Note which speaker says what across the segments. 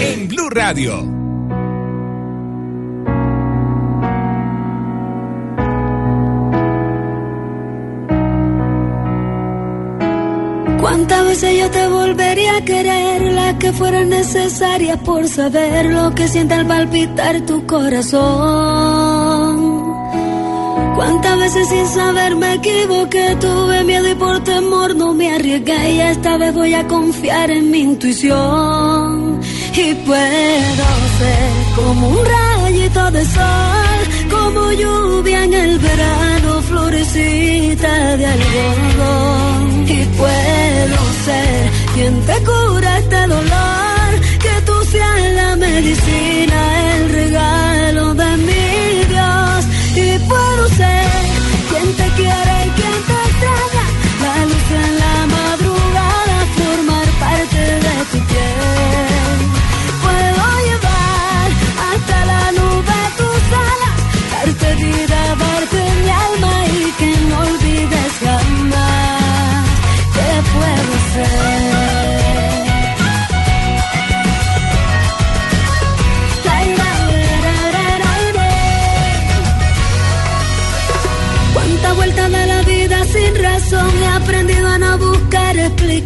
Speaker 1: En Blue Radio.
Speaker 2: ¿Cuántas veces yo te volvería a querer? Las que fueran necesarias por saber lo que siente al palpitar tu corazón. ¿Cuántas veces sin saber me equivoqué? Tuve miedo y por temor no me arriesgué. Y esta vez voy a confiar en mi intuición. Y puedo ser como un rayito de sol, como lluvia en el verano, florecita de algodón. Y puedo ser quien te cura este dolor, que tú seas la medicina, el regalo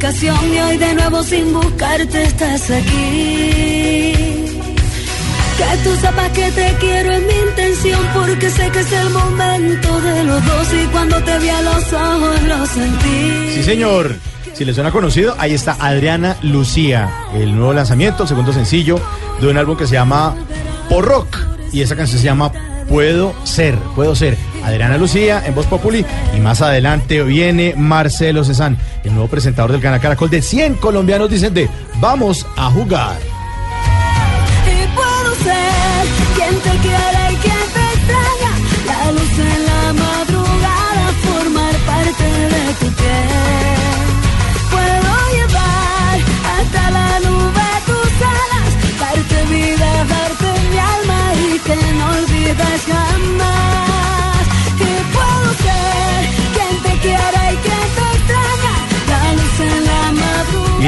Speaker 2: y hoy de nuevo sin buscarte estás aquí. Que tú sepas que te quiero es mi intención porque sé que es el momento de los dos y cuando te vi a los ojos lo sentí.
Speaker 3: Sí, señor. Si le suena conocido, ahí está Adriana Lucía, el nuevo lanzamiento, el segundo sencillo de un álbum que se llama Por Rock. Y esa canción se llama Puedo Ser, Puedo Ser. Adriana Lucía en Voz Populi. Y más adelante viene Marcelo Cezán, el nuevo presentador del canal Caracol de 100 colombianos dicen de Vamos a jugar.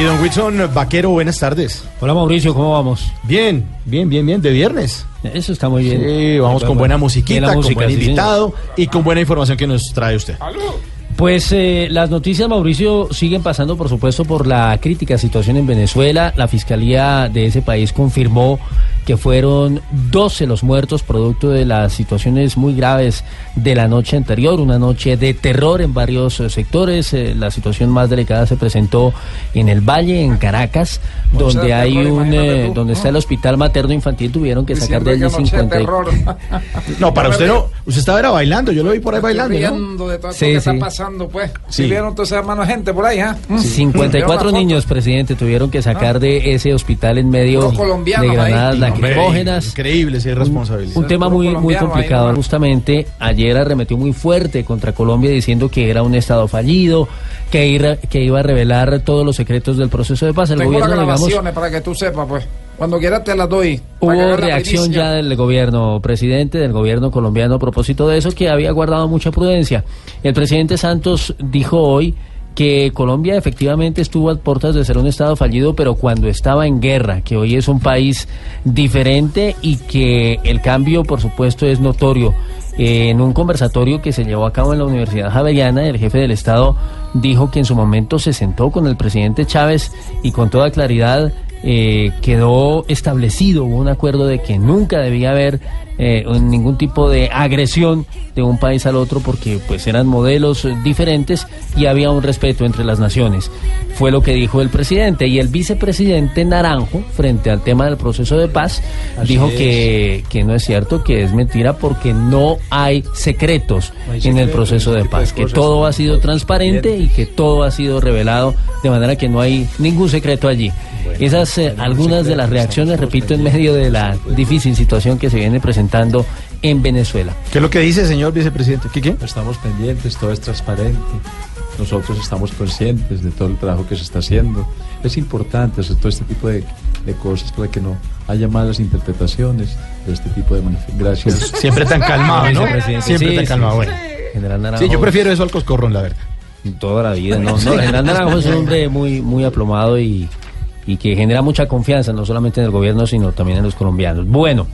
Speaker 2: Y
Speaker 3: don Wilson Vaquero, buenas tardes.
Speaker 4: Hola Mauricio, ¿cómo vamos?
Speaker 3: Bien, bien, bien, bien, de viernes.
Speaker 4: Eso está muy bien.
Speaker 3: Sí, vamos con buena musiquita, con buen
Speaker 4: sí,
Speaker 3: invitado y con buena información que nos trae usted.
Speaker 4: Pues eh, las noticias, Mauricio, siguen pasando, por supuesto, por la crítica situación en Venezuela. La fiscalía de ese país confirmó que fueron 12 los muertos producto de las situaciones muy graves de la noche anterior, una noche de terror en varios eh, sectores. Eh, la situación más delicada se presentó en el Valle, en Caracas,
Speaker 5: Noche
Speaker 4: donde
Speaker 5: de
Speaker 4: hay
Speaker 5: terror,
Speaker 4: un, eh,
Speaker 5: tú,
Speaker 4: donde
Speaker 5: ¿no?
Speaker 4: está el hospital materno infantil, tuvieron que sacar de allí
Speaker 5: que noche de
Speaker 4: 50.
Speaker 5: terror.
Speaker 3: No, para usted no. Usted estaba era bailando, yo lo vi por ahí bailando, ¿no?
Speaker 5: de todo
Speaker 4: Sí,
Speaker 5: que
Speaker 4: sí.
Speaker 5: está pasando, pues. Si
Speaker 3: Sí.
Speaker 5: vieron toda esa mano gente por ahí, ¿ah? Mm.
Speaker 4: 54
Speaker 5: Vieron la
Speaker 4: niños, presidente, tuvieron que sacar de ese hospital en medio de granadas
Speaker 5: ahí.
Speaker 4: Lacrimógenas.
Speaker 3: Increíble esa irresponsabilidad.
Speaker 4: Un tema muy, muy complicado. Justamente ayer arremetió muy fuerte contra Colombia diciendo que era un Estado fallido, que iba, que iba a revelar todos los secretos del proceso de paz. El
Speaker 5: Tengo las
Speaker 4: gobierno, digamos,
Speaker 5: para que tú sepas, pues. Cuando quieras te las doy.
Speaker 4: Hubo
Speaker 5: la
Speaker 4: reacción ya del gobierno, presidente, del gobierno colombiano a propósito de eso, que había guardado mucha prudencia. El presidente Santos dijo hoy que Colombia efectivamente estuvo a puertas de ser un Estado fallido, pero cuando estaba en guerra, que hoy es un país diferente y que el cambio, por supuesto, es notorio. Eh, en un conversatorio que se llevó a cabo en la Universidad Javeriana, el jefe del Estado dijo que en su momento se sentó con el presidente Chávez y con toda claridad eh, quedó establecido, un acuerdo de que nunca debía haber eh, ningún tipo de agresión de un país al otro porque pues eran modelos diferentes y había un respeto entre las naciones. Fue lo que dijo el presidente y el vicepresidente Naranjo frente al tema del proceso de paz dijo que, que no es cierto, que es mentira porque no hay secretos en el proceso de paz, que todo ha sido transparente y que todo ha sido revelado de manera que no hay ningún secreto allí. Esas eh, algunas de las reacciones, repito, en medio de la difícil situación que se viene presentando en Venezuela.
Speaker 3: ¿Qué es lo que dice, señor vicepresidente? ¿Qué qué?
Speaker 6: Estamos pendientes, todo es transparente. Nosotros estamos conscientes de todo el trabajo que se está haciendo. Es importante hacer todo este tipo de, de cosas para que no haya malas interpretaciones de este tipo de manifestaciones.
Speaker 3: Siempre tan calmado, ¿no? Siempre
Speaker 4: sí,
Speaker 3: tan calmado,
Speaker 4: sí.
Speaker 3: bueno.
Speaker 4: General Naranjo,
Speaker 3: Sí, yo prefiero eso al coscorrón, la verdad.
Speaker 4: toda la vida, no, no, General Naranjo es un hombre muy, muy aplomado y, y que genera mucha confianza, no solamente en el gobierno, sino también en los colombianos. Bueno,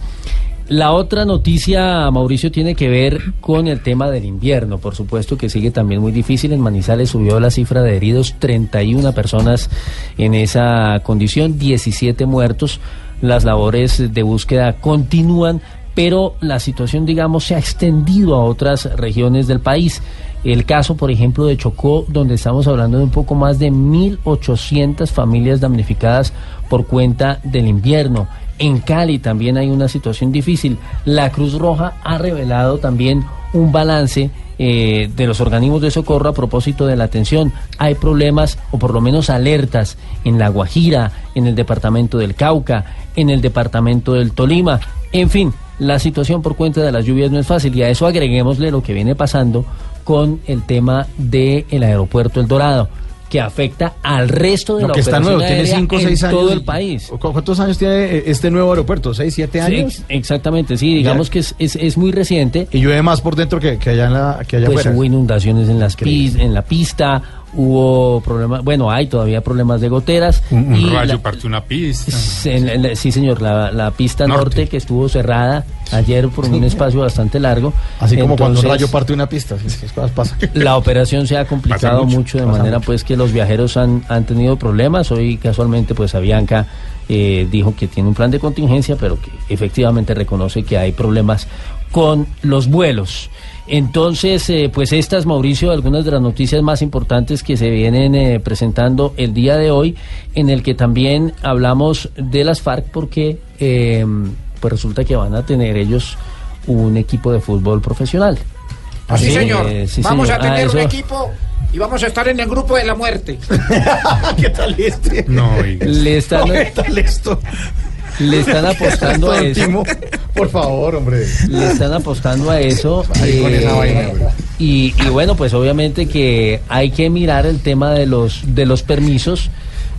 Speaker 4: la otra noticia, Mauricio, tiene que ver con el tema del invierno, por supuesto que sigue también muy difícil. En Manizales subió la cifra de heridos, 31 personas en esa condición, 17 muertos. Las labores de búsqueda continúan, pero la situación, digamos, se ha extendido a otras regiones del país. El caso, por ejemplo, de Chocó, donde estamos hablando de un poco más de 1.800 familias damnificadas por cuenta del invierno. En Cali también hay una situación difícil. La Cruz Roja ha revelado también un balance eh, de los organismos de socorro a propósito de la atención. Hay problemas, o por lo menos alertas, en La Guajira, en el departamento del Cauca, en el departamento del Tolima. En fin, la situación por cuenta de las lluvias no es fácil y a eso agreguémosle lo que viene pasando con el tema del aeropuerto El Dorado que afecta al resto de
Speaker 3: Lo
Speaker 4: la
Speaker 3: que está nuevo, tiene
Speaker 4: aérea
Speaker 3: 5 o
Speaker 4: en
Speaker 3: 6 años.
Speaker 4: todo el país.
Speaker 3: ¿Cu- ¿Cuántos años tiene eh, este nuevo aeropuerto? ¿6, 7
Speaker 4: Sí,
Speaker 3: años?
Speaker 4: ex- exactamente, sí, digamos que es, es, es muy reciente.
Speaker 3: Y llueve más por dentro que, que allá, en la, que allá
Speaker 4: Pues
Speaker 3: afuera.
Speaker 4: hubo inundaciones en, las pis- en la pista, hubo problemas, bueno, hay todavía problemas de goteras.
Speaker 7: Un, un
Speaker 4: y
Speaker 7: rayo
Speaker 4: la-
Speaker 7: partió una pista.
Speaker 4: En en sí, señor, la, la pista norte.
Speaker 7: Norte.
Speaker 4: que estuvo cerrada ayer por un espacio bastante largo.
Speaker 3: Así como cuando un rayo parte una pista. esas cosas pasan.
Speaker 4: La operación se ha complicado mucho,
Speaker 7: mucho,
Speaker 4: de manera
Speaker 3: mucho.
Speaker 4: pues que los viajeros han, han tenido problemas. Hoy casualmente pues Avianca eh, dijo que tiene un plan de contingencia, pero que efectivamente reconoce que hay problemas con los vuelos. Entonces, eh, pues estas, Mauricio, algunas de las noticias más importantes que se vienen eh, presentando el día de hoy, en el que también hablamos de las FARC porque eh, pues resulta que van a tener ellos un equipo de fútbol profesional.
Speaker 5: Sí,
Speaker 4: Eh,
Speaker 5: señor.
Speaker 4: sí,
Speaker 5: vamos
Speaker 4: señor.
Speaker 5: a
Speaker 4: Ah,
Speaker 5: tener un
Speaker 4: eso-
Speaker 5: equipo y vamos a estar en el grupo de la muerte.
Speaker 3: ¿Qué tal este?
Speaker 7: No, oiga.
Speaker 4: Le están,
Speaker 3: ¿Qué tal esto?
Speaker 4: Le están apostando a eso.
Speaker 3: Por favor, hombre.
Speaker 4: Le están apostando a eso.
Speaker 3: Ahí con
Speaker 4: eh,
Speaker 3: esa vaina, hombre.
Speaker 4: y, y bueno, pues obviamente que hay que mirar el tema de los, de los permisos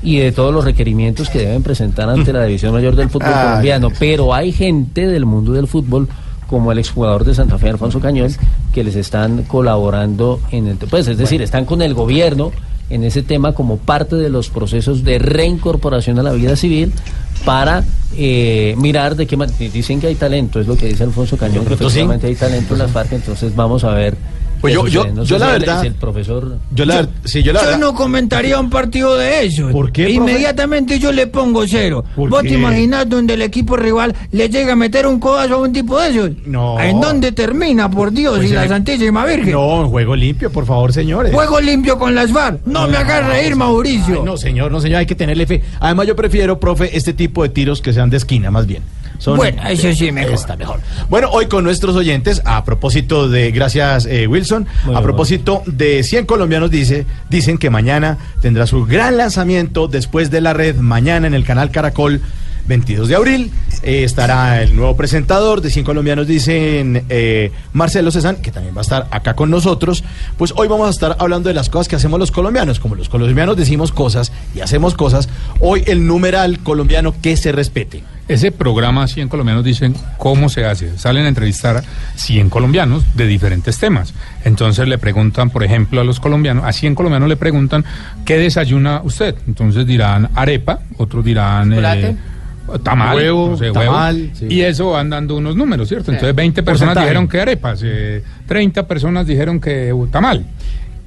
Speaker 4: y de todos los requerimientos que deben presentar ante la División Mayor del Fútbol. Colombiano. Pero hay gente del mundo del fútbol como el exjugador de Santa Fe, Alfonso Cañón, que les están colaborando en el... Pues es decir, están con el gobierno en ese tema como parte de los procesos de reincorporación a la vida civil para eh, mirar de qué manera... Dicen que hay talento, es lo que dice Alfonso Cañón, que efectivamente hay talento en las FARC, entonces vamos a ver...
Speaker 3: Pues yo- yo-.
Speaker 4: No
Speaker 3: yo la verdad-
Speaker 4: el profesor...
Speaker 3: Yo la, sí, yo la
Speaker 8: Yo
Speaker 3: verdad-
Speaker 8: no comentaría un partido de esos.
Speaker 3: ¿Por qué, profe?
Speaker 8: Inmediatamente yo le pongo cero.
Speaker 3: ¿Por
Speaker 8: ¿Vos
Speaker 3: qué?
Speaker 8: te imaginás donde el equipo rival le llega a meter un codazo a un tipo de esos?
Speaker 3: No.
Speaker 8: ¿En dónde termina, por Dios
Speaker 3: Pues
Speaker 8: y la
Speaker 3: en-
Speaker 8: Santísima Virgen?
Speaker 3: No, juego limpio, por favor, señores.
Speaker 8: Juego limpio con las VAR. No me hagas reír, Mauricio.
Speaker 3: Ay, no, señor, no, señor, hay que tenerle fe. Además, yo prefiero, profe, este tipo de tiros que sean de esquina, más bien. Son-
Speaker 8: Bueno, eso sí, mejor.
Speaker 3: Está mejor. Bueno, hoy con nuestros oyentes, a propósito de, gracias eh, Wilson, a propósito de 100 colombianos, dice, dicen que mañana tendrá su gran lanzamiento después de la red, mañana en el canal Caracol. 22 de abril eh, estará el nuevo presentador de 100 colombianos, dicen eh, Marcelo Cezán, que también va a estar acá con nosotros. Pues hoy vamos a estar hablando de las cosas que hacemos los colombianos. Como los colombianos decimos cosas y hacemos cosas, hoy el numeral colombiano que se respete.
Speaker 7: Ese programa 100 colombianos dicen cómo se hace. Salen a entrevistar a 100 colombianos de diferentes temas. Entonces le preguntan, por ejemplo, a los colombianos, a 100 colombianos le preguntan, ¿qué desayuna usted? Entonces dirán arepa, otros dirán... Eh, Tamal,
Speaker 3: Huevo,
Speaker 7: no sé,
Speaker 3: tamal,
Speaker 7: huevo.
Speaker 3: sí.
Speaker 7: y eso van dando unos números, ¿cierto? Entonces 20 personas
Speaker 3: Porcentaje.
Speaker 7: dijeron que arepas, eh, 30 personas dijeron que uh, tamal.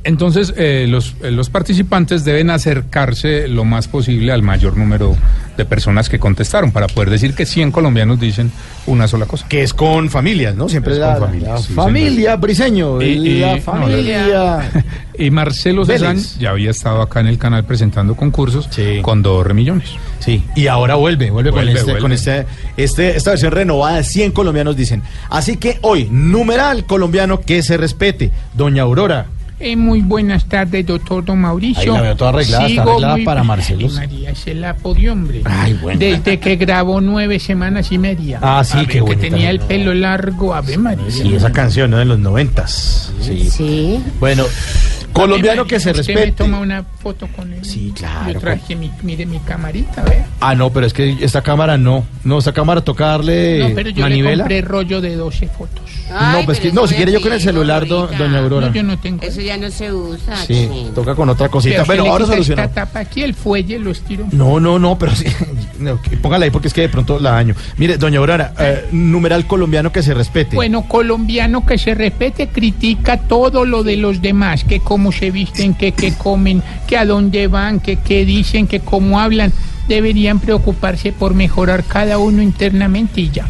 Speaker 9: Entonces, eh, los, eh, los participantes deben acercarse lo más posible al mayor número de personas que contestaron para poder decir que 100 colombianos dicen una sola cosa.
Speaker 3: Que es con familias, ¿no? Siempre
Speaker 9: Es
Speaker 3: la,
Speaker 9: con familias,
Speaker 3: la
Speaker 9: sí,
Speaker 3: familia briseño.
Speaker 9: Y- y-
Speaker 3: la
Speaker 9: no,
Speaker 3: familia.
Speaker 9: Y Marcelo
Speaker 3: Vélez.
Speaker 9: ya había estado acá en el canal presentando concursos con dos remillones.
Speaker 3: Sí, y ahora vuelve, vuelve, con, este,
Speaker 9: vuelve.
Speaker 3: con este, este, esta versión renovada de 100 colombianos dicen. Así que hoy, numeral colombiano que se respete. Doña Aurora.
Speaker 10: Eh, muy buenas tardes, doctor Don Mauricio.
Speaker 3: Ahí la veo toda arreglada, está arreglada
Speaker 10: muy
Speaker 3: para. Marcelo.
Speaker 10: Ay, María, se la podió, hombre.
Speaker 3: Ay, bueno.
Speaker 10: Desde que grabó nueve semanas y media.
Speaker 3: Ah, sí, qué
Speaker 10: ver, Que tenía el pelo largo, Ave María.
Speaker 3: Sí, esa canción, ¿no? De los noventas. Sí.
Speaker 11: Sí.
Speaker 3: Bueno, colombiano que se
Speaker 10: Usted me
Speaker 3: respete.
Speaker 10: toma una foto con él.
Speaker 3: Sí, claro.
Speaker 10: Yo traje mi, mire mi camarita, ¿ve?
Speaker 3: Ah, no, pero es que esta cámara no. No, esta cámara toca darle
Speaker 10: No, pero yo le
Speaker 3: manivela.
Speaker 10: compré rollo de 12 fotos.
Speaker 3: no, pues que, no, si quiere yo con el celular, do- doña Aurora.
Speaker 10: No, yo no tengo.
Speaker 11: Eso ya no se usa.
Speaker 3: Sí, toca con otra cosita.
Speaker 10: Pero
Speaker 3: Bueno,
Speaker 10: se le
Speaker 3: ahora solucionó.
Speaker 10: Esta tapa aquí, el fuelle lo estiro.
Speaker 3: No, no, no, pero sí. Póngala ahí porque es que de pronto la daño. Mire, doña Aurora, eh, numeral colombiano que se respete.
Speaker 10: Bueno, colombiano que se respete critica todo lo de los demás, que cómo se visten, que qué comen, que a dónde van, que qué dicen, que cómo hablan. Deberían preocuparse por mejorar cada uno internamente y ya.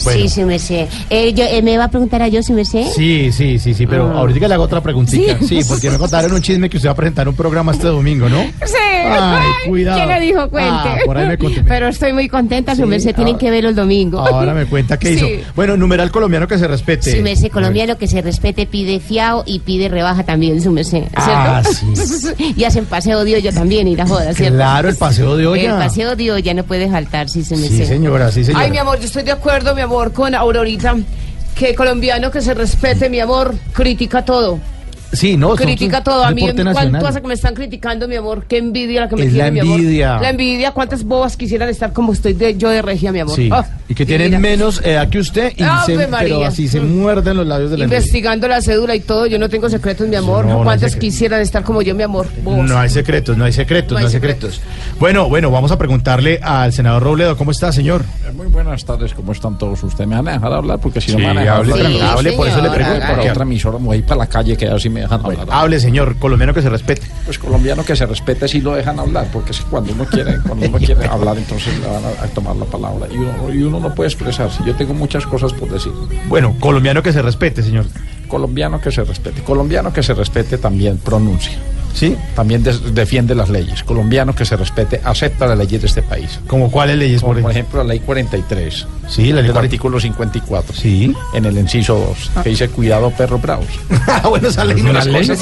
Speaker 11: Sí, sí, me sé. Eh, yo, eh, ¿Me va a preguntar a yo si me sé?
Speaker 3: Sí, sí, sí, sí, pero
Speaker 11: Ah.
Speaker 3: ahorita le hago otra preguntita. Sí,
Speaker 11: Sí.
Speaker 3: porque me contaron un chisme que usted va a presentar un programa este domingo, ¿no?
Speaker 11: Sí.
Speaker 3: Ay, cuidado.
Speaker 11: ¿Quién le dijo? Cuente.
Speaker 3: Ah, por ahí me conté.
Speaker 11: Pero estoy muy contenta, su
Speaker 3: Sí,
Speaker 11: merced. Tienen
Speaker 3: ahora-
Speaker 11: que verlo el domingo.
Speaker 3: Ahora me cuenta qué hizo.
Speaker 11: Sí.
Speaker 3: Bueno, numeral colombiano que se respete.
Speaker 11: Su merced colombiano que se respete pide fiao y pide rebaja también, su merced. ¿Cierto?
Speaker 3: Ah,
Speaker 11: y hacen paseo de olla también y la joda, ¿cierto?
Speaker 3: Claro, el paseo de olla.
Speaker 11: El paseo de olla no puede faltar, sí, su merced.
Speaker 3: Sí, señora, sí, señora.
Speaker 12: Ay, mi amor, yo estoy de acuerdo, mi amor, con Aurorita. Que colombiano que se respete, mi amor, critica todo.
Speaker 3: Sí, no,
Speaker 12: critica
Speaker 3: son
Speaker 12: todo. A mí,
Speaker 3: deporte
Speaker 12: ¿cuánto
Speaker 3: nacional.
Speaker 12: hace que me están criticando, mi amor? Qué envidia la que me
Speaker 3: Es la
Speaker 12: tiene, mi amor.
Speaker 3: envidia.
Speaker 12: La envidia. ¿Cuántas bobas quisieran estar como estoy de, yo de regia, mi amor?
Speaker 3: Sí,
Speaker 12: Ah,
Speaker 3: y que tienen menos edad que usted, y se, pero
Speaker 12: María.
Speaker 3: así se muerden los labios de la envidia.
Speaker 12: Investigando la cédula y todo, yo no tengo secretos, mi amor.
Speaker 3: no,
Speaker 12: ¿Cuántas
Speaker 3: secretos.
Speaker 12: quisieran estar como yo, mi amor? Bobas.
Speaker 3: No hay secretos, no hay secretos,
Speaker 12: No
Speaker 3: no
Speaker 12: hay
Speaker 3: hay secretos. Bueno, bueno, vamos a preguntarle al senador Robledo, ¿cómo está, señor?
Speaker 8: Eh, Muy buenas tardes, ¿cómo están todos? ¿Usted me van a dejar hablar? Porque si no
Speaker 3: Sí,
Speaker 8: me van a dejar
Speaker 3: hable
Speaker 8: hablar.
Speaker 3: Sí, Hable, por eso le pregunto,
Speaker 8: Para otra emisora, me voy a ir para la calle que así me dejan hablar.
Speaker 3: Hable, señor, colombiano que se respete.
Speaker 8: Pues colombiano que se respete si lo dejan hablar, porque es cuando uno quiere, cuando uno quiere hablar, entonces le van a, a tomar la palabra. Y uno, y uno no puede expresarse. Yo tengo muchas cosas por decir.
Speaker 3: Bueno, colombiano que se respete, señor.
Speaker 8: Colombiano que se respete. Colombiano que se respete también pronuncia.
Speaker 3: ¿Sí?
Speaker 8: También defiende las leyes. Colombiano que se respete acepta las leyes de este país.
Speaker 3: ¿Como cuáles leyes,
Speaker 8: Como
Speaker 3: por
Speaker 8: por ejemplo, la ley 43.
Speaker 3: Sí, la ley
Speaker 8: del
Speaker 3: 40.
Speaker 8: artículo 54.
Speaker 3: Sí.
Speaker 8: En el inciso 2, que dice cuidado perros bravos.
Speaker 3: Ah, bueno, esa ley no la conoce.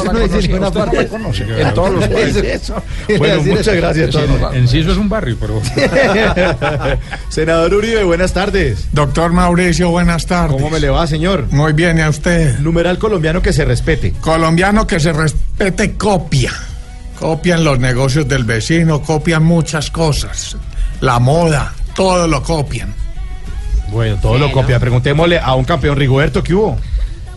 Speaker 8: En todos los
Speaker 3: ¿Qué es
Speaker 8: países.
Speaker 3: eso?
Speaker 8: Bueno, muchas
Speaker 3: eso.
Speaker 8: gracias.
Speaker 9: Enciso es un barrio, pero.
Speaker 3: Senador Uribe, buenas tardes.
Speaker 13: Doctor Mauricio, buenas tardes.
Speaker 3: ¿Cómo me le va, señor?
Speaker 13: Muy bien, ¿y a usted?
Speaker 3: Numeral colombiano que se respete.
Speaker 13: Colombiano que se respete copia. Copian los negocios del vecino, copian muchas cosas. La moda, todo lo copian.
Speaker 3: Bueno, todo lo copia. Preguntémosle a un campeón Rigoberto, ¿qué hubo?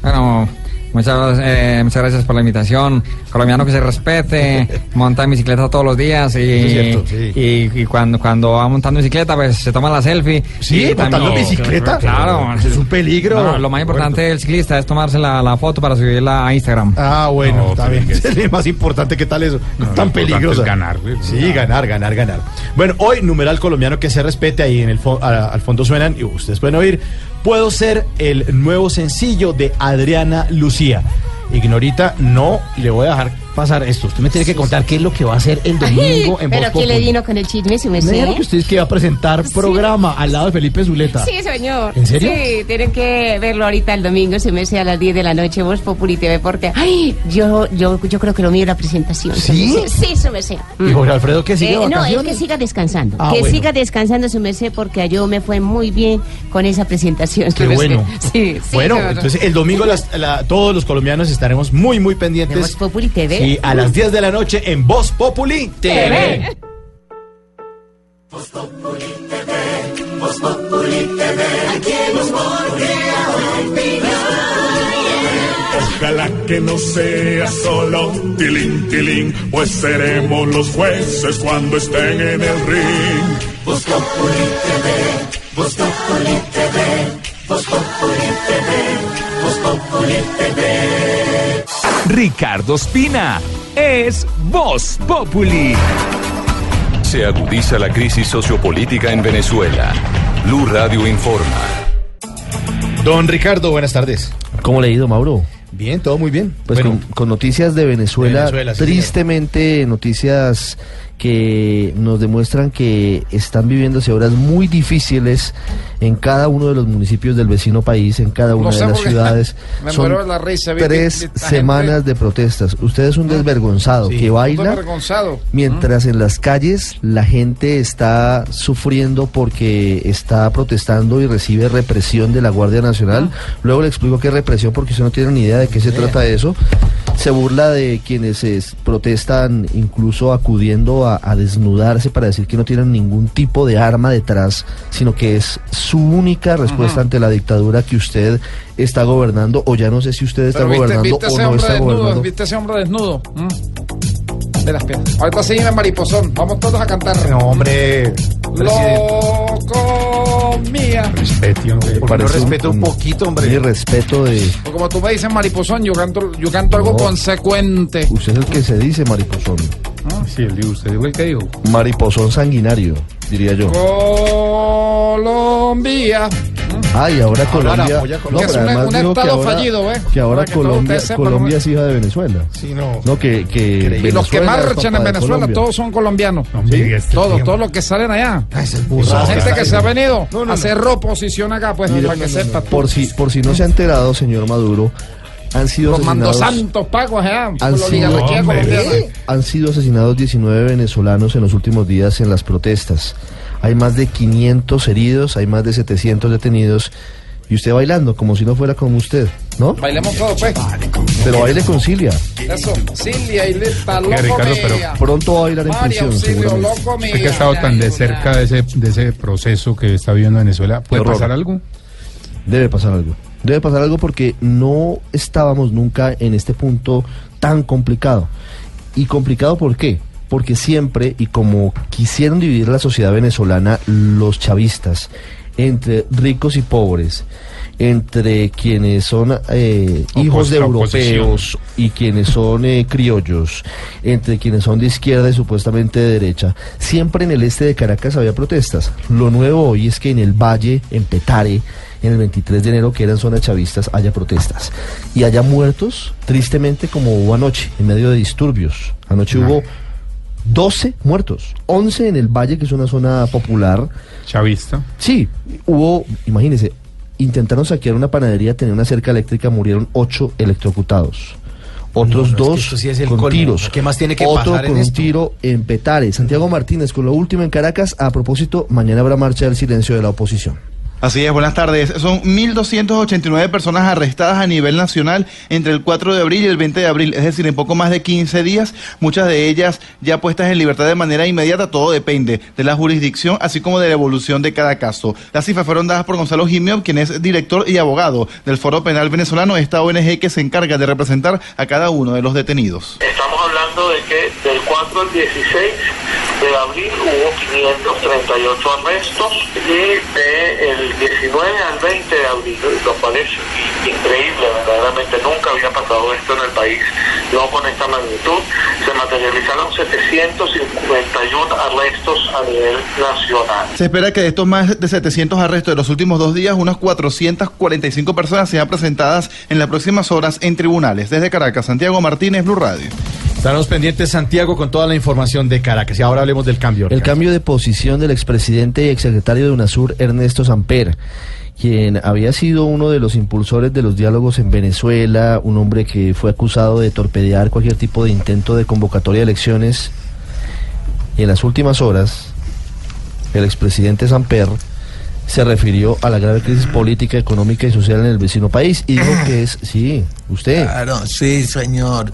Speaker 14: Bueno, muchas, eh, muchas gracias por la invitación. Colombiano que se respete, monta en bicicleta todos los días y,
Speaker 3: es cierto, sí.
Speaker 14: y, y cuando, cuando va montando bicicleta, pues se toma la selfie.
Speaker 3: Sí, montando bicicleta.
Speaker 14: Claro.
Speaker 3: Es un peligro.
Speaker 14: No, lo más importante del ciclista es tomarse la, la foto para subirla a Instagram.
Speaker 3: Ah, bueno,
Speaker 14: No,
Speaker 3: está bien.
Speaker 14: que-
Speaker 3: Es más importante que tal eso. No,
Speaker 9: lo
Speaker 3: tan peligroso.
Speaker 9: es ganar, güey.
Speaker 3: Sí, ganar, ganar, ganar. Bueno, hoy, numeral colombiano que se respete. Ahí en el fo- a- al fondo suenan, y ustedes pueden oír. Puedo ser el nuevo sencillo de Adriana Lucía. Ignorita, no le voy a dejar pasar esto. Usted me tiene que contar qué es lo que va a hacer el domingo en
Speaker 11: Pero ¿quién le vino con el chisme, su
Speaker 3: Me
Speaker 11: merced?
Speaker 3: dijeron que usted es que va a presentar programa al lado de Felipe Zuleta.
Speaker 11: Sí, señor.
Speaker 3: ¿En serio?
Speaker 11: Sí, tienen que verlo ahorita el domingo, se me a las 10 de la noche, Voz Populi TV, porque ay, yo, yo, yo creo que lo mío es la presentación. su
Speaker 3: ¿Sí?
Speaker 11: merced. Sí, su merced.
Speaker 3: ¿Y Jorge Alfredo que sigue
Speaker 11: Eh, no, es que siga descansando.
Speaker 3: Ah,
Speaker 11: que
Speaker 3: bueno.
Speaker 11: siga descansando, su merced, porque yo me fue muy bien con esa presentación.
Speaker 3: Qué
Speaker 11: su merced.
Speaker 3: bueno.
Speaker 11: Sí, sí.
Speaker 3: bueno, entonces el domingo las- la- todos los colombianos estaremos muy, muy pendientes.
Speaker 11: De Voz Populi TV.
Speaker 3: Sí, a las 10 de la noche en Voz Populi TV.
Speaker 1: Ojalá que no sea solo tilín, tilín, pues seremos los jueces cuando estén en el ring. Voz Populi TV, Voz Populi TV, Voz Populi TV, Voz Populi TV. Ricardo Espina. Es Voz Populi.
Speaker 15: Se agudiza la crisis sociopolítica en Venezuela. Blue Radio informa.
Speaker 3: Don Ricardo, buenas tardes.
Speaker 16: ¿Cómo le ha ido, Mauro?
Speaker 3: Bien, todo muy bien.
Speaker 16: Pues
Speaker 3: Bueno,
Speaker 16: con, con noticias de Venezuela,
Speaker 3: De Venezuela, sí,
Speaker 16: tristemente noticias que nos demuestran que están viviéndose horas muy difíciles en cada uno de los municipios del vecino país, en cada una
Speaker 5: No sé
Speaker 16: de las ciudades.
Speaker 5: Me
Speaker 16: Son
Speaker 5: la risa,
Speaker 16: tres semanas
Speaker 5: gente-
Speaker 16: de protestas. Usted es un desvergonzado que
Speaker 5: Estoy
Speaker 16: baila
Speaker 5: avergonzado.
Speaker 16: Mientras en las calles la gente está sufriendo porque está protestando y recibe represión de la Guardia Nacional. Luego le explico qué es represión porque usted no tiene ni idea de qué se trata de eso. Se burla de quienes es- protestan incluso acudiendo a, a desnudarse para decir que no tienen ningún tipo de arma detrás, sino que es su única respuesta ante la dictadura que usted está gobernando o ya no sé si usted está
Speaker 5: Pero
Speaker 16: gobernando
Speaker 5: viste
Speaker 16: o no está
Speaker 5: desnudo,
Speaker 16: gobernando.
Speaker 5: viste ese hombre desnudo. ¿Mm? Espera, espera. Ahorita seguime mariposón. Vamos todos a cantar.
Speaker 3: No, hombre.
Speaker 5: Loco mía.
Speaker 7: Respeto,
Speaker 3: Porque no
Speaker 16: Parece
Speaker 3: respeta un poquito, hombre.
Speaker 16: Mi respeto de...
Speaker 5: Como tú me dices mariposón, yo canto, yo canto algo
Speaker 16: No.
Speaker 5: consecuente.
Speaker 16: Usted es el que se dice mariposón.
Speaker 7: Sí, el usted dijo el que dijo.
Speaker 16: Mariposón sanguinario, diría yo.
Speaker 5: Colombia.
Speaker 16: Ay, ahora Colombia.
Speaker 5: apoya
Speaker 16: No,
Speaker 5: Colombia.
Speaker 16: pero
Speaker 5: Que es un- un
Speaker 16: dijo que
Speaker 5: estado
Speaker 16: ahora,
Speaker 5: fallido, ¿eh?
Speaker 16: que ahora
Speaker 5: que
Speaker 16: Colombia, Colombia
Speaker 5: ¿no?
Speaker 16: es hija de Venezuela.
Speaker 3: Sí, no.
Speaker 16: No, que, que
Speaker 5: Y los que
Speaker 16: es
Speaker 5: marchan en Venezuela,
Speaker 16: Colombia.
Speaker 5: todos son colombianos.
Speaker 7: Hombre, este
Speaker 5: Todos, todos los que salen allá.
Speaker 3: burrada.
Speaker 5: La gente que se ha venido
Speaker 3: No, no,
Speaker 5: a hacer oposición acá, pues, para que sepa.
Speaker 16: Por si, por si no se ha enterado, señor Maduro, han sido
Speaker 5: santos pagos.
Speaker 16: Han sido,
Speaker 5: oligarquía colombiana.
Speaker 16: han sido asesinados 19 venezolanos en los últimos días en las protestas. Hay más de 500 heridos, hay más de 700 detenidos. Y usted bailando como si no fuera como usted, ¿no?
Speaker 5: Bailemos todos, pues.
Speaker 16: Pero baile con Cilia.
Speaker 5: Eso. Silvia y Lita, loco
Speaker 7: Ricardo, pero.
Speaker 16: Pronto va a bailar en prisión,
Speaker 5: Auxilio,
Speaker 16: seguramente.
Speaker 5: loco mía.
Speaker 7: Usted que ha estado tan de cerca de ese, de ese proceso que está viviendo Venezuela, ¿puede
Speaker 16: horror.
Speaker 7: pasar algo?
Speaker 16: Debe pasar algo. Debe pasar algo porque no estábamos nunca en este punto tan complicado. ¿Y complicado por qué? Porque siempre, y como quisieron dividir la sociedad venezolana, los chavistas, entre ricos y pobres, entre quienes son eh, hijos de europeos y quienes son eh, criollos, entre quienes son de izquierda y supuestamente de derecha, siempre en el este de Caracas había protestas. Lo nuevo hoy es que en el Valle, en Petare, en el 23 de enero, que eran zonas chavistas, haya protestas. Y haya muertos, tristemente, como hubo anoche, en medio de disturbios. Anoche hubo 12 muertos, 11 en el Valle, que es una zona popular.
Speaker 7: Chavista.
Speaker 16: Sí, hubo, imagínense, intentaron saquear una panadería, tenía una cerca eléctrica, murieron 8 electrocutados. Otros
Speaker 3: No, no, es que
Speaker 16: dos
Speaker 3: sí es el
Speaker 16: con
Speaker 3: colmo.
Speaker 16: tiros.
Speaker 3: ¿Qué más tiene que
Speaker 16: Otro
Speaker 3: pasar en
Speaker 16: con un
Speaker 3: esto?
Speaker 16: tiro en Petare. Santiago Martínez, con lo último en Caracas. A propósito, mañana habrá marcha del silencio de la oposición.
Speaker 17: Así es, buenas tardes. Son 1.289 personas arrestadas a nivel nacional entre el 4 de abril y el 20 de abril, es decir, en poco más de 15 días, muchas de ellas ya puestas en libertad de manera inmediata, todo depende de la jurisdicción, así como de la evolución de cada caso. Las cifras fueron dadas por Gonzalo Jimio, quien es director y abogado del Foro Penal Venezolano, esta ONG que se encarga de representar a cada uno de los detenidos.
Speaker 18: Estamos hablando de que del 4 al 16 de abril hubo 538 arrestos y del 19 al 20 de abril, lo cual es increíble, verdaderamente nunca había pasado esto en el país, no con esta magnitud, se materializaron 751 arrestos a nivel nacional.
Speaker 17: Se espera que de estos más de 700 arrestos de los últimos dos días, unas 445 personas sean presentadas en las próximas horas en tribunales. Desde Caracas, Santiago Martínez, Blue Radio.
Speaker 3: Estamos pendientes, Santiago, con toda la información de Caracas. Y ahora hablemos del cambio.
Speaker 16: El cambio de posición del expresidente y exsecretario de UNASUR, Ernesto Samper, quien había sido uno de los impulsores de los diálogos en Venezuela, un hombre que fue acusado de torpedear cualquier tipo de intento de convocatoria de elecciones. Y en las últimas horas, el expresidente Samper se refirió a la grave crisis política, económica y social en el vecino país y dijo que es, sí, usted.
Speaker 19: Claro, sí, señor.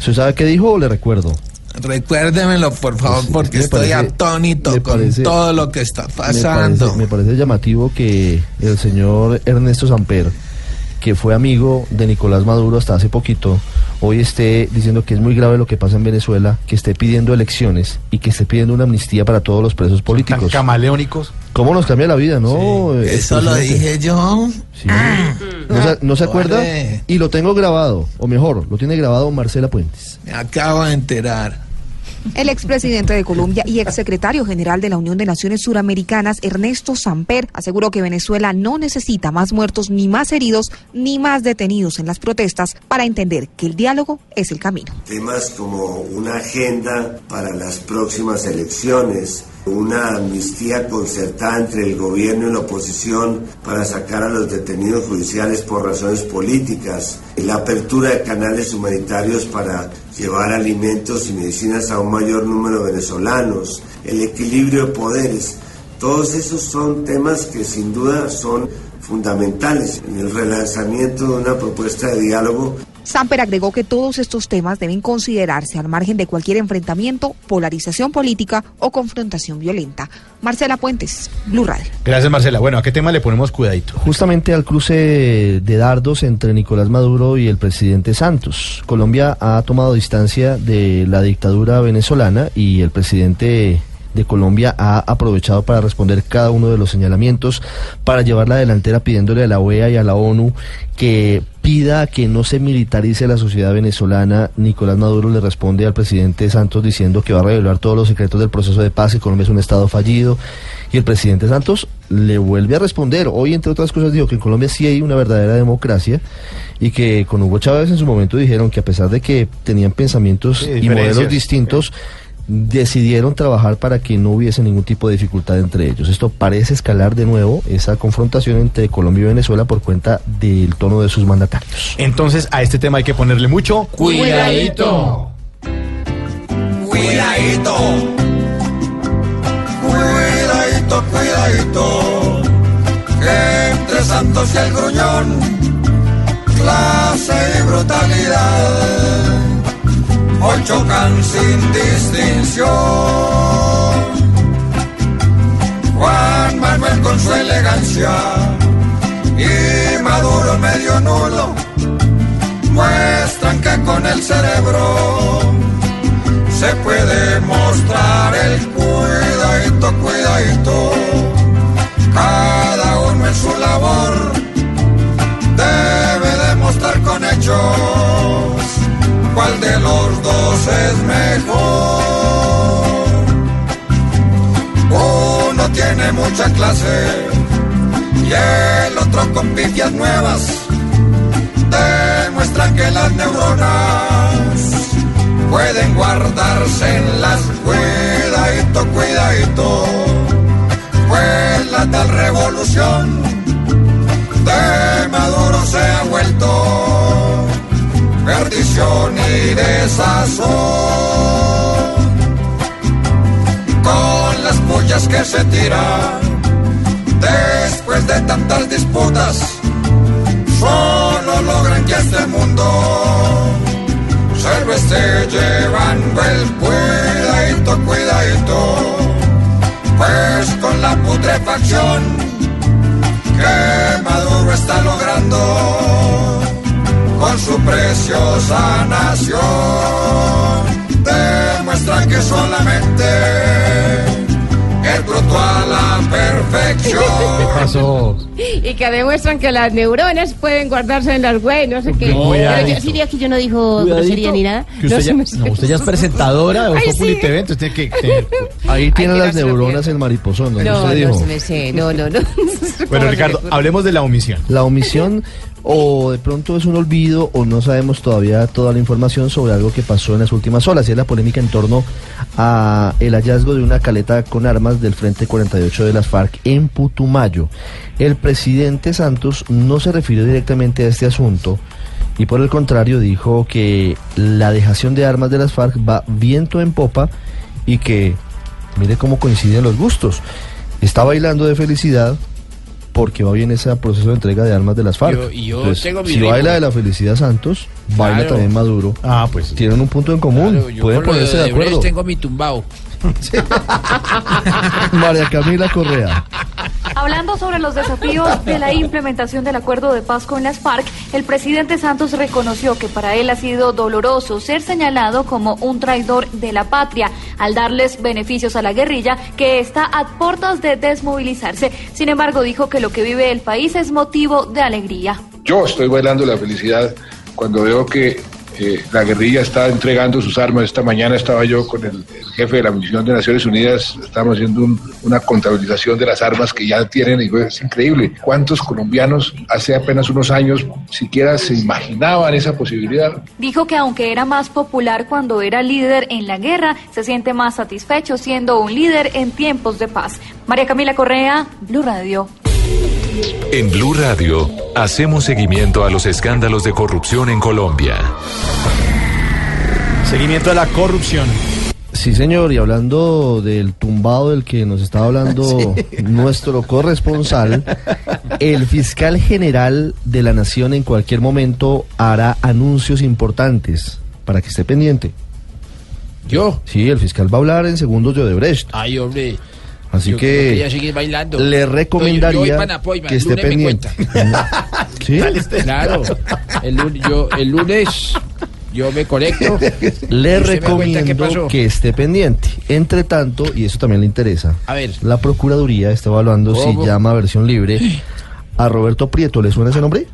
Speaker 16: ¿Usted sabe qué dijo o le recuerdo?
Speaker 19: Recuérdemelo, por favor,
Speaker 16: Pues,
Speaker 19: porque
Speaker 16: me
Speaker 19: estoy
Speaker 16: parece-
Speaker 19: atónito con
Speaker 16: parece-
Speaker 19: todo lo que está
Speaker 16: Me
Speaker 19: pasando.
Speaker 16: parece, me parece llamativo que el señor Ernesto Samper, que fue amigo de Nicolás Maduro hasta hace poquito, hoy esté diciendo que es muy grave lo que pasa en Venezuela, que esté pidiendo elecciones y que esté pidiendo una amnistía para todos los presos políticos.
Speaker 3: camaleónicos.
Speaker 16: ¿Cómo nos cambia la vida, no? Eh,
Speaker 19: Eso lo
Speaker 16: expresidente?
Speaker 19: dije yo.
Speaker 16: ¿No se, no se acuerda?
Speaker 19: Vale.
Speaker 16: Y lo tengo grabado, o mejor, lo tiene grabado Marcela Puentes.
Speaker 19: Me acabo de enterar.
Speaker 20: El expresidente de Colombia y exsecretario general de la Unión de Naciones Suramericanas, Ernesto Samper, aseguró que Venezuela no necesita más muertos, ni más heridos, ni más detenidos en las protestas para entender que el diálogo es el camino.
Speaker 21: Temas como una agenda para las próximas elecciones, una amnistía concertada entre el gobierno y la oposición para sacar a los detenidos judiciales por razones políticas, la apertura de canales humanitarios para llevar alimentos y medicinas a un mayor número de venezolanos, el equilibrio de poderes. Todos esos son temas que sin duda son fundamentales en el relanzamiento de una propuesta de diálogo
Speaker 20: Samper agregó que todos estos temas deben considerarse al margen de cualquier enfrentamiento, polarización política o confrontación violenta. Marcela Puentes, Blue Radio.
Speaker 3: Gracias, Marcela. Bueno, ¿a qué tema le ponemos cuidadito?
Speaker 16: Justamente al cruce de dardos entre Nicolás Maduro y el presidente Santos. Colombia ha tomado distancia de la dictadura venezolana y el presidente de Colombia ha aprovechado para responder cada uno de los señalamientos, para llevar la delantera pidiéndole a la OEA y a la ONU que pida que no se militarice la sociedad venezolana. Nicolás Maduro le responde al presidente Santos diciendo que va a revelar todos los secretos del proceso de paz, que Colombia es un estado fallido. Y el presidente Santos le vuelve a responder. Hoy, entre otras cosas, dijo que en Colombia sí hay una verdadera democracia y que con Hugo Chávez en su momento dijeron que a pesar de que tenían pensamientos y modelos distintos, decidieron trabajar para que no hubiese ningún tipo de dificultad entre ellos. Esto parece escalar de nuevo esa confrontación entre Colombia y Venezuela por cuenta del tono de sus mandatarios.
Speaker 3: Entonces, a este tema hay que ponerle mucho
Speaker 22: Cuidadito. Cuidadito. Cuidadito, cuidadito. Que entre Santos y el gruñón, clase y brutalidad, hoy chocan sin distinción. Juan Manuel con su elegancia y Maduro medio nulo muestran que con el cerebro se puede mostrar el cuidadito, cuidadito. Cada uno en su labor debe demostrar con hechos cuál de los dos es mejor. Uno tiene mucha clase y el otro con pifias nuevas demuestran que las neuronas pueden guardarse en las cuidadito, cuidadito. Pues la tal revolución de Maduro se ha vuelto y desazón. Con las pullas que se tiran después de tantas disputas solo logran que este mundo se lo esté llevando el cuidadito, cuidadito, pues con la putrefacción que Maduro está logrando con su preciosa nación, demuestra que solamente es bruto a la perfección.
Speaker 3: ¿Qué pasó?
Speaker 11: Y que demuestran que las neuronas pueden guardarse en las güey, no sé qué.
Speaker 3: No,
Speaker 11: Pero yo, sí, que yo no dijo
Speaker 3: Cuidadito,
Speaker 11: grosería ni nada.
Speaker 3: Que usted,
Speaker 11: No,
Speaker 3: ya, no, usted ya es presentadora de Voz
Speaker 11: sí.
Speaker 3: TV, entonces tiene que... que-
Speaker 16: Ahí tienen
Speaker 11: que
Speaker 16: las neuronas el mariposón,
Speaker 11: No,
Speaker 16: usted
Speaker 11: no
Speaker 16: dijo.
Speaker 11: se me sé, no, no, no.
Speaker 3: Bueno,
Speaker 11: ¿Cómo se
Speaker 3: Ricardo, hablemos de la omisión.
Speaker 16: La omisión o de pronto es un olvido o no sabemos todavía toda la información sobre algo que pasó en las últimas horas y es la polémica en torno a el hallazgo de una caleta con armas del Frente 48 de las FARC en Putumayo. El presidente Santos no se refirió directamente a este asunto y por el contrario dijo que la dejación de armas de las FARC va viento en popa y que mire cómo coinciden los gustos. Está bailando de felicidad porque va bien ese proceso de entrega de armas de las FARC.
Speaker 19: Yo- y yo
Speaker 16: Entonces,
Speaker 19: tengo mi
Speaker 16: si
Speaker 19: ritmo.
Speaker 16: baila de la felicidad Santos, baila
Speaker 19: Claro.
Speaker 16: también Maduro.
Speaker 3: Ah, pues.
Speaker 16: Tienen un punto en común.
Speaker 19: Claro, yo
Speaker 16: Pueden ponerse de
Speaker 19: Odebrecht
Speaker 16: acuerdo.
Speaker 19: tengo mi tumbao.
Speaker 16: María Camila Correa.
Speaker 23: Hablando sobre los desafíos de la implementación del acuerdo de paz con las FARC, el presidente Santos reconoció que para él ha sido doloroso ser señalado como un traidor de la patria al darles beneficios a la guerrilla que está a puertas de desmovilizarse. Sin embargo, dijo que lo que vive el país es motivo de alegría.
Speaker 24: Yo estoy bailando la felicidad cuando veo que eh, la guerrilla está entregando sus armas. Esta mañana estaba yo con el, jefe de la misión de Naciones Unidas, estábamos haciendo un- una contabilización de las armas que ya tienen y es increíble. ¿Cuántos colombianos hace apenas unos años siquiera se imaginaban esa posibilidad?
Speaker 23: Dijo que aunque era más popular cuando era líder en la guerra, se siente más satisfecho siendo un líder en tiempos de paz. María Camila Correa, Blue Radio.
Speaker 15: En Blue Radio, hacemos seguimiento a los escándalos de corrupción en Colombia.
Speaker 3: Seguimiento de la corrupción.
Speaker 16: Sí, señor, y hablando del tumbado del que nos estaba hablando nuestro corresponsal, el fiscal general de la Nación en cualquier momento hará anuncios importantes para que esté pendiente.
Speaker 8: ¿Yo?
Speaker 16: Sí, el fiscal va a hablar en segundos de Odebrecht.
Speaker 8: Ay, hombre.
Speaker 16: Así
Speaker 8: Yo- yo
Speaker 16: que
Speaker 8: quería seguir bailando.
Speaker 16: le
Speaker 8: Yo- yo
Speaker 16: recomendaría
Speaker 8: Napoima,
Speaker 16: que
Speaker 8: el
Speaker 16: esté
Speaker 8: lunes me
Speaker 16: pendiente. ¿Sí?
Speaker 8: Claro. El, lunes- yo, el lunes yo me conecto.
Speaker 16: Le recomiendo que esté pendiente. Entre tanto, y eso también le interesa,
Speaker 8: A ver.
Speaker 16: la Procuraduría está evaluando
Speaker 8: ¿Cómo?
Speaker 16: si llama a versión libre a Roberto Prieto. ¿Le suena ese nombre?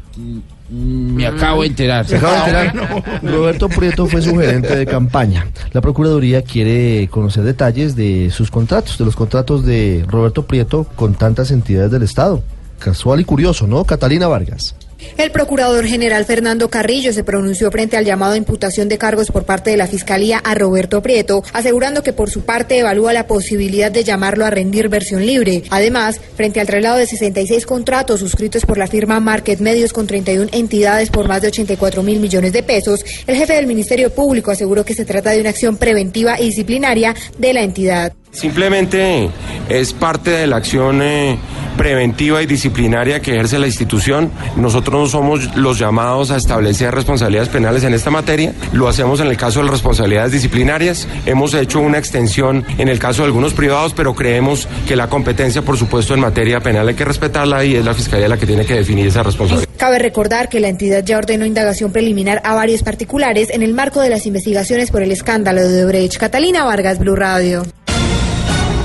Speaker 8: Me acabo enterar.
Speaker 16: De enterar. Roberto Prieto fue su gerente de campaña. La Procuraduría quiere conocer detalles de sus contratos, de los contratos de Roberto Prieto con tantas entidades del Estado. Casual y curioso, ¿no? Catalina Vargas.
Speaker 25: El procurador general Fernando Carrillo se pronunció frente al llamado a imputación de cargos por parte de la Fiscalía a Roberto Prieto, asegurando que por su parte evalúa la posibilidad de llamarlo a rendir versión libre. Además, frente al traslado de 66 contratos suscritos por la firma Market Medios con 31 entidades por más de 84 mil millones de pesos, el jefe del Ministerio Público aseguró que se trata de una acción preventiva y disciplinaria de la entidad.
Speaker 26: Simplemente es parte de la acción eh, preventiva y disciplinaria que ejerce la institución. Nosotros no somos los llamados a establecer responsabilidades penales en esta materia. Lo hacemos en el caso de las responsabilidades disciplinarias. Hemos hecho una extensión en el caso de algunos privados, pero creemos que la competencia, por supuesto, en materia penal hay que respetarla y es la Fiscalía la que tiene que definir esa responsabilidad.
Speaker 25: Cabe recordar que la entidad ya ordenó indagación preliminar a varios particulares en el marco de las investigaciones por el escándalo de Odebrecht. Catalina Vargas, Blue Radio.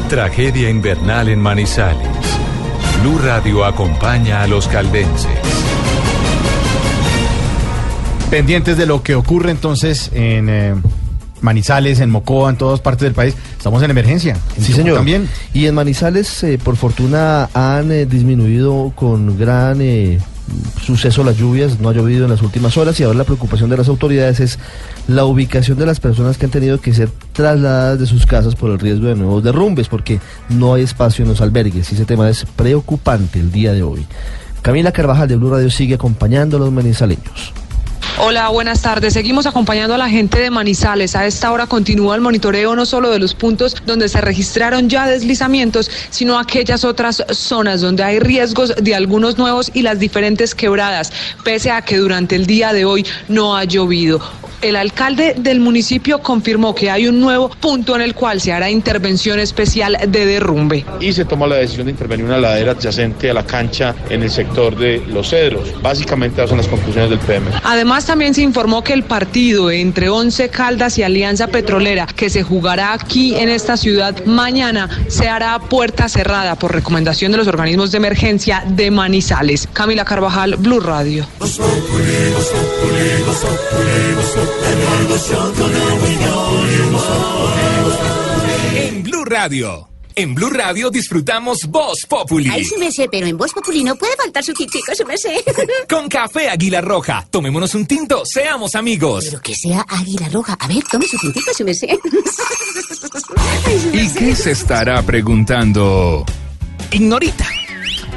Speaker 15: Tragedia invernal en Manizales. Blue Radio acompaña a los caldenses.
Speaker 3: Pendientes de lo que ocurre entonces en eh, Manizales, en Mocoa, en todas partes del país. Estamos en emergencia. En
Speaker 16: Sí, señor.
Speaker 3: También.
Speaker 16: Y en Manizales, eh, por fortuna, han eh, disminuido con gran eh, suceso las lluvias. No ha llovido en las últimas horas y ahora la preocupación de las autoridades es la ubicación de las personas que han tenido que ser trasladadas de sus casas por el riesgo de nuevos derrumbes, porque no hay espacio en los albergues. Y ese tema es preocupante el día de hoy. Camila Carvajal de Blue Radio sigue acompañando a los manizaleños.
Speaker 27: Hola, buenas tardes. Seguimos acompañando a la gente de Manizales. A esta hora continúa el monitoreo no solo de los puntos donde se registraron ya deslizamientos, sino aquellas otras zonas donde hay riesgos de algunos nuevos y las diferentes quebradas, pese a que durante el día de hoy no ha llovido. El alcalde del municipio confirmó que hay un nuevo punto en el cual se hará intervención especial de derrumbe.
Speaker 28: y se toma la decisión de intervenir una ladera adyacente a la cancha en el sector de Los Cedros. Básicamente esas son las conclusiones del PM.
Speaker 27: Además, también se informó que el partido entre Once Caldas y Alianza Petrolera, que se jugará aquí en esta ciudad mañana, se hará a puerta cerrada por recomendación de los organismos de emergencia de Manizales. Camila Carvajal, Blue Radio.
Speaker 1: En Blue Radio. En Blue Radio disfrutamos Voz Populi.
Speaker 29: Ay, sí me sé, pero en Voz Populi no puede faltar su tintico, sí me sé.
Speaker 1: Con café Águila Roja. Tomémonos un tinto, seamos amigos.
Speaker 29: Pero que sea águila roja. A ver, tome su tintico, sí me sé.
Speaker 1: ¿Y qué se estará preguntando? Ignorita.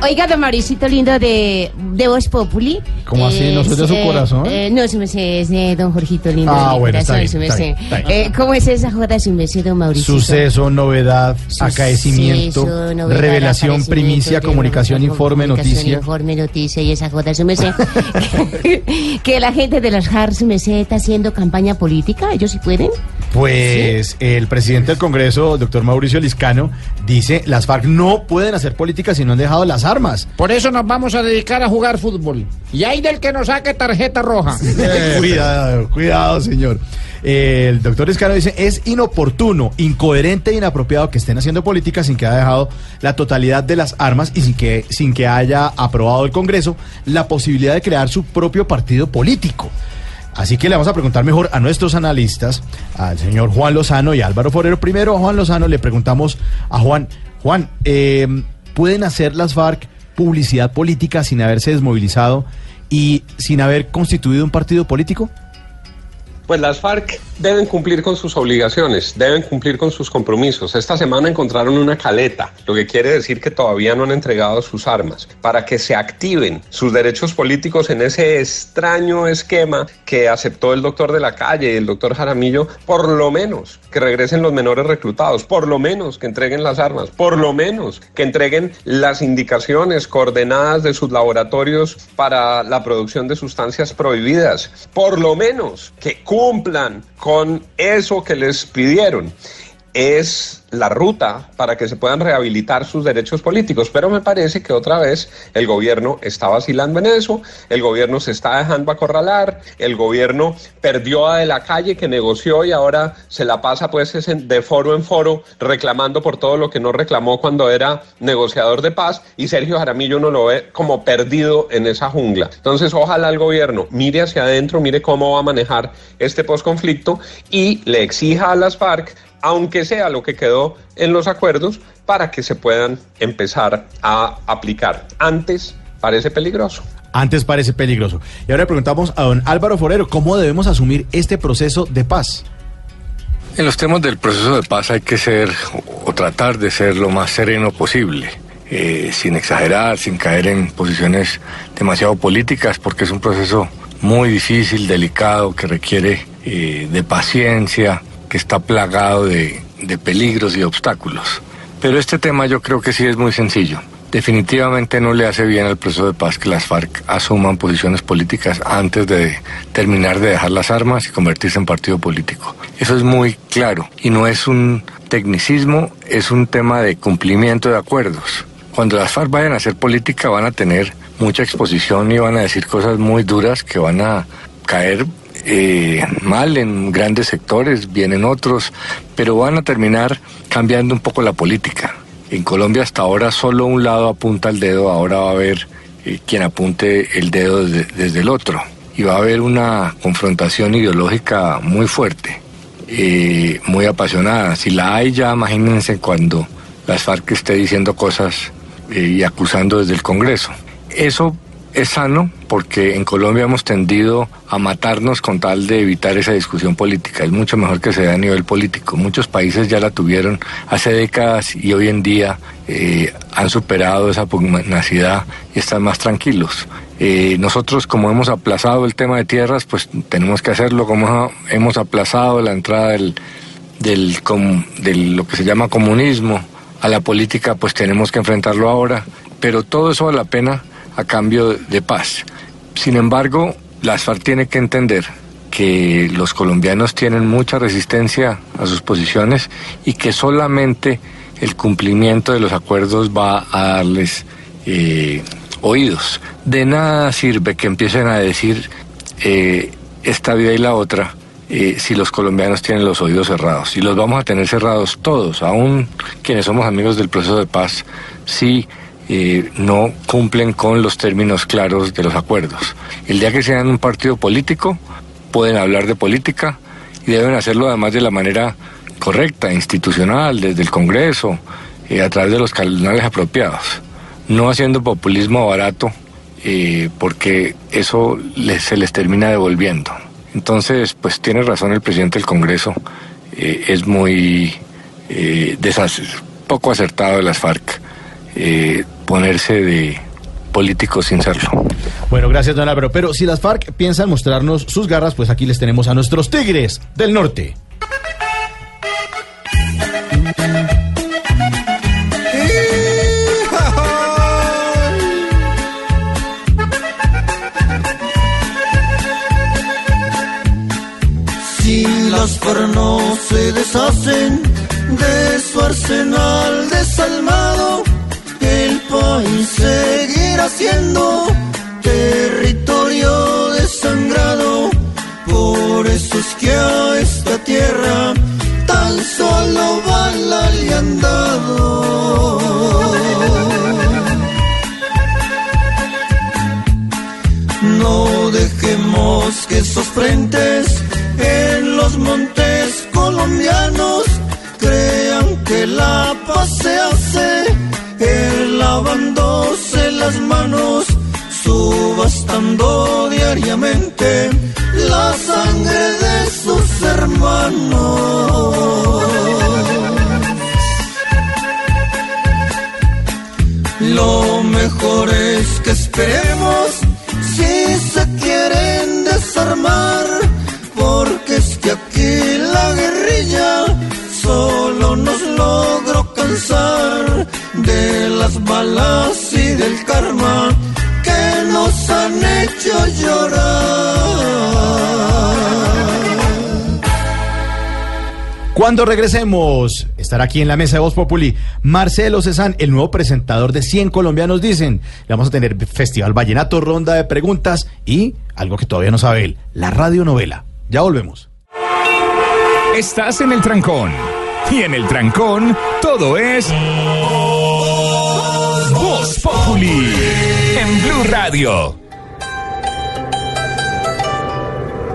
Speaker 11: Oiga, don Mauricito lindo de, de Voz Populi.
Speaker 3: ¿Cómo así? ¿No soy de su
Speaker 11: eh,
Speaker 3: corazón?
Speaker 11: eh, no, su merced, es de don Jorgito lindo
Speaker 3: Ah,
Speaker 11: de
Speaker 3: bueno, está bien,
Speaker 11: su
Speaker 3: está
Speaker 11: merced.
Speaker 3: bien, está bien.
Speaker 11: Eh, ¿Cómo es esa joda, su merced, don Mauricio?
Speaker 3: Suceso, novedad, acaecimiento,
Speaker 11: novedad,
Speaker 3: revelación, primicia, comunicación, informe,
Speaker 11: comunicación,
Speaker 3: noticia.
Speaker 11: Informe, noticia y esa joda, su merced. que la gente de las HAR, su merced, está haciendo campaña política. ¿Ellos sí pueden?
Speaker 3: Pues el presidente del Congreso, doctor Mauricio Liscano, dice las FARC no pueden hacer política si no han dejado las armas.
Speaker 8: Por eso nos vamos a dedicar a jugar fútbol. Y hay del que nos saque tarjeta roja.
Speaker 3: Cuidado, cuidado, señor. Eh, el doctor Liscano dice es inoportuno, incoherente e inapropiado que estén haciendo política sin que haya dejado la totalidad de las armas y sin que, sin que haya aprobado el Congreso la posibilidad de crear su propio partido político. Así que le vamos a preguntar mejor a nuestros analistas, al señor Juan Lozano y Álvaro Forero. Primero a Juan Lozano le preguntamos a Juan, Juan, eh, ¿pueden hacer las FARC publicidad política sin haberse desmovilizado y sin haber constituido un partido político?
Speaker 26: Pues las FARC deben cumplir con sus obligaciones, deben cumplir con sus compromisos. Esta semana encontraron una caleta, lo que quiere decir que todavía no han entregado sus armas, para que se activen sus derechos políticos en ese extraño esquema que aceptó el doctor de la calle y el doctor Jaramillo, por lo menos que regresen los menores reclutados, por lo menos que entreguen las armas, por lo menos que entreguen las indicaciones coordenadas de sus laboratorios para la producción de sustancias prohibidas, por lo menos que cumplan con eso que les pidieron. Es la ruta para que se puedan rehabilitar sus derechos políticos. Pero me parece que otra vez el gobierno está vacilando en eso, el gobierno se está dejando acorralar, el gobierno perdió a de la calle que negoció y ahora se la pasa pues de foro en foro reclamando por todo lo que no reclamó cuando era negociador de paz y Sergio Jaramillo no lo ve como perdido en esa jungla. Entonces ojalá el gobierno mire hacia adentro, mire cómo va a manejar este posconflicto y le exija a las FARC aunque sea lo que quedó en los acuerdos, para que se puedan empezar a aplicar. Antes parece peligroso.
Speaker 3: Antes parece peligroso. Y ahora le preguntamos a don Álvaro Forero, ¿cómo debemos asumir este proceso de paz?
Speaker 30: En los temas del proceso de paz hay que ser o tratar de ser lo más sereno posible, eh, sin exagerar, sin caer en posiciones demasiado políticas, porque es un proceso muy difícil, delicado, que requiere eh, de paciencia, que está plagado de, de peligros y obstáculos. Pero este tema yo creo que sí es muy sencillo. Definitivamente no le hace bien al proceso de paz que las FARC asuman posiciones políticas antes de terminar de dejar las armas y convertirse en partido político. Eso es muy claro y no es un tecnicismo, es un tema de cumplimiento de acuerdos. Cuando las FARC vayan a hacer política van a tener mucha exposición y van a decir cosas muy duras que van a caer eh, mal en grandes sectores, vienen otros, pero van a terminar cambiando un poco la política. En Colombia hasta ahora solo un lado apunta el dedo, ahora va a haber eh, quien apunte el dedo desde, el otro. Y va a haber una confrontación ideológica muy fuerte, eh, muy apasionada. Si la hay ya, imagínense cuando las FARC esté diciendo cosas y acusando desde el Congreso. Eso es sano porque en Colombia hemos tendido a matarnos con tal de evitar esa discusión política. Es mucho mejor que se dé a nivel político. Muchos países ya la tuvieron hace décadas y hoy en día eh, han superado esa pugnacidad y están más tranquilos. Eh, nosotros como hemos aplazado el tema de tierras, pues tenemos que hacerlo como hemos aplazado la entrada del, del, del lo que se llama comunismo a la política, pues tenemos que enfrentarlo ahora. Pero todo eso vale la pena a cambio de paz. Sin embargo, las FARC tiene que entender que los colombianos tienen mucha resistencia a sus posiciones y que solamente el cumplimiento de los acuerdos va a darles eh, oídos. De nada sirve que empiecen a decir eh, esta vida y la otra eh, si los colombianos tienen los oídos cerrados. Y los vamos a tener cerrados todos, aún quienes somos amigos del proceso de paz, sí eh, no cumplen con los términos claros de los acuerdos. El día que sean un partido político, pueden hablar de política y deben hacerlo además de la manera correcta, institucional, desde el Congreso, eh, a través de los canales apropiados, no haciendo populismo barato, eh, porque eso se les termina devolviendo. Entonces, pues tiene razón el presidente del Congreso, es muy poco acertado de las FARC ponerse de político sin serlo.
Speaker 3: Bueno, gracias, don Álvaro. Pero si las FARC piensan mostrarnos sus garras, pues aquí les tenemos a nuestros tigres del norte.
Speaker 31: Si las FARC no se deshacen de su arsenal desalmado, país seguirá siendo territorio desangrado. Por eso es que a esta tierra tan solo bala le han dado. No dejemos que esos frentes en los montes colombianos crean que la paz se hace él lavándose las manos, subastando diariamente la sangre de sus hermanos. Lo mejor es que esperemos si se quieren desarmar, de las balas y del karma que nos han hecho llorar.
Speaker 3: Cuando regresemos, estará aquí en la mesa de Voz Populi Marcelo Cezán, el nuevo presentador de 100 colombianos dicen. Le vamos a tener Festival Vallenato, ronda de preguntas y algo que todavía no sabe él, la radionovela. Ya volvemos.
Speaker 1: Estás en el trancón. Y en el trancón, todo es. Voz Populi. En Blue Radio.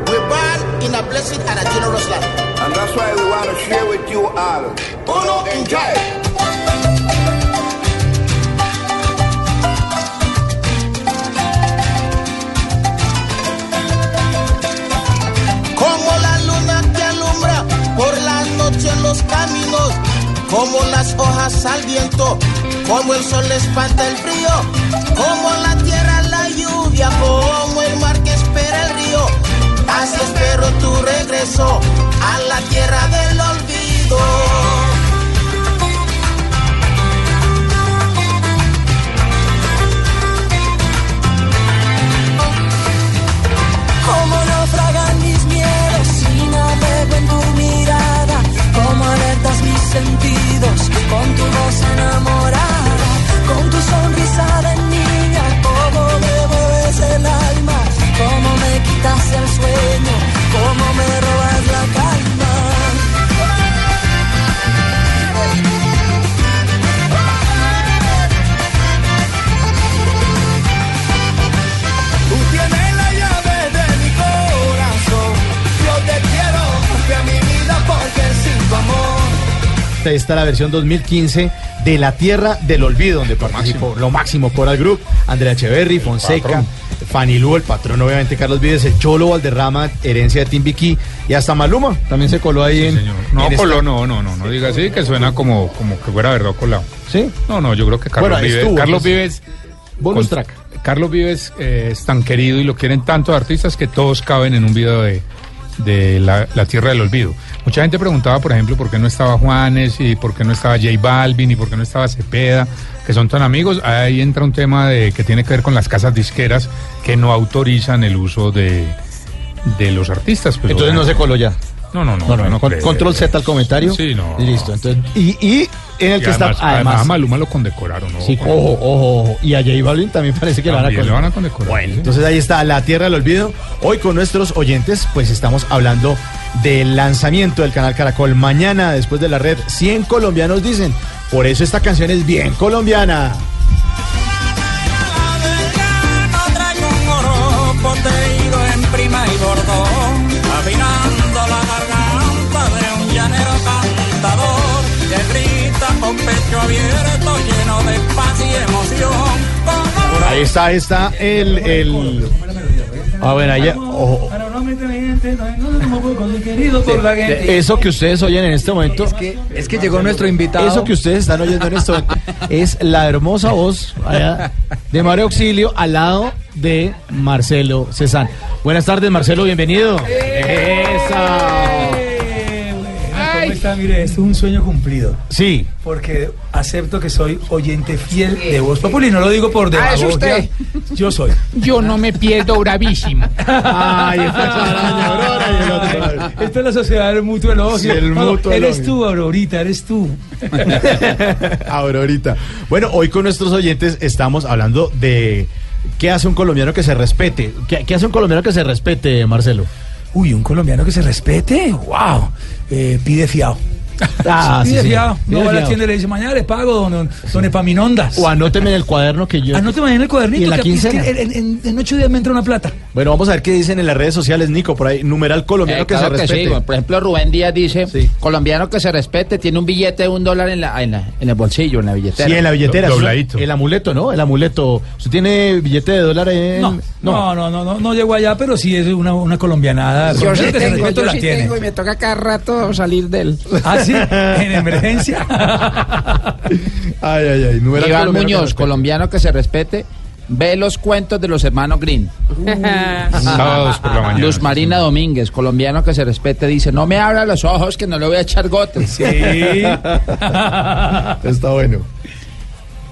Speaker 32: We're born in a blessed and a generous land. And that's why we want to share with you all. Uno, enjoy. Los caminos, como las hojas al viento, como el sol espanta el frío, como la tierra la lluvia, como el mar que espera el río. Así espero tu regreso a la tierra del olvido.
Speaker 33: Como sentidos con tu voz enamorada, con tu sonrisa de niña, como me mueves el alma, como me quitas el sueño, como me robas la calma.
Speaker 3: Esta está la versión 2015 de La Tierra del Olvido, donde participó lo máximo Coral Group, Andrea Echeverry, Fonseca,
Speaker 9: patrón.
Speaker 3: Fanny Lu, el patrón, obviamente Carlos Vives, el Cholo Valderrama, herencia de Timbiquí, y hasta Maluma también se coló ahí en.
Speaker 9: No,
Speaker 3: en esta-
Speaker 9: coló, no, no, no, no diga así, que suena como, como que fuera verdad colado.
Speaker 3: ¿Sí?
Speaker 9: No, no, yo creo que Carlos
Speaker 3: Bueno,
Speaker 9: Vives.
Speaker 3: estuvo,
Speaker 9: Carlos
Speaker 3: pues.
Speaker 9: Vives.
Speaker 3: Bonus
Speaker 9: con-
Speaker 3: track.
Speaker 9: Carlos Vives eh, es tan querido y lo quieren tantos artistas que todos caben en un video de, de la, La Tierra del Olvido. Mucha gente preguntaba, por ejemplo, por qué no estaba Juanes y por qué no estaba J Balvin y por qué no estaba Cepeda, que son tan amigos. Ahí entra un tema de que tiene que ver con las casas disqueras que no autorizan el uso de, de los artistas. pues,
Speaker 3: Entonces no se coló ya.
Speaker 9: No, no, no.
Speaker 3: No, no, con- control Z al comentario.
Speaker 9: Sí, no.
Speaker 3: Listo. Entonces, y, y en el
Speaker 9: Y
Speaker 3: que
Speaker 9: además,
Speaker 3: está.
Speaker 9: además a Maluma lo condecoraron, ¿no?
Speaker 3: Sí, ojo, ojo, ojo. Y a J Balvin también parece que
Speaker 9: También
Speaker 3: le
Speaker 9: le
Speaker 3: van a
Speaker 9: a condecorar.
Speaker 3: Bueno,
Speaker 9: sí.
Speaker 3: entonces ahí está La Tierra del Olvido. Hoy con nuestros oyentes, pues estamos hablando del lanzamiento del canal Caracol. Mañana, después de la red, 100 colombianos dicen. Por eso esta canción es bien colombiana.
Speaker 33: De un llanero cantador que grita con pecho abierto, lleno de paz y emoción.
Speaker 3: Ahí está, ahí está el. el... A ver, ahí. ojo. Eso que ustedes oyen en este momento. Es que,
Speaker 10: es que llegó nuestro invitado.
Speaker 3: Eso que ustedes están oyendo en este momento es la hermosa voz allá de Mario Auxilio al lado de Marcelo Cezán. Buenas tardes, Marcelo, bienvenido. Esa.
Speaker 10: ¿Cómo están
Speaker 34: Vea, mire, esto es un sueño cumplido.
Speaker 3: Sí.
Speaker 34: Porque acepto que soy oyente fiel de Voz Populi. No lo digo por
Speaker 8: Ah, ¿es
Speaker 34: demagogia.
Speaker 8: usted?
Speaker 34: Yo soy.
Speaker 8: Yo no me pierdo bravísimo.
Speaker 3: Ay, esta es araña, Aurora, y el otro.
Speaker 34: Esto es la sociedad del mutuo elogio.
Speaker 3: Sí, el
Speaker 34: No,
Speaker 3: mutuo
Speaker 34: Eres
Speaker 3: elogio.
Speaker 34: tú, Aurorita, eres tú.
Speaker 3: Aurorita. Bueno, hoy con nuestros oyentes estamos hablando de qué hace un colombiano que se respete. ¿Qué, qué hace un colombiano que se respete, Marcelo?
Speaker 34: Uy, un colombiano que se respete. ¡Wow! Eh, pide fiado.
Speaker 3: Ah, sí,
Speaker 34: No va a la tienda y le dice, mañana le pago, don, don, don Epaminondas.
Speaker 3: O anóteme en el cuaderno que yo.
Speaker 34: Anóteme en el cuadernito.
Speaker 3: ¿Y en la
Speaker 34: que- es que
Speaker 3: quincena?
Speaker 34: en, en- en ocho días me entra una plata.
Speaker 3: Bueno, vamos a ver qué dicen en las redes sociales, Nico, por ahí. Numeral colombiano
Speaker 8: Eh,
Speaker 3: que
Speaker 8: claro
Speaker 3: se
Speaker 8: que
Speaker 3: respete.
Speaker 8: sí. Por ejemplo, Rubén Díaz dice, colombiano que se respete, tiene un billete de un dólar en, la, en, la- en el bolsillo, en la billetera.
Speaker 3: Sí, en la billetera.
Speaker 8: Do-
Speaker 3: El amuleto, ¿no? El amuleto. ¿Usted tiene billete de dólar en.?
Speaker 34: No, no, no, no, no, no llego allá, pero sí es una, una colombianada.
Speaker 8: Yo sí
Speaker 34: que se
Speaker 8: tengo,
Speaker 34: respeta
Speaker 8: yo
Speaker 34: la
Speaker 8: sí
Speaker 34: tiene.
Speaker 8: tengo y me toca cada rato salir del...
Speaker 34: Ah, sí, en emergencia.
Speaker 3: Ay, ay, ay.
Speaker 8: Iván
Speaker 3: colombiano que
Speaker 8: Muñoz, colombiano que se respete, ve los cuentos de los hermanos Green.
Speaker 9: Sábados por la mañana.
Speaker 8: Luz Marina Domínguez, colombiano que se respete, dice, no me abra los ojos que no le voy a echar gotes.
Speaker 34: Sí.
Speaker 3: Está bueno.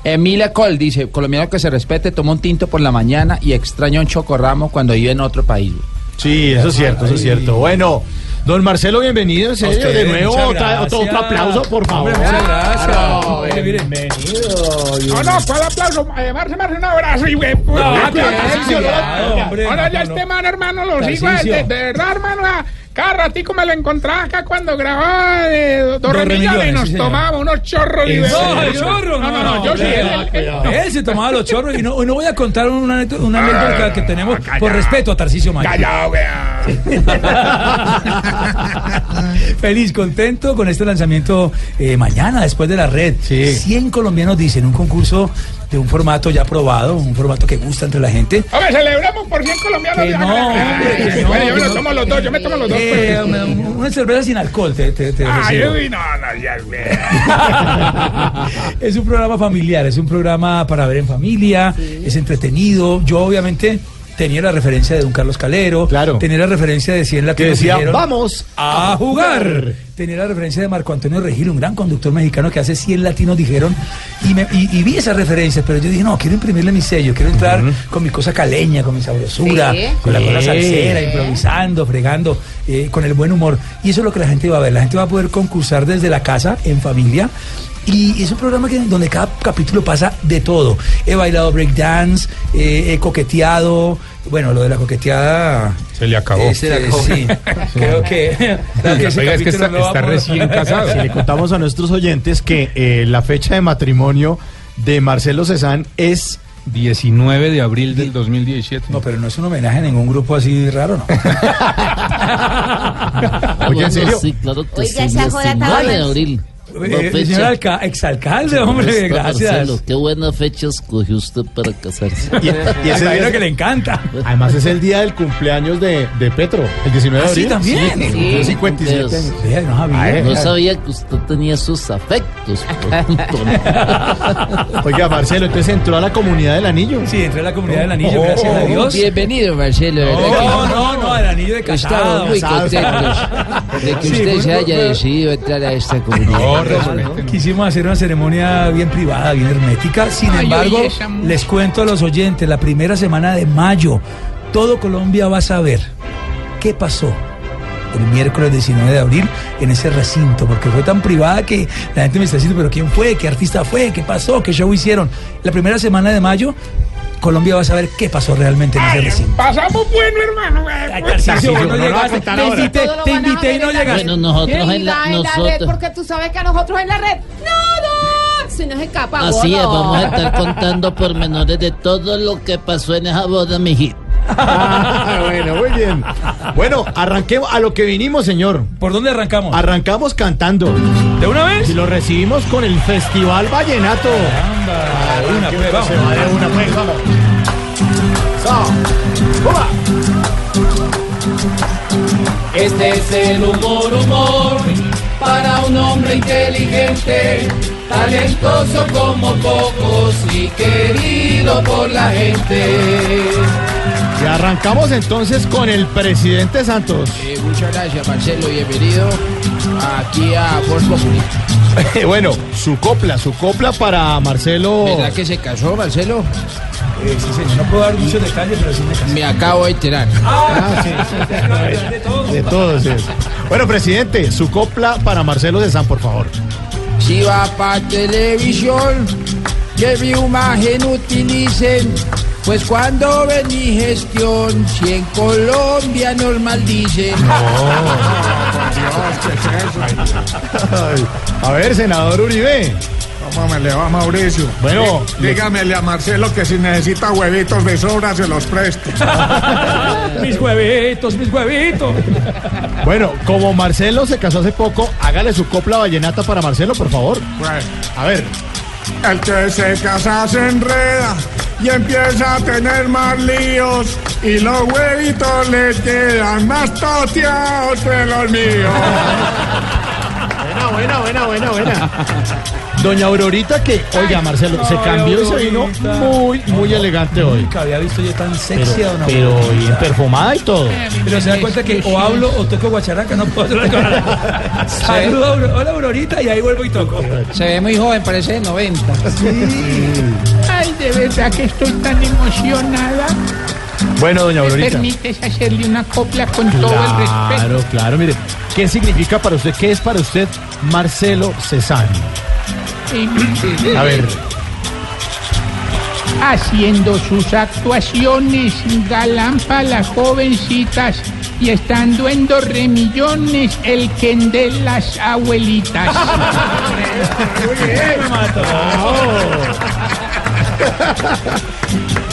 Speaker 8: Emilia Cole dice, colombiano que se respete, toma un tinto por la mañana y extraña un chocorramo cuando vive en otro país.
Speaker 3: Sí, eso es cierto, eso es cierto. Bueno, don Marcelo, bienvenido, en serio.
Speaker 34: usted,
Speaker 3: de nuevo, otro, otro
Speaker 34: gracias.
Speaker 3: aplauso, por favor.
Speaker 34: Hombre, muchas gracias.
Speaker 3: Claro,
Speaker 34: Mire, mire.
Speaker 3: bienvenido.
Speaker 10: No, no, ¿cuál aplauso? Marce, Marce, un abrazo y güey.
Speaker 34: No,
Speaker 10: Ahora ya este man, hermano, los sigo. De, verdad, hermano. Ah, Cada ratico me lo encontraba acá cuando grababa de Dos Remillones y nos
Speaker 34: sí,
Speaker 10: tomábamos unos chorros. y
Speaker 34: ¿En
Speaker 10: de-
Speaker 34: serio? chorro?
Speaker 10: No, no, no, yo sí. él- él- él-
Speaker 34: no. Él se tomaba los chorros y no, no voy a contar una, anécdota- anécdota que tenemos por respeto a Tarcisio Maya.
Speaker 10: Callao,
Speaker 34: Feliz, contento con este lanzamiento eh, mañana, después de la red. 100 colombianos dicen un concurso de un formato ya probado, un formato que gusta entre la gente.
Speaker 10: Hombre, celebramos por 100 colombianos.
Speaker 34: Que no, hombre, que no,
Speaker 10: Bueno, yo me lo tomo los dos, yo me tomo los dos.
Speaker 34: Eh,
Speaker 10: pues.
Speaker 34: una cerveza sin alcohol, te, te, te
Speaker 10: Ay,
Speaker 34: recibo.
Speaker 10: uy, no, no, ya,
Speaker 34: es un programa familiar, es un programa para ver en familia, es entretenido. Yo obviamente tenía la referencia de Don Carlos Calero, claro. tenía la referencia de 100 latinos
Speaker 3: decía,
Speaker 34: dijeron,
Speaker 3: "Vamos
Speaker 34: a
Speaker 3: a
Speaker 34: jugar.
Speaker 3: jugar".
Speaker 34: Tenía la referencia de Marco Antonio Regil, un gran conductor mexicano que hace 100 latinos dijeron, y, me- y- y vi esas referencias, pero yo dije, no, quiero imprimirle mi sello, quiero entrar con mi cosa caleña, con mi sabrosura,
Speaker 8: Sí.
Speaker 34: con la cosa
Speaker 8: Sí.
Speaker 34: salsera, improvisando, fregando, eh, con el buen humor. Y eso es lo que la gente va a ver. La gente va a poder concursar desde la casa, en familia. Y es un programa que, donde cada capítulo pasa de todo. He bailado breakdance, eh, he coqueteado. Bueno, lo de la coqueteada.
Speaker 9: Se le acabó.
Speaker 34: este, sí, creo que. creo que ese
Speaker 9: Oiga, es que está-
Speaker 34: no
Speaker 9: está recién casado.
Speaker 3: Si le contamos a nuestros oyentes que eh, la fecha de matrimonio de Marcelo Cezán es
Speaker 9: 19 de abril del 2017.
Speaker 34: No, pero no es un homenaje a ningún grupo así raro, ¿no?
Speaker 3: Oye, ¿en serio?
Speaker 35: Sí, claro que
Speaker 29: Oiga,
Speaker 35: sí.
Speaker 29: esa joda estaba
Speaker 35: 19 de abril.
Speaker 34: Eh, señor alca- exalcalde, hombre,
Speaker 35: Está
Speaker 34: gracias.
Speaker 35: Marcelo, qué buena fecha escogió usted para casarse.
Speaker 3: Y, y ese día-
Speaker 34: que le encanta.
Speaker 3: Además es el día del cumpleaños de, de Petro, el 19 de
Speaker 34: ¿Ah, sí,
Speaker 3: abril.
Speaker 34: también?
Speaker 3: Sí,
Speaker 34: Sí.
Speaker 3: cumplió 57
Speaker 35: Dios.
Speaker 3: años.
Speaker 34: Sí, no sabía.
Speaker 3: Ah,
Speaker 35: No sabía que usted tenía sus afectos.
Speaker 3: Oiga, Marcelo, entonces entró a la comunidad del anillo.
Speaker 34: Sí, entré a la comunidad del anillo,
Speaker 3: Oh,
Speaker 34: gracias a Dios.
Speaker 8: Bienvenido, Marcelo. ¿verdad que-
Speaker 34: No, no, no, el anillo de casado.
Speaker 8: Estamos muy contentos de que
Speaker 34: Sí,
Speaker 8: usted
Speaker 34: muy-
Speaker 8: se haya decidido entrar a esta comunidad.
Speaker 34: Quisimos hacer una ceremonia bien privada, bien hermética. Sin
Speaker 8: Ay,
Speaker 34: embargo, les cuento a los oyentes, la primera semana de mayo, todo Colombia va a saber qué pasó el miércoles 19 de abril en ese recinto, porque fue tan privada que la gente me está diciendo, pero ¿quién fue? ¿Qué artista fue? ¿Qué pasó? ¿Qué show hicieron? La primera semana de mayo, Colombia va a saber qué pasó realmente en ese recinto.
Speaker 10: Pasamos bueno, hermano.
Speaker 34: Te invité, te invité y no llegaste.
Speaker 35: Bueno, nosotros en la,
Speaker 29: en la red,
Speaker 35: nosotros,
Speaker 29: porque tú sabes que a nosotros en la red, nada, se nos escapa.
Speaker 35: así es, vamos a estar contando pormenores de todo lo que pasó en esa boda, mijito.
Speaker 3: Ah, bueno, muy bien. Bueno, arranquemos a lo que vinimos, señor.
Speaker 34: ¿Por dónde arrancamos?
Speaker 3: Arrancamos cantando.
Speaker 34: ¿De una vez?
Speaker 3: Y lo recibimos con el Festival Vallenato.
Speaker 34: Anda, de una, pues, vamos.
Speaker 3: Se va de una, pues, vamos. So, ¡Uva!
Speaker 33: Este es el humor, humor, para uno
Speaker 8: hombre inteligente, talentoso como pocos y querido por la gente.
Speaker 3: Y arrancamos entonces con el presidente Santos.
Speaker 8: Eh, muchas gracias, Marcelo, bienvenido aquí a Voz Populi.
Speaker 3: bueno, su copla, su copla para Marcelo.
Speaker 8: ¿Verdad que se casó, Marcelo?
Speaker 34: Eh, sí, señor. No puedo dar muchos detalles, pero sí me casé.
Speaker 8: Me acabo de enterar.
Speaker 34: Ah, sí, sí. De todo.
Speaker 3: De todos. sí. Bueno, presidente, su copla para Marcelo de San, por favor.
Speaker 8: Si va para televisión, que mi imagen utilicen. Pues cuando ven mi gestión, si en Colombia nos maldicen.
Speaker 3: A ver, senador Uribe.
Speaker 13: ¿Cómo me le va, Mauricio?
Speaker 3: Bueno,
Speaker 13: Dí- dígamele a Marcelo que si necesita huevitos de sobra se los presto.
Speaker 34: mis huevitos, mis huevitos.
Speaker 3: Bueno, como Marcelo se casó hace poco, hágale su copla vallenata para Marcelo, por favor.
Speaker 13: Bueno,
Speaker 3: A ver.
Speaker 13: el que se casa se enreda y empieza a tener más líos y los huevitos le quedan más toteados que los míos.
Speaker 3: Buena, buena, buena, buena, buena. Doña Aurorita que, oiga, Marcelo, se cambió y se vino muy, muy elegante hoy.
Speaker 34: Nunca había visto yo tan sexy
Speaker 3: Pero,
Speaker 34: a una
Speaker 3: pero bien perfumada y todo.
Speaker 34: Pero se da cuenta que o hablo o toco guacharaca, no puedo la Saludo, Auro- hola Aurorita, y ahí vuelvo y toco.
Speaker 8: Se ve muy joven, parece de 90.
Speaker 10: Ay, de verdad que estoy tan emocionada.
Speaker 3: Bueno, doña
Speaker 10: ¿Me
Speaker 3: Aurorita.
Speaker 10: permites hacerle una copla con todo el respeto?
Speaker 3: Claro, claro, mire. ¿Qué significa para usted? ¿Qué es para usted Marcelo Cezanne?
Speaker 10: Eh,
Speaker 3: A ver.
Speaker 10: Haciendo sus actuaciones, galán para las jovencitas y estando en dos remillones, el Ken de las abuelitas.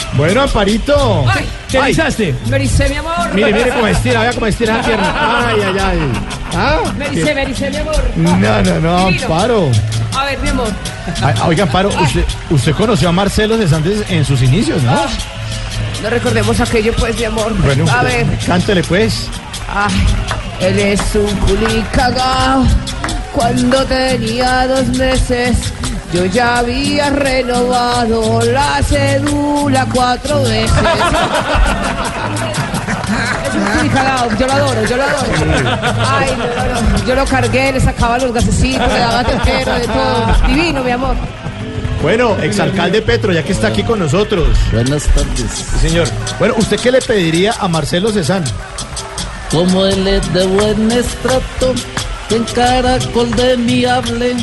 Speaker 3: Bueno, Amparito.
Speaker 34: ¿Qué
Speaker 3: Ay?
Speaker 36: Me dice mi amor.
Speaker 3: Mire, mire cómo estira, vea cómo estira la pierna. Ay, ay, ay. ¿Ah?
Speaker 36: Me dice, me dice mi amor.
Speaker 3: No, no, no. Amparo.
Speaker 36: A ver, mi amor.
Speaker 3: Ay, Oiga, Amparo, usted, usted conoció a Marcelo Cezanne en sus inicios, ¿no?
Speaker 36: No recordemos aquello, pues, mi amor.
Speaker 3: Bueno,
Speaker 36: A ver.
Speaker 3: cántele pues.
Speaker 36: Ay, él es un culi cagao. Cuando tenía dos meses, yo ya había renovado la cédula cuatro veces. Es un cagao, yo lo adoro, yo lo adoro. Ay, no, no, no. Yo lo cargué, le sacaba los gasecitos, le daba tetero, de todo. Divino, mi amor.
Speaker 3: Bueno, exalcalde Petro, ya que está aquí con nosotros.
Speaker 4: Buenas tardes.
Speaker 3: Sí, señor. Bueno, ¿usted qué le pediría a Marcelo Cezanne?
Speaker 4: Como él es de buen estrato, que en caracol de mí hable,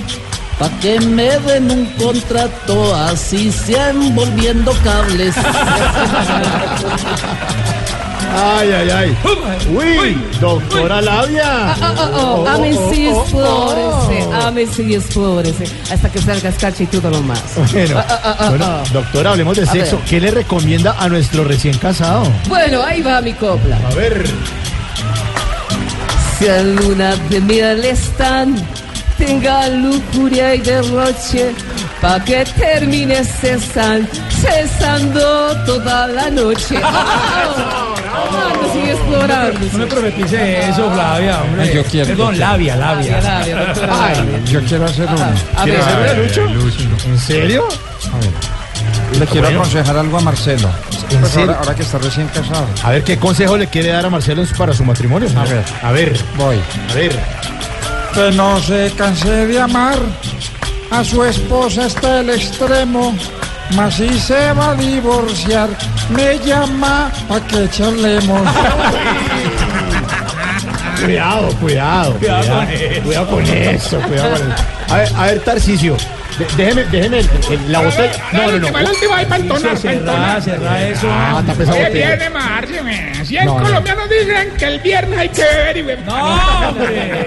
Speaker 4: pa' que me den un contrato, así sea envolviendo cables.
Speaker 3: Ay, ay, ay. Uy, doctora Labia.
Speaker 36: Oh, oh, oh, a mí sí explórese, a mí sí explórese, hasta que salga escarcha y todo lo más.
Speaker 3: Bueno,
Speaker 36: Ah, ah, ah,
Speaker 3: bueno, doctora, hablemos de sexo.
Speaker 36: ver.
Speaker 3: ¿Qué le recomienda a nuestro recién casado?
Speaker 36: Bueno, ahí va mi copla.
Speaker 3: A ver.
Speaker 36: Si a luna de miel están, tenga lujuria y derroche, pa' que termine cesan, cesando toda la noche. Amando, sigue explorando.
Speaker 34: No me profetice eso, Flavia, hombre.
Speaker 8: Yo quiero,
Speaker 34: Perdón, labia, labia.
Speaker 36: Labia, labia, doctora
Speaker 3: Ay,
Speaker 36: labia.
Speaker 8: Yo quiero hacer uno.
Speaker 36: A
Speaker 3: ¿Quiere
Speaker 36: ver,
Speaker 3: hacerle a Lucho? ¿En serio?
Speaker 8: Le quiero
Speaker 3: Bueno.
Speaker 8: aconsejar algo a Marcelo.
Speaker 3: ¿En
Speaker 8: Pues
Speaker 3: serio?
Speaker 8: ahora, ahora que está recién casado.
Speaker 3: A ver, ¿qué consejo le quiere dar a Marcelo para su matrimonio? señor?
Speaker 8: A ver.
Speaker 3: A ver,
Speaker 8: Voy.
Speaker 3: a ver.
Speaker 10: Que no se canse de amar a su esposa hasta el extremo. Mas si se va a divorciar, me llama pa' que charlemos.
Speaker 3: Cuidado, cuidado.
Speaker 34: Cuidado
Speaker 3: Cuidado,
Speaker 34: con eso.
Speaker 3: cuidado con eso. Cuidado con eso. A ver, a ver, Tarcicio. Déjeme, déjeme el- el- la botella. No, no, no.
Speaker 10: ahí para entonar,
Speaker 34: Cerrá, cerrá eso.
Speaker 3: Ah, está pesado.
Speaker 10: Oye, viene Marce, me. Si
Speaker 3: no.
Speaker 10: colombiano dicen que el viernes hay que beber y beber.
Speaker 34: No, hombre.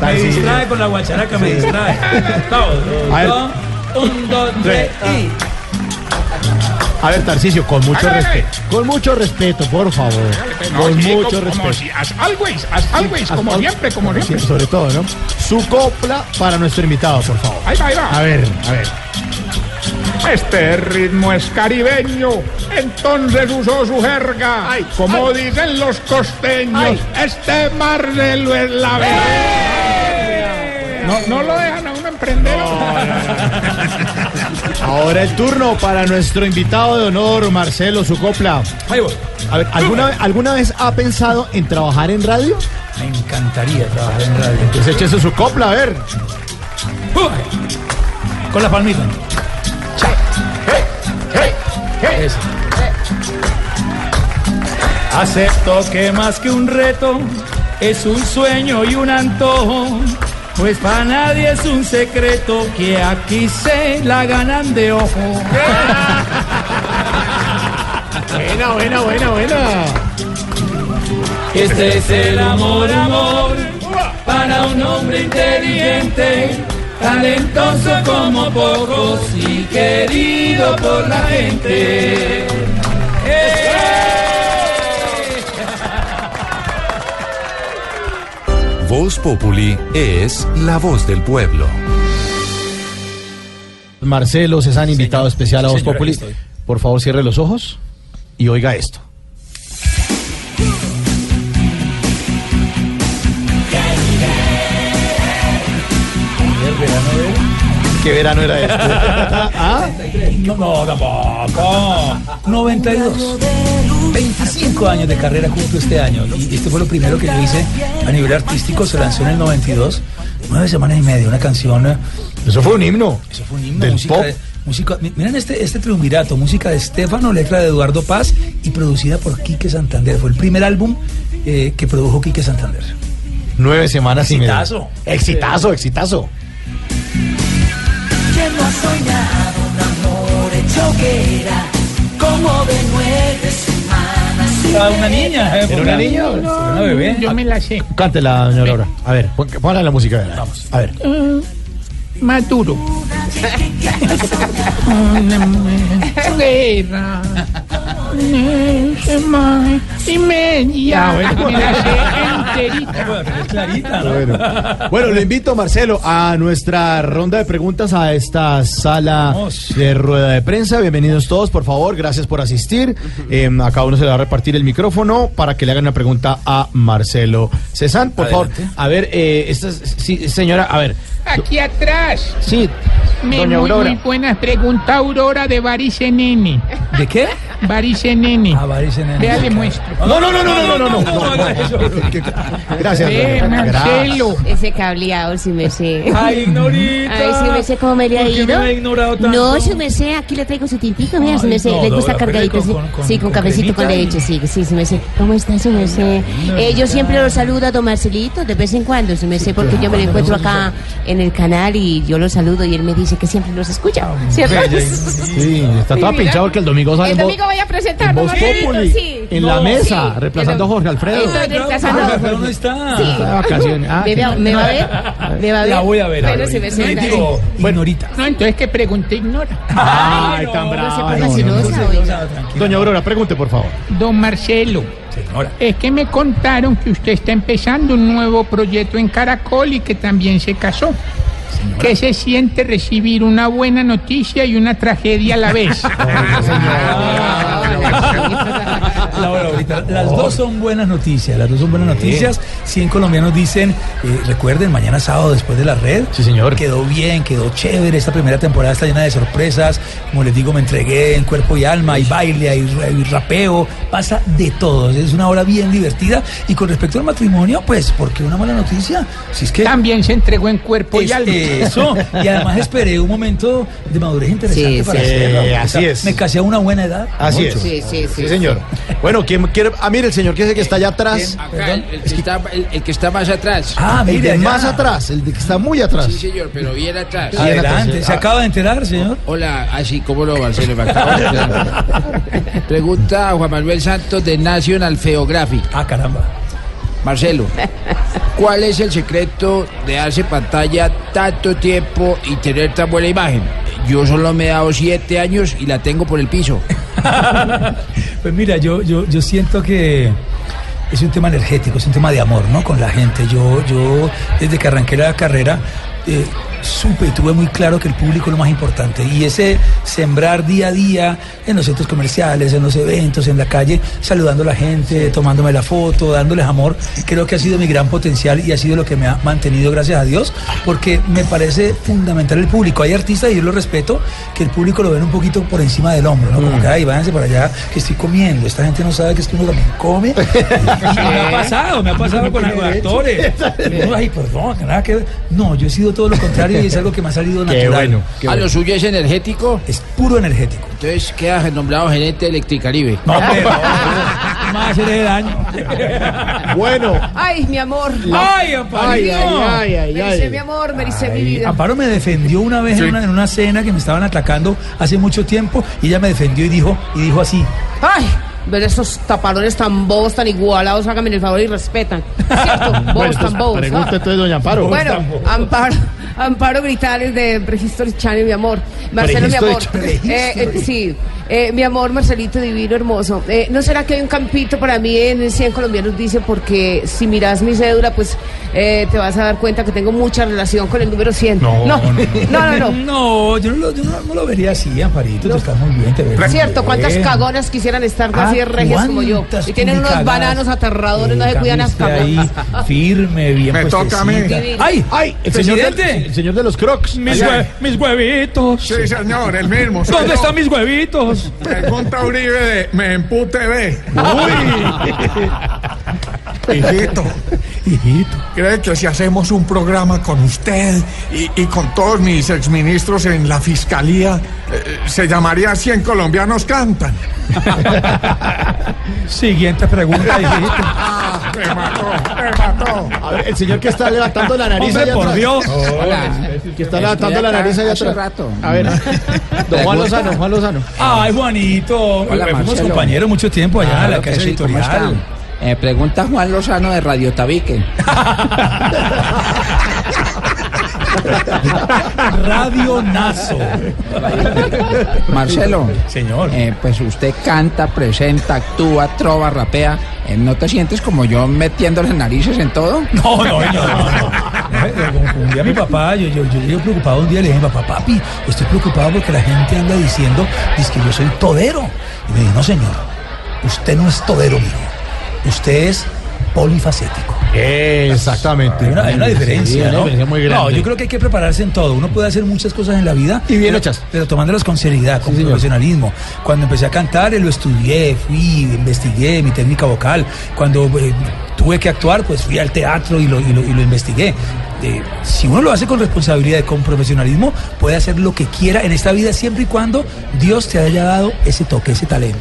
Speaker 34: Me distrae con la guacharaca, me distrae. Todo.
Speaker 3: A ver.
Speaker 34: Dos, Un, dos, tres y.
Speaker 3: A ver, Tarcicio, con mucho respeto. Con mucho respeto, por favor.
Speaker 10: No,
Speaker 3: con
Speaker 10: sí,
Speaker 3: mucho
Speaker 10: como,
Speaker 3: respeto.
Speaker 10: como si, as always, as always, como
Speaker 3: Al-
Speaker 10: siempre, como
Speaker 3: Sí,
Speaker 10: siempre.
Speaker 3: sobre todo, ¿no? Su copla para nuestro invitado, por favor.
Speaker 10: Ahí va, ahí va.
Speaker 3: A ver, a ver.
Speaker 10: Este ritmo es caribeño, entonces usó su jerga. Como dicen los costeños, este Marcelo es la verdad. No, no lo dejan
Speaker 3: Ahora el turno para nuestro invitado de honor, Marcelo, su copla. A ver, ¿alguna, ¿alguna vez ha pensado en trabajar en radio?
Speaker 34: Me encantaría trabajar en radio.
Speaker 3: Pues échese su copla, a ver.
Speaker 34: Con la palmita. Eso. Acepto que más que un reto es un sueño y un antojo, pues para nadie es un secreto que aquí se la ganan de ojo.
Speaker 3: Buena, buena, buena, buena.
Speaker 34: Este es el amor, amor, para un hombre inteligente, talentoso como pocos y querido por la gente.
Speaker 15: Voz Populi es la voz del pueblo.
Speaker 3: Marcelo Cezanne, invitado especial a Voz Populi. Por favor, cierre los ojos y oiga esto. ¿Qué verano era este? ¿Ah?
Speaker 34: No, no, tampoco. 92. 25 años de carrera justo este año. Y este fue lo primero que yo hice a nivel artístico. Se lanzó en el 92. Nueve semanas y media. Una canción. eh,
Speaker 3: Eso fue un himno.
Speaker 34: Eso fue un himno.
Speaker 3: Del
Speaker 34: música
Speaker 3: pop.
Speaker 34: de- música- mi- miren este, este triunvirato. Música de Estefano, letra de Eduardo Paz y producida por Quique Santander. Fue el primer álbum eh, que produjo Quique Santander.
Speaker 3: Nueve semanas y media.
Speaker 34: Exitazo.
Speaker 3: Exitazo, exitazo.
Speaker 33: ¿Quién no ha soñado un amor hecho hoguera? Como de nueve semanas. y
Speaker 34: Era una niña. eh,
Speaker 3: ¿Era una niña?
Speaker 34: Era una bebé.
Speaker 10: Yo me la sé.
Speaker 3: Cántela, doña Laura. A ver, pon- ponla la música. a ver.
Speaker 34: Vamos.
Speaker 3: A ver.
Speaker 10: Maduro. Guerra. Semana y media.
Speaker 3: Ah, bueno.
Speaker 10: Me la sé
Speaker 34: es clarita, ¿no?
Speaker 3: Bueno, bueno, le invito, Marcelo, a nuestra ronda de preguntas a esta sala
Speaker 34: Vamos.
Speaker 3: de rueda de prensa. Bienvenidos todos, por favor, gracias por asistir. Eh, a cada uno se le va a repartir el micrófono para que le hagan una pregunta a Marcelo Cezanne. Por
Speaker 34: Adelante.
Speaker 3: favor, a ver, eh, esta es- sí, señora, a ver.
Speaker 10: Aquí atrás.
Speaker 3: Sí,
Speaker 10: Me-
Speaker 3: doña
Speaker 10: muy,
Speaker 3: Aurora.
Speaker 10: muy buena pregunta, Aurora de Baricenene.
Speaker 34: ¿De qué?
Speaker 10: Varicenene.
Speaker 34: Ah, Baricenene.
Speaker 10: Vea, le muestro.
Speaker 3: No, no, no, no, no, no, no, no, no,
Speaker 34: haga eso.
Speaker 3: Gracias,
Speaker 10: Ve,
Speaker 3: Aurora.
Speaker 10: Marcelo.
Speaker 36: Ese cableado, si me sé.
Speaker 34: Ay, ignorita.
Speaker 36: Ay, si me sé cómo me le ha
Speaker 34: ¿Por qué
Speaker 36: ido.
Speaker 34: me ha ignorado tanto?
Speaker 36: No, si me sé, aquí le traigo su tintico, mira, si me sé,
Speaker 34: no,
Speaker 36: le gusta cargadito,
Speaker 34: con-
Speaker 36: sí,
Speaker 34: con- con-
Speaker 36: sí, con
Speaker 34: con
Speaker 36: cafecito con leche, sí, sí, sí me sé. ¿Cómo está, si me sé? Eh, yo siempre lo saludo a don Marcelito, de vez en cuando, si me sé, porque yo me lo encuentro acá en el canal y yo lo saludo y él me dice que siempre los escucha, ¿cierto?
Speaker 34: Bella,
Speaker 3: Sí, está toda
Speaker 36: Sí,
Speaker 3: pinchado porque el domingo sale
Speaker 36: El domingo voy a presentar,
Speaker 3: en
Speaker 36: don
Speaker 3: Voz
Speaker 36: Marcelito,
Speaker 3: Populi,
Speaker 36: sí.
Speaker 3: en la mesa,
Speaker 36: sí,
Speaker 3: reemplazando a Jorge Alfredo.
Speaker 34: Claro, no está.
Speaker 36: Sí.
Speaker 3: Está de vacaciones. Ah,
Speaker 36: ¿Me,
Speaker 3: qué-
Speaker 36: va, me va a ver? ¿Me va a ver?
Speaker 34: La voy a ver.
Speaker 36: Bueno,
Speaker 34: ahorita.
Speaker 36: si me.
Speaker 34: Digo, ignorita.
Speaker 10: No, entonces que pregunte ignora.
Speaker 3: Ay, tan
Speaker 36: no
Speaker 3: no,
Speaker 36: celosa, oiga.
Speaker 3: Doña Aurora, pregunte, por favor.
Speaker 10: Don Marcelo.
Speaker 34: Señora.
Speaker 10: Es que me contaron que usted está empezando un nuevo proyecto en Caracol y que también se casó. ¿Qué se siente recibir una buena noticia y una tragedia a la vez?
Speaker 34: Laura, ahorita, las dos son buenas noticias, las dos son buenas noticias. 100 colombianos dicen, eh, recuerden, mañana sábado después de la red.
Speaker 3: Sí, señor.
Speaker 34: Quedó bien, quedó chévere. Esta primera temporada está llena de sorpresas. Como les digo, me entregué en cuerpo y alma, hay baile, hay, hay rapeo, pasa de todo. Es una hora bien divertida. Y con respecto al matrimonio, pues, ¿por qué una mala noticia? Si es que
Speaker 10: También se entregó en cuerpo y alma.
Speaker 34: eso. Y además esperé un momento de madurez interesante
Speaker 36: Sí,
Speaker 34: para
Speaker 36: sí.
Speaker 34: hacerlo.
Speaker 3: Eh, así es.
Speaker 34: Me casé a una buena edad.
Speaker 3: Así
Speaker 34: Mucho.
Speaker 3: es.
Speaker 36: Sí, sí, sí.
Speaker 3: Sí, señor. Bueno, ¿quién quiere? Ah, mire, el señor que es el que está allá atrás.
Speaker 8: Acá, el, el que está, el, el que está más atrás.
Speaker 34: Ah,
Speaker 3: El
Speaker 34: mire,
Speaker 3: más atrás, el de que está muy atrás.
Speaker 8: Sí, señor, pero bien atrás.
Speaker 34: Adelante. ¿Se
Speaker 3: Ah.
Speaker 34: acaba de enterar, señor?
Speaker 8: Hola, así como lo Marcelo me acabo de enterar. Pregunta a Juan Manuel Santos de National Geographic.
Speaker 34: Ah, caramba.
Speaker 8: Marcelo, ¿cuál es el secreto de darse pantalla tanto tiempo y tener tan buena imagen? Yo solo me he dado siete años y la tengo por el piso.
Speaker 34: Pues mira, yo, yo, yo siento que es un tema energético, es un tema de amor, ¿no? Con la gente. Yo, yo desde que arranqué la carrera, eh, supe y tuve muy claro que el público es lo más importante. Y ese sembrar día a día en los centros comerciales, en los eventos, en la calle, saludando a la gente, tomándome la foto, dándoles amor, creo que ha sido mi gran potencial y ha sido lo que me ha mantenido, gracias a Dios, porque me parece fundamental el público. Hay artistas, y yo lo respeto, que el público lo ven un poquito por encima del hombro, ¿no? Como que, ay, váyanse para allá, que estoy comiendo. Esta gente no sabe que es que uno también come. Y me ha pasado, me ha pasado con algunos actores. Y uno, ay, perdón, nada que ver. No, yo he sido todo lo contrario y es algo que me ha salido
Speaker 8: Qué
Speaker 34: natural.
Speaker 8: bueno, qué ¿A lo suyo es energético?
Speaker 34: Es puro energético.
Speaker 8: Entonces queda nombrado gerente de Electricaribe.
Speaker 34: No, no, más hacerle daño.
Speaker 3: Bueno.
Speaker 11: Ay, mi amor.
Speaker 34: Ay, Amparito.
Speaker 11: Ay, ay, ay, Me dice mi amor, me dice mi vida.
Speaker 34: Amparo me defendió una vez en, una, en una cena que me estaban atacando hace mucho tiempo y ella me defendió y dijo, y dijo así.
Speaker 11: Ay, ver esos taparones tan bobos, tan igualados, hágame el favor y respetan. ¿Cierto? Bobos tan bobos.
Speaker 3: Pregunta
Speaker 11: Ah.
Speaker 3: entonces, doña Amparo.
Speaker 11: Bueno, Amparo, Amparo Gritales de Prehistory Channel, mi amor. Marcelo, mi amor. Eh, eh, sí, eh, mi amor, Marcelito divino, hermoso. Eh, ¿No será que hay un campito para mí en 100 colombianos? Dice, porque si miras mi cédula, pues eh, te vas a dar cuenta que tengo mucha relación con el número 100. No, no, no. no,
Speaker 34: No, yo no lo, yo no, no lo vería así, Amparito. Tú estás muy bien, te ves
Speaker 11: Cierto, ¿cuántas
Speaker 34: bien.
Speaker 11: cagonas quisieran estar
Speaker 34: Ah,
Speaker 11: así de regias como yo?
Speaker 34: ¿cuántas
Speaker 11: Y tienen unos bananos aterradores, no se cuidan las cagonas.
Speaker 34: firme, bien
Speaker 13: Me toca a mí.
Speaker 34: puestecita. ¡Ay!
Speaker 3: ¡Ay! El señor,
Speaker 34: ¡Presidente!
Speaker 3: del, el señor de los crocs.
Speaker 34: Mis, mis huevitos.
Speaker 13: Sí, señor, el mismo.
Speaker 34: ¿Dónde están mis huevitos?
Speaker 13: Pregunta Uribe de Me Empute TV.
Speaker 34: Uy.
Speaker 13: Hijito.
Speaker 34: Hijito.
Speaker 13: ¿Cree que si hacemos un programa con usted y, y con todos mis exministros en la fiscalía, eh, se llamaría 100 colombianos cantan?
Speaker 34: Siguiente pregunta, hijito.
Speaker 13: Me mató, me mató.
Speaker 3: A ver, el señor que está levantando la nariz
Speaker 34: Hombre,
Speaker 3: allá
Speaker 34: por
Speaker 3: atrás.
Speaker 34: Dios.
Speaker 3: Que está levantando la nariz allá
Speaker 8: hace
Speaker 3: atrás.
Speaker 8: rato.
Speaker 3: A ver. Don Juan Lozano, Juan Lozano.
Speaker 34: Ay, Juanito.
Speaker 8: Hola,
Speaker 34: Fuimos compañeros mucho tiempo allá en la
Speaker 8: que
Speaker 34: casa
Speaker 8: sí, ¿cómo
Speaker 34: editorial.
Speaker 8: Eh, pregunta Juan Lozano de Radio Tabique.
Speaker 34: Radio Nazo.
Speaker 8: Marcelo.
Speaker 34: Señor.
Speaker 8: eh, pues usted canta, presenta, actúa, trova, rapea. Eh, ¿No te sientes como yo metiendo las narices en todo?
Speaker 34: No, no, no, no. un día mi papá, yo, yo, yo llegué preocupado un día le dije, papá, papi, estoy preocupado porque la gente anda diciendo, dice que yo soy todero. Y me dijo, no señor, usted no es todero, mijo. Usted es polifacético.
Speaker 3: Exactamente.
Speaker 34: Hay una, hay una
Speaker 3: Sí,
Speaker 34: diferencia, ¿no?
Speaker 3: diferencia muy grande.
Speaker 34: No, yo creo que hay que prepararse en todo. Uno puede hacer muchas cosas en la vida.
Speaker 3: Y bien
Speaker 34: pero-
Speaker 3: hechas.
Speaker 34: Pero tomándolas con seriedad, con
Speaker 3: Sí, señor.
Speaker 34: profesionalismo. Cuando empecé a cantar, eh, lo estudié, fui, investigué mi técnica vocal. Cuando eh, tuve que actuar, pues fui al teatro y lo, y lo, y lo investigué. Eh, si uno lo hace con responsabilidad y con profesionalismo, puede hacer lo que quiera en esta vida siempre y cuando Dios te haya dado ese toque, ese talento.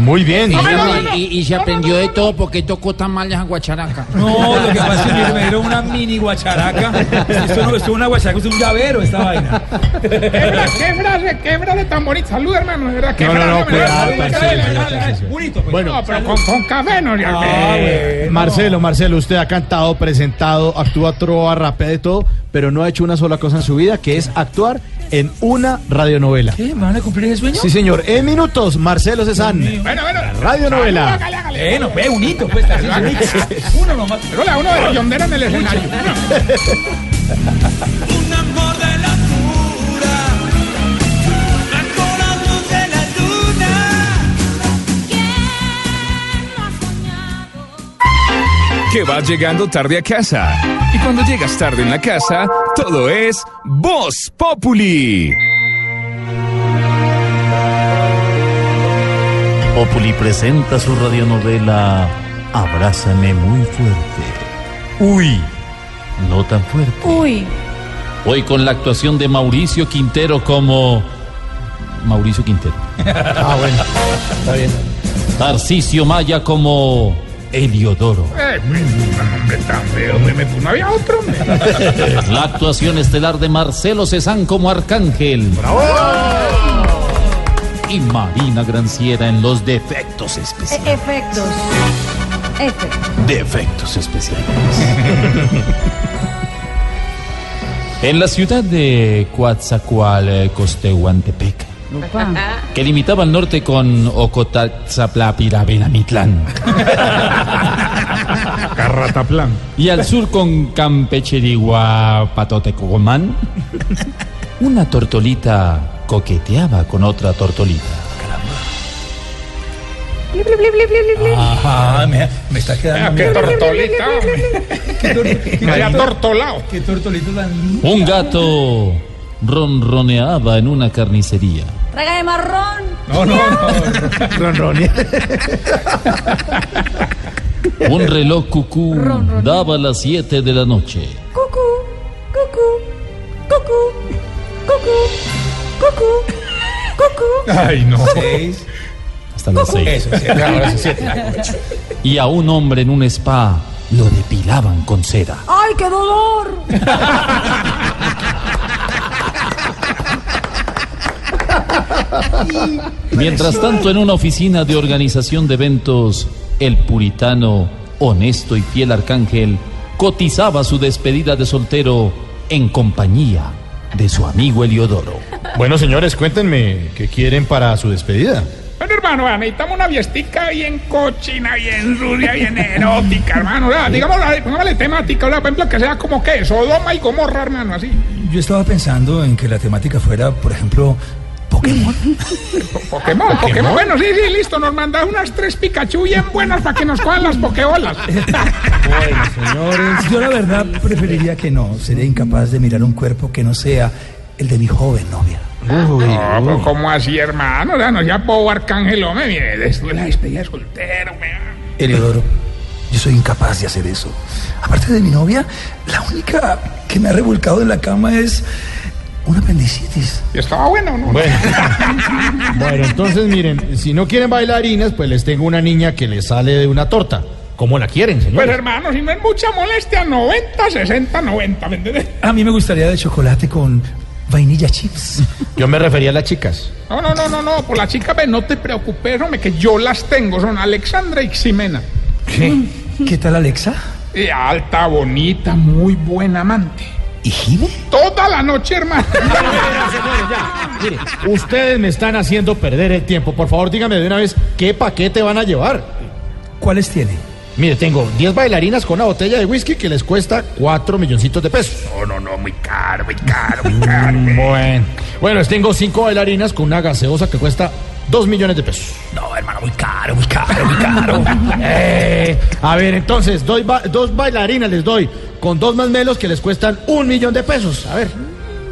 Speaker 3: muy bien.
Speaker 8: Y, y- y se aprendió de todo porque tocó tan mal esa guacharaca.
Speaker 34: No, lo que pasa es que me dieron una mini guacharaca. Esto no es una guacharaca, es un llavero esta vaina.
Speaker 10: ¿Qué frase, qué frase, tan bonita? Salud, hermano, de verdad. ¿Qué
Speaker 3: No, no, no, cuidado,
Speaker 10: da-
Speaker 3: Marcelo.
Speaker 34: Bonito, pues.
Speaker 3: Bueno,
Speaker 10: No, pero con, con café no, ya.
Speaker 34: Ah, bueno.
Speaker 3: Marcelo, Marcelo, usted ha cantado, presentado, actúa, trova, rapea de todo, pero no ha hecho una sola cosa en su vida, que es actuar en una radionovela.
Speaker 34: ¿Qué? ¿Me van a cumplir ese sueño?
Speaker 3: Sí, señor. En minutos, Marcelo Cezanne.
Speaker 10: Bueno, bueno.
Speaker 3: Radionovela.
Speaker 34: Bueno, ve, un hito, pues. Uno nomás.
Speaker 10: Pero la uno de la yondera en el escenario.
Speaker 31: Un amor de la pura, bajo la luz de la luna.
Speaker 1: Que vas llegando tarde a casa. Y cuando llegas tarde en la casa, todo es Voz Populi.
Speaker 37: Populi presenta su radionovela Abrázame muy fuerte. Uy, no tan fuerte.
Speaker 11: Uy.
Speaker 37: Hoy con la actuación de Mauricio Quintero como Mauricio Quintero.
Speaker 3: Ah, bueno. Está bien.
Speaker 37: Tarcisio Maya como Eliodoro.
Speaker 10: Eh, hombre, tan feo, me, me, no había otro.
Speaker 37: La actuación estelar de Marcelo Cezán como Arcángel. Y Marina Granciera en los defectos especiales.
Speaker 11: Efectos. Efectos.
Speaker 37: Defectos especiales. en la ciudad de Coatzacoalcos-Tehuantepec, que limitaba al norte con Ocotalzaplapirabenamitlán.
Speaker 10: Carrataplan.
Speaker 4: Y al sur con Campecherigua Patotecomán, una tortolita coqueteaba con otra tortolita.
Speaker 34: Ajá, me, me está quedando.
Speaker 10: Vea, qué tortolita,
Speaker 34: Qué tor- qué
Speaker 10: Vaya
Speaker 34: tor-
Speaker 10: tortolao.
Speaker 34: Qué tortolito tan lindo.
Speaker 4: Un gato ronroneaba en una carnicería.
Speaker 2: Traga de marrón.
Speaker 10: No, no, no.
Speaker 3: Ronronea.
Speaker 4: Un reloj cucú daba las 7 de la noche.
Speaker 2: Cucú, cucú, cucú, cucú, cucú, cucú.
Speaker 10: Ay, no.
Speaker 34: Seis.
Speaker 4: Hasta las 6.
Speaker 34: Eso, sí.
Speaker 10: Ahora sí, siete.
Speaker 4: Y a un hombre en un spa lo depilaban con cera.
Speaker 2: ¡Ay, qué dolor!
Speaker 4: Mientras tanto, en una oficina de organización de eventos, el puritano, honesto y fiel arcángel cotizaba su despedida de soltero en compañía de su amigo Eliodoro.
Speaker 3: Bueno, señores, cuéntenme qué quieren para su despedida.
Speaker 10: Bueno, hermano, necesitamos una fiestica bien cochina, bien sucia, bien erótica, hermano. Digamos, pongámosle temática, por ejemplo, que sea como que Sodoma y Gomorra, hermano, así.
Speaker 34: Yo estaba pensando en que la temática fuera, por ejemplo, Pokémon.
Speaker 10: Pokémon, Pokémon. Bueno, sí, sí, listo. Nos mandas unas tres Pikachu bien buenas para que nos cojan las Pokébolas.
Speaker 34: Bueno, señores. Yo la verdad preferiría que no. Sería incapaz de mirar un cuerpo que no sea el de mi joven novia.
Speaker 10: no, pero ¿cómo así, hermano? O sea, no sea bobo arcángel, hombre. Mire, de la despedida de soltero, me...
Speaker 34: Eleodoro, yo soy incapaz de hacer eso. Aparte de mi novia, la única que me ha revolcado en la cama es una apendicitis.
Speaker 10: ¿Y estaba bueno o no?
Speaker 3: Bueno. Bueno, entonces miren, si no quieren bailarinas, pues les tengo una niña que les sale de una torta. ¿Cómo la quieren,
Speaker 10: Pues
Speaker 3: señores?
Speaker 10: hermano, si no es mucha molestia, 90, 60, 90, ¿me entiendes?
Speaker 34: A mí me gustaría de chocolate con vainilla chips.
Speaker 3: Yo me refería a las chicas.
Speaker 10: No, no, no, no, no, por la chica, ve, no te preocupes, hombre, que yo las tengo, son Alexandra y Ximena.
Speaker 34: ¿Qué? ¿Qué tal, Alexa?
Speaker 10: Y alta, bonita, muy buena amante.
Speaker 34: ¿Y Jime?
Speaker 10: Toda la noche, hermano.
Speaker 3: Mire, ustedes me están haciendo perder el tiempo. Por favor, díganme de una vez qué paquete van a llevar.
Speaker 34: ¿Cuáles tiene?
Speaker 3: Mire, tengo 10 bailarinas con una botella de whisky que les cuesta 4 milloncitos de pesos.
Speaker 10: No, no, no, muy caro, muy caro, muy caro.
Speaker 3: Bueno. Bueno, les tengo 5 bailarinas con una gaseosa que cuesta 2 millones de pesos.
Speaker 34: No, hermano, muy caro, muy caro, muy caro.
Speaker 3: Eh, a ver, entonces, doy ba- dos bailarinas les doy con dos más melos que les cuestan un millón de pesos. A ver,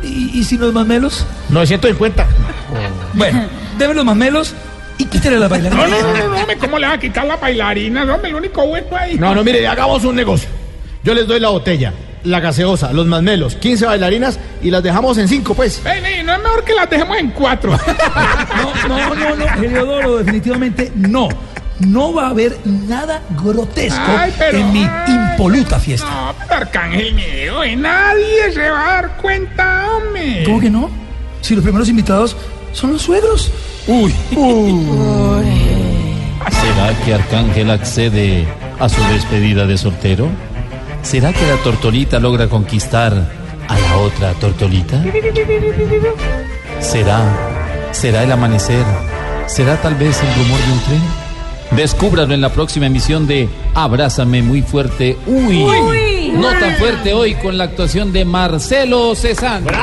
Speaker 34: ¿Y, y si los mamelos?
Speaker 3: 950.
Speaker 34: Bueno, deme los mamelos y quítale la
Speaker 10: No,
Speaker 34: bailarina.
Speaker 10: no, no, no, no, ¿cómo le va a quitar la bailarina? No, el único bueno ahí.
Speaker 3: No, no, mire, hagamos un negocio. Yo les doy la botella, la gaseosa, los más melos, 15 bailarinas y las dejamos en 5, pues.
Speaker 10: Ven, no es mejor que las dejemos en cuatro.
Speaker 34: No, no, no, no, Heliodoro, definitivamente no. No va a haber nada grotesco
Speaker 10: Ay, pero-
Speaker 34: en mi impoluta fiesta.
Speaker 10: No, pero Arcángel mío, y nadie se va a dar cuenta, hombre.
Speaker 34: ¿Cómo que no? Si los primeros invitados son los suegros.
Speaker 10: Uy.
Speaker 4: ¿Será que Arcángel accede a su despedida de soltero? ¿Será que la tortolita logra conquistar a la otra tortolita? ¿Será? ¿Será el amanecer? ¿Será tal vez el rumor de un tren? Descúbralo en la próxima emisión de Abrázame muy fuerte. Uy,
Speaker 2: Uy.
Speaker 4: no tan fuerte hoy con la actuación de Marcelo Cezanne.
Speaker 34: no,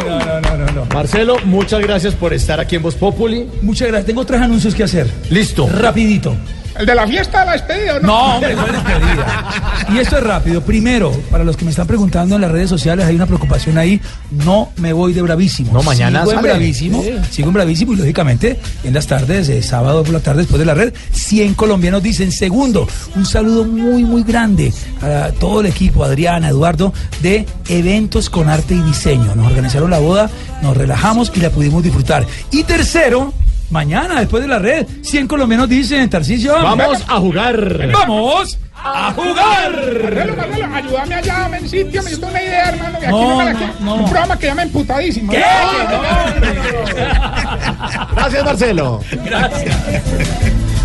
Speaker 34: no, no, no, no.
Speaker 3: Marcelo, muchas gracias por estar aquí en Voz Populi.
Speaker 34: Muchas gracias. Tengo tres anuncios que hacer.
Speaker 3: Listo.
Speaker 34: Rapidito.
Speaker 10: ¿El de la fiesta de la despedida?
Speaker 34: No, hombre, no es despedida. Y esto es rápido. Primero, para los que me están preguntando en las redes sociales, hay una preocupación ahí. No me voy de bravísimo.
Speaker 3: No, mañana
Speaker 34: Sigo en
Speaker 3: sale.
Speaker 34: bravísimo.
Speaker 3: Sí.
Speaker 34: Sigo en bravísimo y lógicamente en las tardes, de sábado por la tarde, después de la red, 100 colombianos dicen. Segundo, un saludo muy, muy grande a todo el equipo, Adriana, Eduardo, de Eventos con Arte y Diseño. Nos organizaron la boda, nos relajamos y la pudimos disfrutar. Y tercero, mañana, después de la red, 100 colombianos dicen, Tarcisio.
Speaker 3: Vamos a jugar.
Speaker 34: ¡Vamos a jugar!
Speaker 10: Marcelo, Marcelo, ayúdame allá, dame en sitio, me dio una idea, hermano. que aquí
Speaker 34: No,
Speaker 10: no me la quiero-
Speaker 34: no.
Speaker 10: Un programa que llama Emputadísimo.
Speaker 34: ¿Qué?
Speaker 3: Gracias, Marcelo.
Speaker 34: Gracias.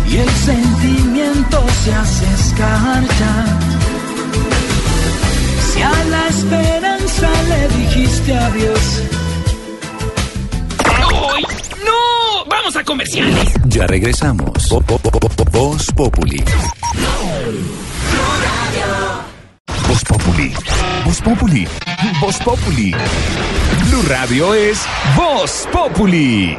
Speaker 38: y el sentimiento se hace escarcha. Si a la esperanza le dijiste adiós.
Speaker 39: ¡No! ¡Vamos a
Speaker 34: comerciales.
Speaker 15: Ya regresamos. Vo- Voz Populi.
Speaker 1: Voz Populi. Voz Populi. Voz Populi. Blue Radio es Voz Populi.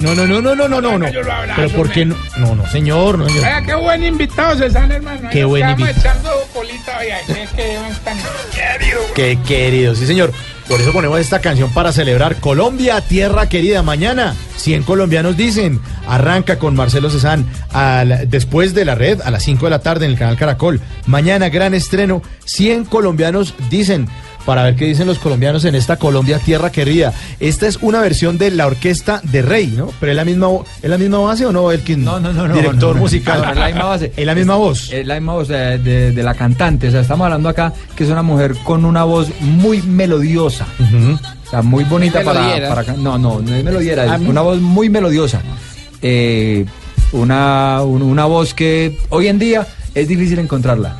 Speaker 3: No, no, no, no, no, no, no, no. Pero ¿por qué no? No, no, señor, no.
Speaker 8: Vaya, qué buen invitado, César, hermano.
Speaker 3: Qué buen invitado.
Speaker 8: echando colita, tan querido.
Speaker 3: Qué querido, sí, señor. Por eso ponemos esta canción para celebrar Colombia, tierra querida. Mañana, 100 colombianos dicen. Arranca con Marcelo Cezán al- después de la red a las 5 de la tarde en el canal Caracol. Mañana, gran estreno. 100 colombianos dicen. Para ver qué dicen los colombianos en esta Colombia, tierra querida. Esta es una versión de la orquesta de Rey, ¿no? Pero es la misma, ¿es la misma base o no, Elkin? No, no, no. Director musical.
Speaker 40: No, es la misma base.
Speaker 3: Es la misma voz.
Speaker 40: Es la misma voz de, de- de la cantante. O sea, estamos hablando acá que es una mujer con una voz muy melodiosa. O sea, muy bonita para, para No, no, no es melodiera, es una voz muy melodiosa. Eh, una, un- una voz que hoy en día es difícil encontrarla.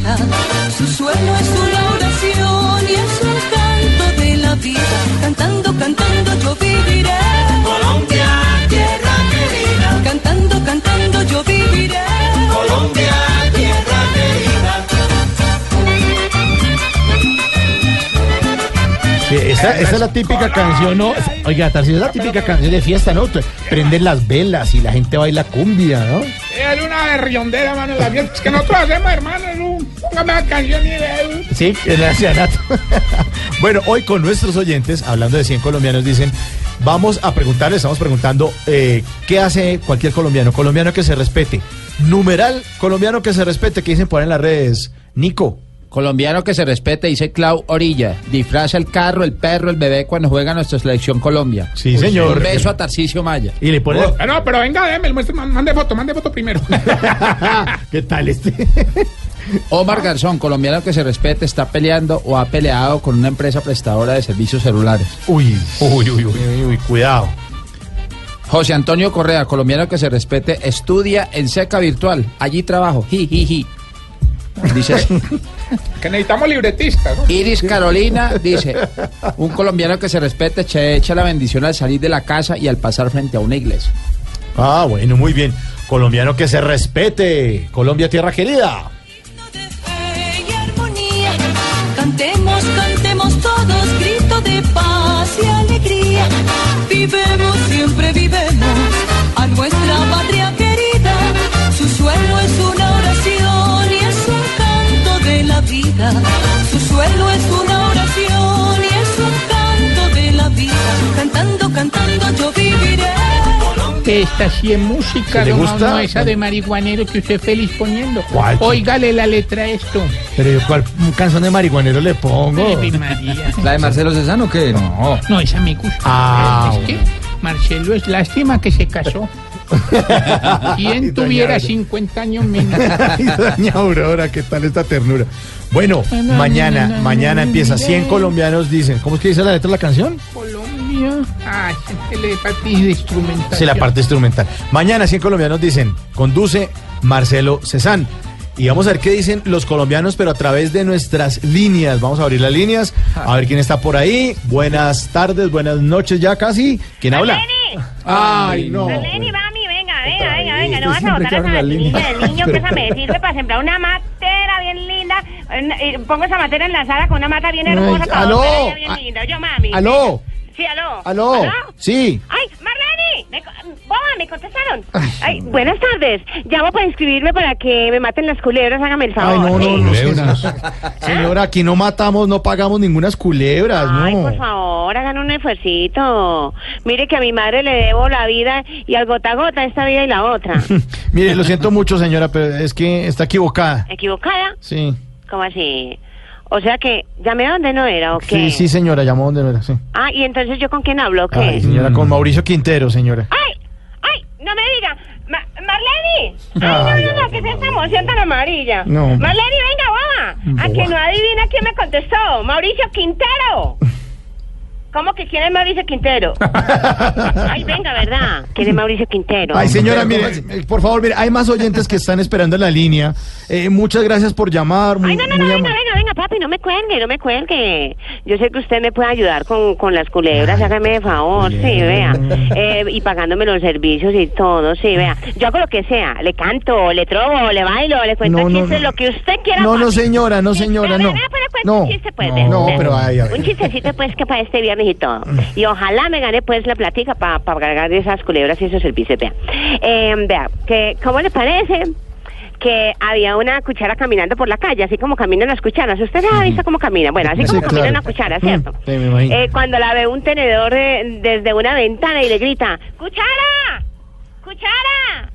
Speaker 2: Vida. Su suelo es una oración y es un canto de la vida. Cantando, cantando yo viviré. Colombia, tierra querida. Cantando, cantando yo viviré. Colombia, tierra querida.
Speaker 3: Sí, esta, esta es la típica canción, ¿no? Oiga, Tarcísio, es la típica canción de fiesta, ¿no? Prenden las velas y la gente baila cumbia, ¿no?
Speaker 8: Es una de riondera, mano, la fiesta. Es que nosotros hacemos, hermano, no, póngame la canción y.
Speaker 3: Sí, el ancianato. bueno, hoy con nuestros oyentes, hablando de 100 colombianos, dicen, vamos a preguntarles, estamos preguntando, eh, ¿qué hace cualquier colombiano? Colombiano que se respete. Numeral, colombiano que se respete, que dicen por ahí en las redes. Nico.
Speaker 8: Colombiano que se respete, dice Clau Orilla. Disfraza el carro, el perro, el bebé cuando juega nuestra selección Colombia.
Speaker 3: Sí, señor.
Speaker 8: Un beso a Tarcisio Maya.
Speaker 3: Y le pone...
Speaker 8: Ah, no, pero venga, déme, muestre, mande foto, mande foto primero.
Speaker 3: ¿Qué tal este?
Speaker 8: Omar Garzón, colombiano que se respete, está peleando o ha peleado con una empresa prestadora de servicios celulares.
Speaker 3: Uy, uy, uy, uy, uy, cuidado.
Speaker 8: José Antonio Correa, colombiano que se respete, estudia en seca virtual. Allí trabajo. Ji, ji, ji. Dice.
Speaker 10: Que necesitamos libretistas. ¿no?
Speaker 8: Iris Carolina dice, un colombiano que se respete, che, echa la bendición al salir de la casa y al pasar frente a una iglesia.
Speaker 3: Ah, bueno, muy bien. Colombiano que se respete. Colombia, tierra querida.
Speaker 2: Y armonía. Cantemos, cantemos todos, grito de paz y alegría. Vivemos, siempre vivemos a nuestra patria querida. Su suelo es una oración y es un canto de la vida. Su suelo es una
Speaker 10: Esta sí es música,
Speaker 3: ¿Sí le
Speaker 10: no,
Speaker 3: gusta?
Speaker 10: no esa de marihuanero que usted es feliz poniendo.
Speaker 3: ¿Cuál?
Speaker 10: Óigale la letra a esto.
Speaker 3: Pero yo, ¿cuál canción de marihuanero le pongo?
Speaker 10: María.
Speaker 40: ¿La de Marcelo Cezano o qué? No.
Speaker 10: No, esa me gusta.
Speaker 3: Ah,
Speaker 10: es que Marcelo es lástima que se casó. ¿Quién tuviera
Speaker 3: Aurora.
Speaker 10: 50 años menos?
Speaker 3: Ay, doña Aurora, ¿qué tal esta ternura? Bueno, mañana, mañana empieza 100 colombianos dicen, ¿cómo es que dice la letra de la canción?
Speaker 10: Colombia. Ah, esa es la parte de instrumental.
Speaker 3: Sí, la parte instrumental. Mañana 100 colombianos dicen, conduce Marcelo Cezán. Y vamos a ver qué dicen los colombianos, pero a través de nuestras líneas. Vamos a abrir las líneas, a ver quién está por ahí. Buenas tardes, buenas noches ya casi. ¿Quién habla? Ay, no.
Speaker 41: Marlene, mami, venga, venga, venga, venga, no vas a
Speaker 3: siempre
Speaker 41: botar esa
Speaker 3: línea.
Speaker 41: del niño que esa me sirve para sembrar una matera bien linda. Eh, Pongo esa matera en la sala con una mata bien hermosa. Para
Speaker 3: aló,
Speaker 41: bien linda. Yo, mami.
Speaker 3: aló.
Speaker 41: Sí, aló.
Speaker 3: ¿Aló? Sí.
Speaker 41: Ay, Marlene, me, boba, me contestaron. Ay, buenas tardes. Llamo para inscribirme para que me maten las culebras, hágame el favor.
Speaker 3: Ay, no, no,
Speaker 41: Sí.
Speaker 3: no. señora. Señora, aquí no matamos, no pagamos ninguna culebras,
Speaker 41: Ay,
Speaker 3: no.
Speaker 41: por favor, hagan un esfuercito. Mire que a mi madre le debo la vida y al gota a gota esta vida y la otra.
Speaker 3: Mire, lo siento mucho, señora, pero es que está equivocada.
Speaker 41: ¿Equivocada?
Speaker 3: Sí.
Speaker 41: ¿Cómo así? O sea que llamé a donde no era, ¿o qué?
Speaker 3: Sí, sí, señora, llamó donde no era, sí.
Speaker 41: Ah, y entonces yo con quién hablo, ¿o ¿qué?
Speaker 3: Ay, señora, con Mauricio Quintero, señora.
Speaker 41: ¡Ay! ¡Ay! ¡No me diga! Ma- ¡Marlene!
Speaker 3: Ay,
Speaker 41: ¡Ay, no, no, no! ¿Qué es esta emoción tan amarilla?
Speaker 3: No.
Speaker 41: ¡Marlene, venga, boba! ¿A
Speaker 3: Boba.
Speaker 41: que no adivina quién me contestó? ¡Mauricio Quintero! ¿Cómo que quién es Mauricio Quintero? Ay, venga, ¿verdad? ¿Quién es Mauricio Quintero?
Speaker 3: Ay, señora, mire, por favor, mire, hay más oyentes que están esperando en la línea. Eh, muchas gracias por llamar. Muy,
Speaker 41: Ay, no, no, no, venga, venga, venga, papi, no me cuelgue, no me cuelgue. Yo sé que usted me puede ayudar con, con las culebras, hágame de favor, sí, vea. Eh, y pagándome los servicios y todo, sí, vea. Yo hago lo que sea, le canto, le trobo, le bailo, le cuento
Speaker 3: No, no,
Speaker 41: chistes,
Speaker 3: no.
Speaker 41: lo que usted quiera.
Speaker 3: No, no, señora, no, señora, no. No,
Speaker 41: un chiste, pues,
Speaker 3: no,
Speaker 41: vea,
Speaker 3: no,
Speaker 41: vea.
Speaker 3: pero ay, a ver.
Speaker 41: Un chistecito, pues, que para este viernes y todo. Y ojalá me gane, pues, la platica para cargar de esas culebras y esos servicios, vea. Eh, vea, que, ¿cómo le parece? que había una cuchara caminando por la calle, así como caminan las cucharas. ¿Usted ha visto cómo camina? Bueno, así
Speaker 3: Sí,
Speaker 41: como camina
Speaker 3: claro.
Speaker 41: una cuchara,
Speaker 3: Mm,
Speaker 41: ¿cierto?
Speaker 3: sí, me imagino.
Speaker 41: Eh, cuando la ve un tenedor eh, desde una ventana y le grita, ¡Cuchara! ¡Cuchara!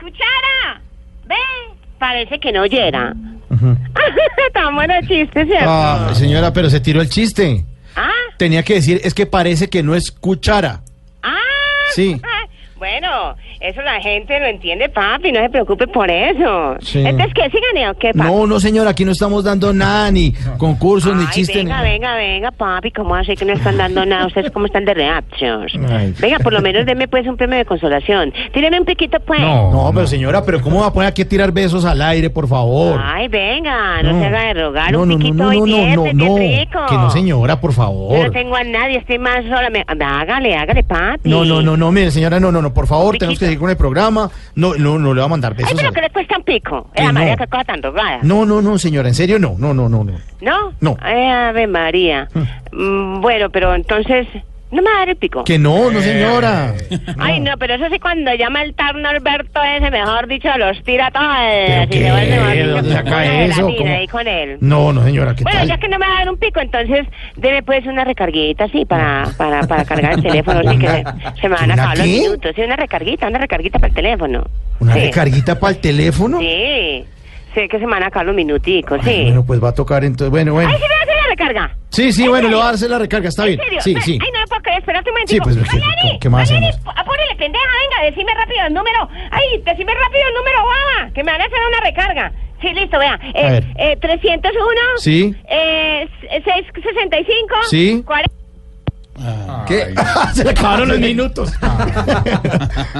Speaker 41: ¡Cuchara! ¡Ven! Parece que no oyera. Tan bueno el chiste, ¿cierto?
Speaker 3: Ah, señora, pero se tiró el chiste.
Speaker 41: ¿Ah?
Speaker 3: Tenía que decir, es que parece que no es cuchara.
Speaker 41: Ah,
Speaker 3: Sí.
Speaker 41: Bueno, eso la gente lo entiende, papi, no se preocupe por eso.
Speaker 3: Sí.
Speaker 41: Entonces, ¿qué? ¿Sí gané o qué, papi?
Speaker 3: No, no, señora, aquí no estamos dando nada, ni concursos, ni chistes.
Speaker 41: venga,
Speaker 3: ni-
Speaker 41: venga, venga, papi, ¿cómo así que no están dando nada? ¿Ustedes cómo están de reactions?
Speaker 3: Ay.
Speaker 41: Venga, por lo menos denme pues un premio de consolación. Tíreme un piquito, pues.
Speaker 3: No, pero señora, pero ¿cómo va a poner aquí a tirar besos al aire, por favor?
Speaker 41: Ay, venga, no,
Speaker 3: No.
Speaker 41: se haga de rogar,
Speaker 3: no,
Speaker 41: un
Speaker 3: no, no,
Speaker 41: piquito
Speaker 3: no,
Speaker 41: hoy
Speaker 3: no, no, no,
Speaker 41: bien
Speaker 3: no,
Speaker 41: rico.
Speaker 3: que no, señora, por
Speaker 41: Yo no
Speaker 3: favor.
Speaker 41: tengo a nadie, estoy más sola. Me... Hágale, hágale, papi.
Speaker 3: No, no, no, no, mire, señora, no, no, no, por favor, tenemos que seguir con el programa. No, no, no le va a mandar
Speaker 41: Ay,
Speaker 3: besos.
Speaker 41: pero
Speaker 3: al-
Speaker 41: que le cuesta un pico.
Speaker 3: Que
Speaker 41: Esa María,
Speaker 3: no.
Speaker 41: qué cosa tan rogada.
Speaker 3: No, no, no, señora, en serio, no, no, no, no, no.
Speaker 41: ¿No?
Speaker 3: No.
Speaker 41: Ay, Ave María. Mm, bueno, pero entonces... No me va a dar el pico.
Speaker 3: Que no, no, señora.
Speaker 41: Ay, no, pero eso sí, cuando llama el tal Norberto ese, mejor dicho, los tira todos.
Speaker 3: ¿Pero
Speaker 41: y
Speaker 3: ¿Dónde saca eso?
Speaker 41: ahí con él.
Speaker 3: No, no, señora, ¿qué
Speaker 41: Bueno,
Speaker 3: tal?
Speaker 41: ya que no me va a dar un pico, entonces debe pues una recarguita, sí, para, para, para cargar el teléfono, sí, que se, se me van a
Speaker 3: ¿Una
Speaker 41: acabar los minutos. Sí, una recarguita, una recarguita para el teléfono.
Speaker 3: ¿Una
Speaker 41: sí.
Speaker 3: recarguita para el teléfono?
Speaker 41: Sí, sé que se me van a acabar los minuticos, sí.
Speaker 3: Bueno, pues va a tocar entonces. Bueno, bueno.
Speaker 41: Ay, sí me va a hacer la recarga.
Speaker 3: Sí, sí,
Speaker 41: ¿En
Speaker 3: bueno, le
Speaker 41: serio?
Speaker 3: va a darse la recarga, está bien.
Speaker 41: ¿En serio?
Speaker 3: Sí,
Speaker 41: Ve-
Speaker 3: sí.
Speaker 41: Ay, no me puedo creer, espérate un
Speaker 3: Sí,
Speaker 41: momentico.
Speaker 3: pues, ¿qué-
Speaker 41: Marlene,
Speaker 3: qué más hacemos?
Speaker 41: apúrele, pendeja, venga, decime rápido el número. Ay, decime rápido el número, baba, que me van a hacer una recarga. Sí, listo, vea.
Speaker 3: A
Speaker 41: Eh,
Speaker 3: ver.
Speaker 41: eh, 301.
Speaker 3: Sí.
Speaker 41: Eh, 665.
Speaker 3: Sí.
Speaker 41: 40.
Speaker 3: ¿Qué? Se le acabaron los minutos.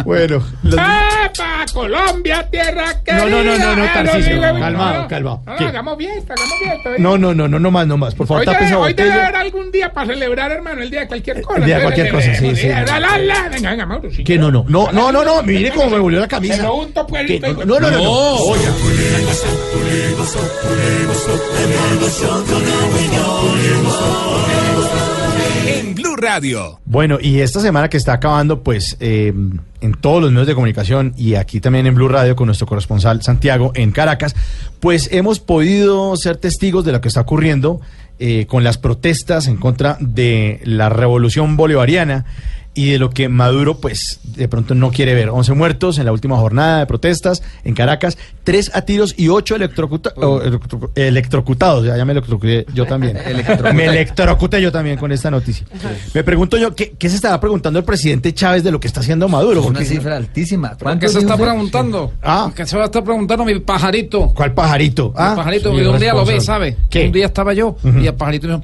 Speaker 3: bueno. los-
Speaker 42: ¡Epa! Colombia, tierra querida.
Speaker 3: No, no, no, no, no,
Speaker 42: Ah,
Speaker 3: calmado,
Speaker 42: no. No, hagamos ¿eh?
Speaker 3: No, no, no, no, no más, no más. Por favor,
Speaker 42: Hoy debe, hoy debe haber algún día para celebrar, hermano, el día de cualquier cosa.
Speaker 3: El día de cualquier cosa, sí,
Speaker 42: eh,
Speaker 3: sí.
Speaker 42: eh. Venga, venga, Mauro.
Speaker 3: Que no, no, no, no, no, no, mire cómo me volvió la camisa.
Speaker 42: Me lo unto, pues, pues,
Speaker 3: no, no, no, no.
Speaker 1: Blue Radio.
Speaker 3: Bueno, y esta semana que está acabando, pues eh, en todos los medios de comunicación y aquí también en Blue Radio con nuestro corresponsal Santiago en Caracas, pues hemos podido ser testigos de lo que está ocurriendo eh, con las protestas en contra de la revolución bolivariana y de lo que Maduro, pues, de pronto no quiere ver. 11 muertos en la última jornada de protestas en Caracas, 3 a tiros y 8 electrocuta- electro- electrocutados. Ya, ya me electrocuté yo también. Me electrocuté yo también con esta noticia. Me pregunto yo, ¿qué, qué se estará preguntando el presidente Chávez de lo que está haciendo Maduro?
Speaker 43: Una
Speaker 3: Porque-
Speaker 43: cifra altísima.
Speaker 44: ¿Qué se está
Speaker 43: usted?
Speaker 44: preguntando?
Speaker 3: Ah.
Speaker 44: ¿Qué se va a estar preguntando mi pajarito?
Speaker 3: ¿Cuál pajarito?
Speaker 44: El
Speaker 3: Ah,
Speaker 44: pajarito,
Speaker 3: sí,
Speaker 44: que un día lo ve. ¿sabe?
Speaker 3: ¿Qué?
Speaker 44: Un día estaba yo y el pajarito dijo...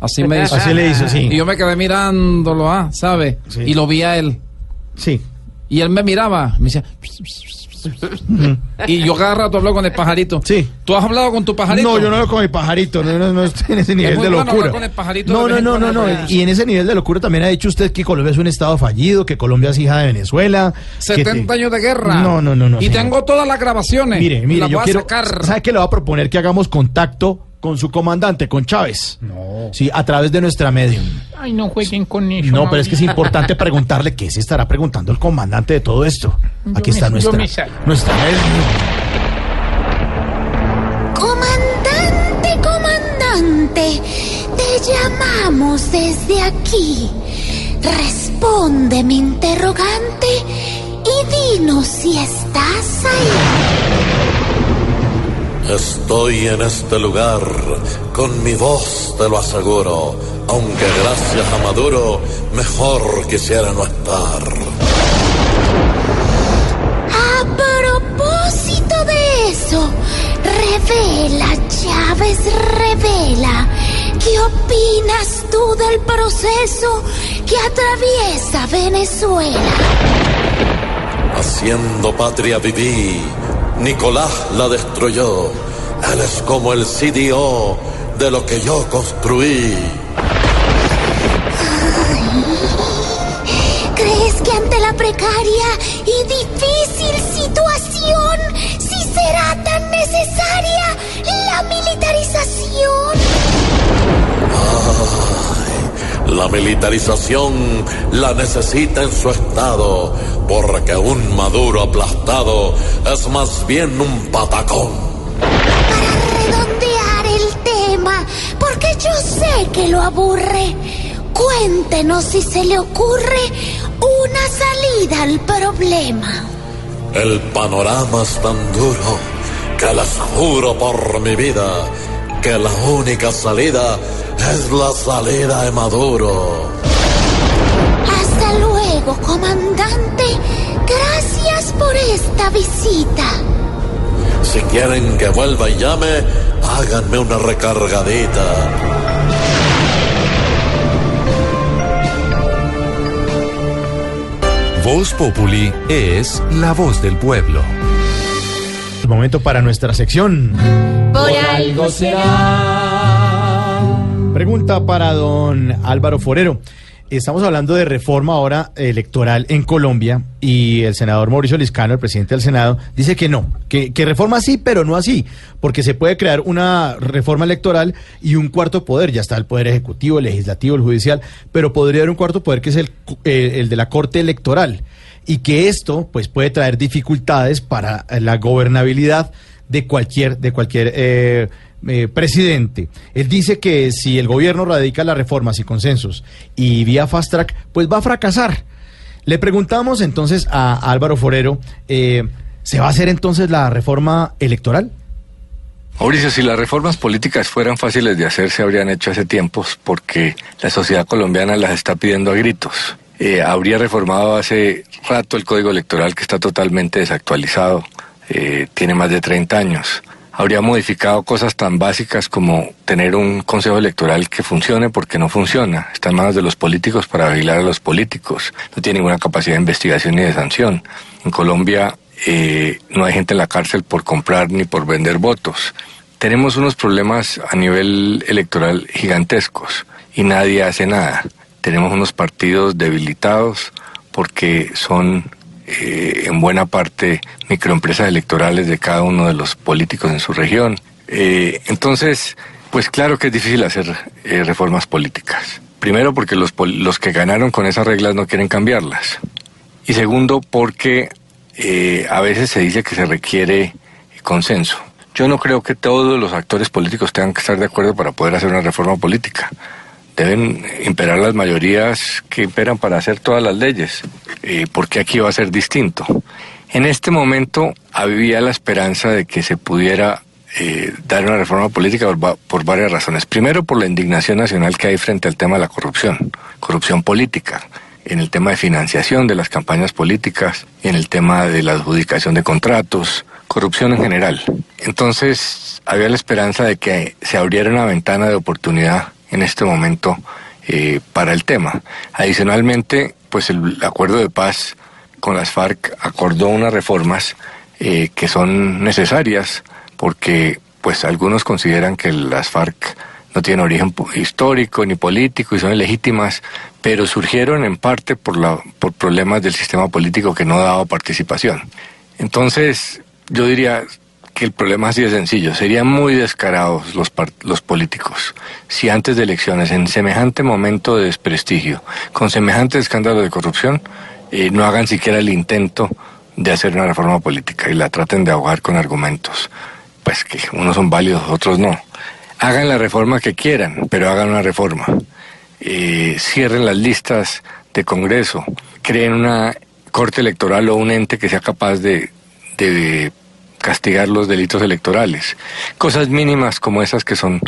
Speaker 44: Así me hizo.
Speaker 3: Así le hizo, sí.
Speaker 44: Y yo me quedé mirándolo, ¿ah? ¿sabe? Y lo vi a él.
Speaker 3: Sí.
Speaker 44: Y él me miraba, me decía... y yo cada rato hablo con el pajarito.
Speaker 3: Sí.
Speaker 44: ¿Tú has hablado con tu pajarito?
Speaker 3: No, yo no hablo con mi pajarito, no, no, no estoy en ese nivel
Speaker 44: muy
Speaker 3: de locura.
Speaker 44: hablar con el pajarito
Speaker 3: No, no, no, no,
Speaker 44: cuando,
Speaker 3: no.
Speaker 44: pues.
Speaker 3: Y en ese nivel de locura también ha dicho usted que Colombia es un estado fallido, que Colombia es hija de Venezuela. que
Speaker 44: 70
Speaker 3: te-
Speaker 44: años de guerra.
Speaker 3: No, no, no, no.
Speaker 44: Y
Speaker 3: señor.
Speaker 44: tengo todas las grabaciones.
Speaker 3: Mire, mire,
Speaker 44: Las
Speaker 3: yo
Speaker 44: voy a
Speaker 3: quiero.
Speaker 44: sacar.
Speaker 3: ¿Sabe qué le va a proponer que hagamos contacto con su comandante, con Chávez? No. Sí, a través de nuestra medium.
Speaker 42: Ay, no jueguen con eso.
Speaker 3: No, pero es que es importante preguntarle qué se estará preguntando el comandante de todo esto. Aquí
Speaker 42: Yo
Speaker 3: está
Speaker 42: me-
Speaker 3: nuestra, nuestra medium.
Speaker 29: Comandante, comandante, te llamamos desde aquí. Responde mi interrogante y dinos si estás ahí.
Speaker 45: Estoy en este lugar, con mi voz te lo aseguro, aunque gracias a Maduro mejor quisiera no estar.
Speaker 29: A propósito de eso, revela, Chávez, revela. ¿Qué opinas tú del proceso que atraviesa Venezuela?
Speaker 45: Haciendo patria viví, Nicolás la destruyó, él es como el CDO de lo que yo construí.
Speaker 29: ¿Crees que ante la precaria y difícil situación, sí será tan necesaria la militarización?
Speaker 45: La militarización la necesita en su estado, porque un Maduro aplastado es más bien un patacón.
Speaker 29: redondear el tema, porque yo sé que lo aburre. Cuéntenos si se le ocurre una salida al problema.
Speaker 45: El panorama es tan duro que les juro por mi vida que la única salida es la salida de Maduro.
Speaker 29: Hasta luego, comandante. Gracias por esta visita.
Speaker 45: Si quieren que vuelva y llame, háganme una recargadita.
Speaker 15: Voz Populi es la voz del pueblo.
Speaker 3: El momento para nuestra sección.
Speaker 29: Por algo será.
Speaker 3: Pregunta para don Álvaro Forero. Estamos hablando de reforma ahora electoral en Colombia y el senador Mauricio Liscano, el presidente del Senado, dice que no, que, que reforma sí, pero no así, porque se puede crear una reforma electoral y un cuarto poder, ya está el poder ejecutivo, el legislativo, el judicial, pero podría haber un cuarto poder que es el, cu- eh, el de la Corte Electoral y que esto pues puede traer dificultades para eh, la gobernabilidad de cualquier de cualquier eh, eh, presidente. Él dice que si el gobierno radica las reformas y consensos y vía fast track, pues va a fracasar. Le preguntamos entonces a Álvaro Forero, eh, ¿se va a hacer entonces la reforma electoral?
Speaker 30: Mauricio, si las reformas políticas fueran fáciles de hacer, se habrían hecho hace tiempos, porque la sociedad colombiana las está pidiendo a gritos. Eh, habría reformado hace rato el código electoral que está totalmente desactualizado, eh, tiene más de 30 años. Habría modificado cosas tan básicas como tener un consejo electoral que funcione porque no funciona. Está en manos de los políticos para vigilar a los políticos. No tiene ninguna capacidad de investigación ni de sanción. En Colombia eh, no hay gente en la cárcel por comprar ni por vender votos. Tenemos unos problemas a nivel electoral gigantescos y nadie hace nada. Tenemos unos partidos debilitados porque son eh, en buena parte microempresas electorales de cada uno de los políticos en su región. Eh, entonces, pues claro que es difícil hacer eh, reformas políticas. Primero porque los, los que ganaron con esas reglas no quieren cambiarlas. Y segundo porque a veces se dice que se requiere consenso. Yo no creo que todos los actores políticos tengan que estar de acuerdo para poder hacer una reforma política. Deben imperar las mayorías que imperan para hacer todas las leyes, eh, porque aquí va a ser distinto. En este momento había la esperanza de que se pudiera eh, dar una reforma política por, va- por varias razones. Primero, por la indignación nacional que hay frente al tema de la corrupción, corrupción política, en el tema de financiación de las campañas políticas, en el tema de la adjudicación de contratos, corrupción en general. Entonces, había la esperanza de que se abriera una ventana de oportunidad en este momento eh, para el tema. Adicionalmente, pues el acuerdo de paz con las FARC acordó unas reformas eh, que son necesarias porque pues algunos consideran que las FARC no tienen origen histórico ni político y son ilegítimas, pero surgieron en parte por, la, por problemas del sistema político que no daba participación. Entonces, yo diría que el problema así de sencillo. Serían muy descarados los, los políticos si antes de elecciones, en semejante momento de desprestigio, con semejante escándalo de corrupción, eh, no hagan siquiera el intento de hacer una reforma política y la traten de ahogar con argumentos. Pues que unos son válidos, otros no. Hagan la reforma que quieran, pero hagan una reforma. Eh, cierren las listas de Congreso, creen una corte electoral o un ente que sea capaz de castigar los delitos electorales. Cosas mínimas como esas que son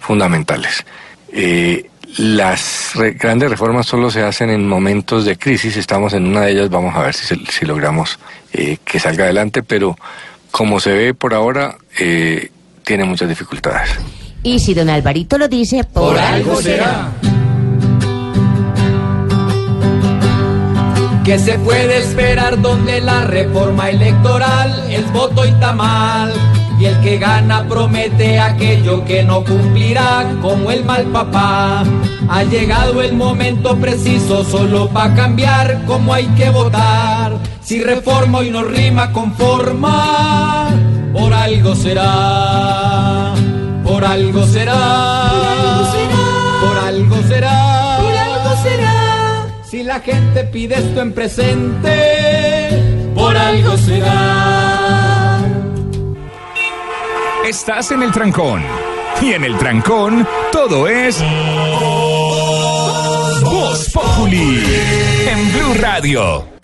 Speaker 30: fundamentales. Eh, las re- grandes reformas solo se hacen en momentos de crisis, estamos en una de ellas, vamos a ver si, se- si logramos eh, que salga adelante, pero como se ve por ahora, eh, tiene muchas dificultades.
Speaker 46: Y si don Alvarito lo dice, por, algo será.
Speaker 47: ¿Qué se puede esperar donde la reforma electoral es voto y tamal? Y el que gana promete aquello que no cumplirá, como el mal papá. Ha llegado el momento preciso solo para cambiar cómo hay que votar. Si reforma y no rima con forma, por algo será. Por algo será. La gente pide esto en presente, por algo será.
Speaker 1: Estás en el trancón. Y en el trancón, todo es. Voz Populi. En Blue Radio.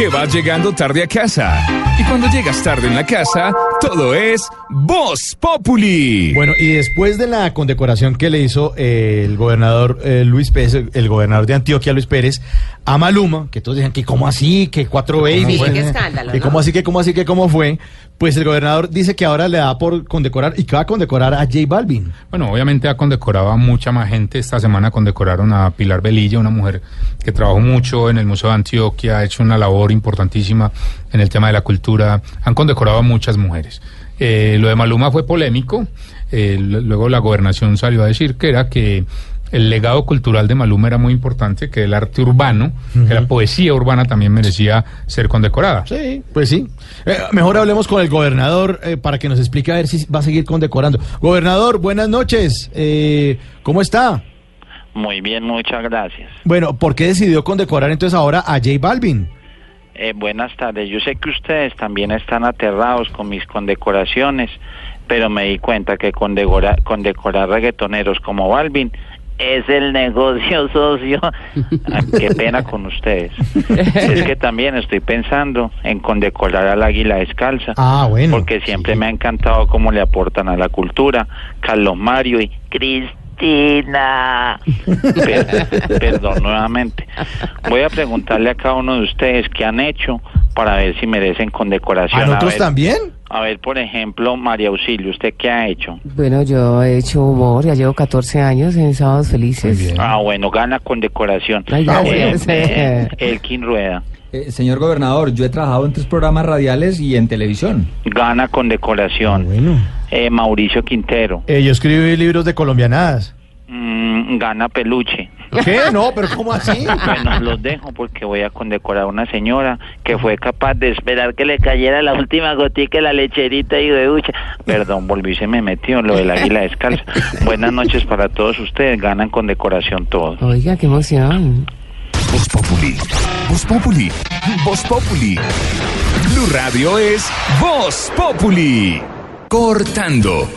Speaker 1: Que vas llegando tarde a casa. Y cuando llegas tarde en la casa, todo es. Voz Populi.
Speaker 3: Bueno, y después de la condecoración que le hizo eh, el gobernador eh, Luis Pérez, el, el gobernador de Antioquia, Luis Pérez, a Maluma, que todos decían que cómo así, que cuatro babies.
Speaker 46: Sí, qué escándalo,
Speaker 3: Que
Speaker 46: ¿no?
Speaker 3: cómo así, que cómo así, que cómo fue. Pues el gobernador dice que ahora le da por condecorar y que va a condecorar a J Balvin.
Speaker 9: Bueno, obviamente ha condecorado a mucha más gente. Esta semana condecoraron a Pilar Velilla, una mujer que trabajó mucho en el Museo de Antioquia, ha hecho una labor importantísima en el tema de la cultura. Han condecorado a muchas mujeres. Eh, lo de Maluma fue polémico. Eh, luego la gobernación salió a decir que era que el legado cultural de Maluma era muy importante, que el arte urbano, que la poesía urbana también merecía ser condecorada.
Speaker 3: Sí, pues sí. Eh, mejor hablemos con el gobernador eh, para que nos explique a ver si va a seguir condecorando. Gobernador, buenas noches. Eh, ¿Cómo está?
Speaker 40: Muy bien, muchas gracias.
Speaker 3: Bueno, ¿por qué decidió condecorar entonces ahora a J Balvin?
Speaker 40: Eh, buenas tardes. Yo sé que ustedes también están aterrados con mis condecoraciones, pero me di cuenta que condecora- condecorar reggaetoneros como Balvin es el negocio socio. Qué pena con ustedes. Es que también estoy pensando en condecorar al águila descalza.
Speaker 3: Ah, bueno.
Speaker 40: Porque siempre me ha encantado cómo le aportan a la cultura. Carlos Mario y Cristina. Per- perdón nuevamente. Voy a preguntarle a cada uno de ustedes qué han hecho para ver si merecen condecoración.
Speaker 3: ¿A nosotros
Speaker 40: ver-
Speaker 3: también?
Speaker 40: A ver, por ejemplo, María Auxilio, ¿usted qué ha hecho?
Speaker 11: Bueno, yo he hecho humor, ya llevo 14 años en Sábados Felices.
Speaker 40: Ah, bueno, gana condecoración.
Speaker 11: Ay, gracias.
Speaker 40: Eh, Elkin Rueda.
Speaker 43: Eh, señor gobernador, yo he trabajado en tres programas radiales y en televisión.
Speaker 40: Gana condecoración. Eh, Mauricio Quintero.
Speaker 3: Eh, yo escribí libros de colombianadas.
Speaker 40: Mm, gana peluche.
Speaker 3: ¿Qué? No, pero ¿cómo así?
Speaker 40: Bueno, los dejo porque voy a condecorar a una señora que fue capaz de esperar que le cayera la última gotica de la lecherita y de ducha. Perdón, volví y se me metió lo del águila descalza. Buenas noches para todos ustedes. Ganan condecoración todos.
Speaker 11: Oiga, qué emoción.
Speaker 1: Voz Populi. Voz Populi. Voz Populi. Blue Radio es Voz Populi. Cortando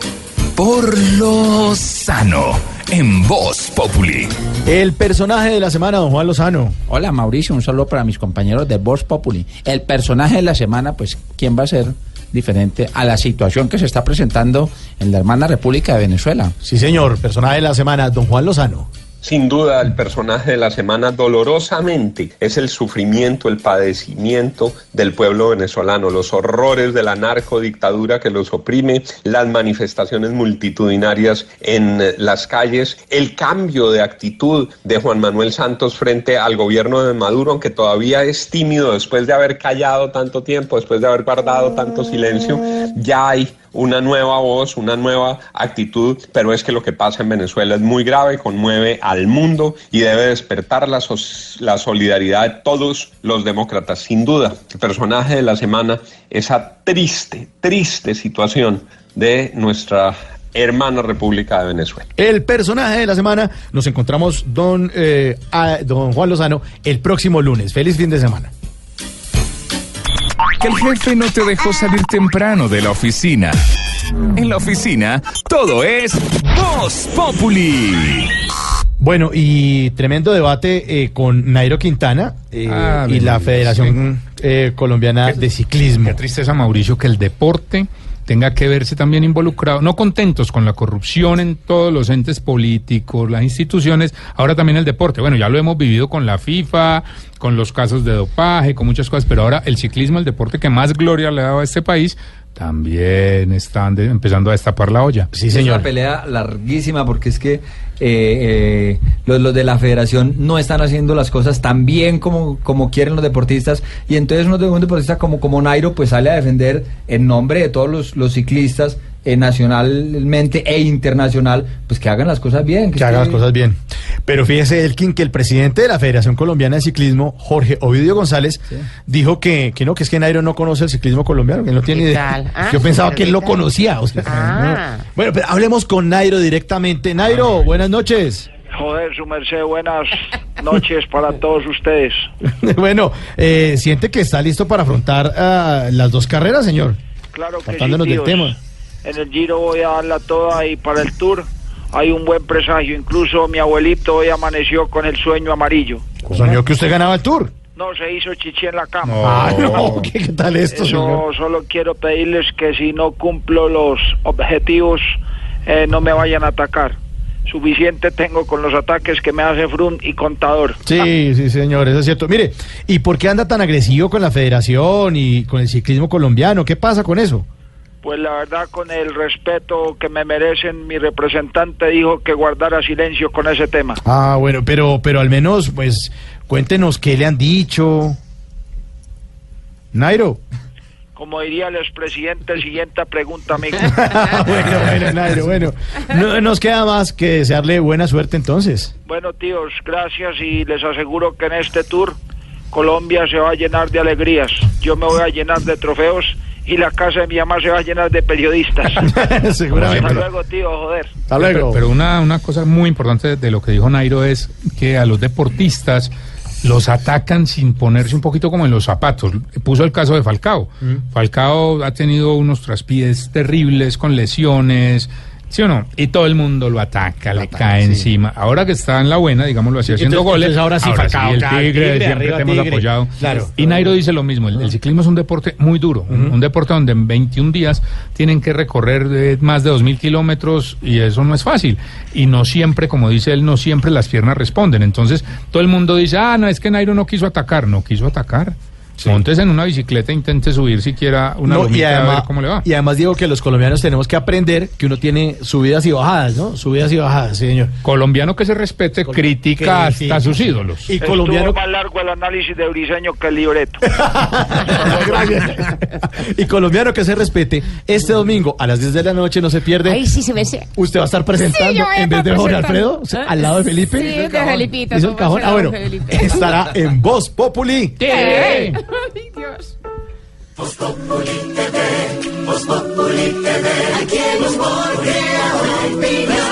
Speaker 1: por lo sano en Voz Populi.
Speaker 3: El personaje de la semana, don Juan Lozano.
Speaker 44: Hola Mauricio, un saludo para mis compañeros de Voz Populi. El personaje de la semana, pues, ¿quién va a ser diferente a la situación que se está presentando en la hermana República de Venezuela?
Speaker 3: Sí, señor, personaje de la semana, don Juan Lozano.
Speaker 26: Sin duda, el personaje de la semana dolorosamente. Es el sufrimiento, el padecimiento del pueblo venezolano, los horrores de la narcodictadura que los oprime, las manifestaciones multitudinarias en eh, las calles, el cambio de actitud de Juan Manuel Santos frente al gobierno de Maduro, aunque todavía es tímido después de haber callado tanto tiempo, después de haber guardado tanto silencio, ya hay una nueva voz, una nueva actitud, pero es que lo que pasa en Venezuela es muy grave, conmueve al mundo y debe despertar la, sos- la solidaridad de todos los demócratas. Sin duda, el personaje de la semana, esa triste, triste situación de nuestra hermana República de Venezuela.
Speaker 3: El personaje de la semana, nos encontramos don, eh, a- don Juan Lozano el próximo lunes. Feliz fin de semana.
Speaker 1: Que el jefe no te dejó salir temprano de la oficina. En la oficina, todo es Voz Populi.
Speaker 3: Bueno, y tremendo debate eh, con Nairo Quintana eh,
Speaker 9: Ah,
Speaker 3: y la Federación eh, Colombiana de Ciclismo.
Speaker 9: Qué tristeza, Mauricio, que el deporte tenga que verse también involucrado, no contentos con la corrupción en todos los entes políticos, las instituciones, ahora también el deporte. Bueno, ya lo hemos vivido con la FIFA, con los casos de dopaje, con muchas cosas, pero ahora el ciclismo, el deporte que más gloria le ha dado a este país, también están de- empezando a destapar la olla.
Speaker 3: Sí,
Speaker 40: Es una pelea larguísima porque es que eh, eh, los, los de la federación no están haciendo las cosas tan bien como, como quieren los deportistas y entonces uno de- un deportista como, como Nairo pues sale a defender en nombre de todos los, los ciclistas eh, nacionalmente e internacional pues que hagan las cosas bien.
Speaker 3: Que haga las cosas bien. Pero fíjese, Elkin, que el presidente de la Federación Colombiana de Ciclismo, Jorge Ovidio González, dijo que, que no, que es que Nairo no conoce el ciclismo colombiano, que no tiene
Speaker 11: ¿Qué
Speaker 3: idea.
Speaker 11: tal? Ah,
Speaker 3: Yo pensaba que él lo conocía. o sea,
Speaker 11: Ah.
Speaker 3: no. Bueno, pero hablemos con Nairo directamente. Nairo, buenas noches.
Speaker 48: Joder, su merced, buenas noches para todos ustedes.
Speaker 3: bueno, eh, ¿siente que está listo para afrontar ah, las dos carreras, señor?
Speaker 48: Claro que sí,
Speaker 3: Tratándonos del tema.
Speaker 48: En el Giro voy a darla toda y para el Tour hay un buen presagio. Incluso mi abuelito hoy amaneció con el sueño amarillo.
Speaker 3: Soñó que usted ganaba el Tour.
Speaker 48: No, se hizo chichi en la cama.
Speaker 3: Ah, no, ¿qué, qué tal esto,
Speaker 48: Eso
Speaker 3: señor?
Speaker 48: solo quiero pedirles que si no cumplo los objetivos, eh, no me vayan a atacar. Suficiente tengo con los ataques que me hace Frun y Contador.
Speaker 3: Sí, sí, señor, eso es cierto. Mire, ¿y por qué anda tan agresivo con la federación y con el ciclismo colombiano? ¿Qué pasa con eso?
Speaker 48: Pues la verdad, con el respeto que me merecen, mi representante dijo que guardara silencio con ese tema.
Speaker 3: Ah, bueno, pero, pero al menos, pues, cuéntenos qué le han dicho. Nairo.
Speaker 48: Como diría el expresidente, siguiente pregunta, amigo.
Speaker 3: bueno, bueno, Nairo, bueno. No nos queda más que desearle buena suerte entonces.
Speaker 48: Bueno, tíos, gracias y les aseguro que en este tour Colombia se va a llenar de alegrías. Yo me voy a llenar de trofeos y la casa de mi mamá se va a llenar de periodistas.
Speaker 3: Seguramente.
Speaker 48: Hasta luego, tío, joder.
Speaker 9: Pero, pero una, una cosa muy importante de lo que dijo Nairo es que a los deportistas los atacan sin ponerse un poquito como en los zapatos. Puso el caso de Falcao. Falcao ha tenido unos traspiés terribles con lesiones. ¿Sí o no? Y todo el mundo lo ataca, le cae encima. Ahora que está en la buena, digámoslo así, haciendo
Speaker 3: Entonces-
Speaker 9: goles.
Speaker 3: entonces ahora sí, Falcao,
Speaker 9: el
Speaker 3: claro,
Speaker 9: tigre,
Speaker 3: tigre,
Speaker 9: siempre te hemos apoyado.
Speaker 3: Claro.
Speaker 9: Y Nairo dice lo mismo, el, el ciclismo es un deporte muy duro, un, un deporte donde en 21 días tienen que recorrer eh, más de 2.000 kilómetros y eso no es fácil. Y no siempre, como dice él, no siempre las piernas responden. Entonces todo el mundo dice, ah, no, es que Nairo no quiso atacar, no quiso atacar. Montes en una bicicleta e intente subir siquiera una
Speaker 3: No, y,
Speaker 9: a
Speaker 3: además,
Speaker 9: ver cómo le va.
Speaker 3: y además digo que los colombianos tenemos que aprender que uno tiene subidas y bajadas, ¿no? Subidas y bajadas, sí, señor.
Speaker 9: Colombiano que se respete, critica
Speaker 3: que-
Speaker 9: hasta
Speaker 3: sí.
Speaker 9: sus ídolos.
Speaker 3: Y colombiano
Speaker 48: Estuvo más largo el análisis de Briseño que el libreto.
Speaker 3: y colombiano que se respete, este domingo a las 10 de la noche no se pierde.
Speaker 11: Ay, sí, se me sé.
Speaker 3: Usted va a estar presentando
Speaker 11: a
Speaker 3: en vez de Jorge. Alfredo, o sea, al lado de Felipe.
Speaker 11: Sí, de Felipito.
Speaker 3: Hizo el cajón. Ah, bueno,
Speaker 11: Felipe.
Speaker 3: estará en Voz Populi.
Speaker 11: Ay, Dios.
Speaker 49: Voz Populi TV, Voz Populi TV, aquí en opinión.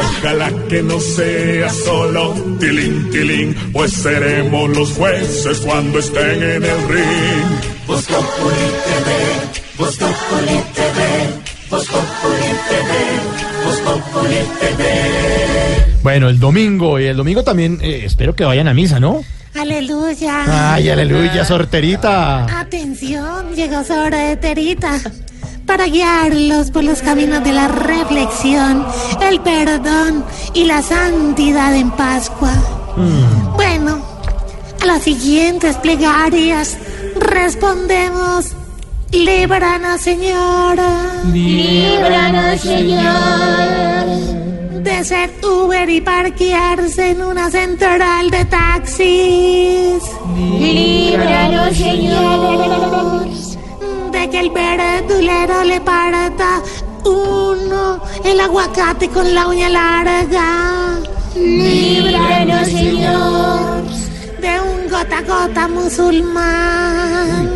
Speaker 13: Ojalá que no sea solo tilín, tilín, pues seremos los jueces cuando estén en el ring.
Speaker 49: Voz Populi TV, Voz Populi TV, Voz Populi TV, Voz Populi TV.
Speaker 3: Bueno, el domingo, y el domingo también eh, espero que vayan a misa, ¿no?
Speaker 29: Aleluya.
Speaker 3: Ay, aleluya, sorterita.
Speaker 29: Atención, llegó su hora de terita. para guiarlos por los caminos de la reflexión, el perdón y la santidad en Pascua. Bueno, a las siguientes plegarias respondemos, líbranos Señor.
Speaker 31: Líbranos, Señor.
Speaker 29: De ser Uber y parquearse en una central de taxis.
Speaker 31: Líbranos, Señor.
Speaker 29: De que el verdulero le parta uno el aguacate con la uña larga.
Speaker 31: Líbranos, Señor.
Speaker 29: De un gota a gota musulmán.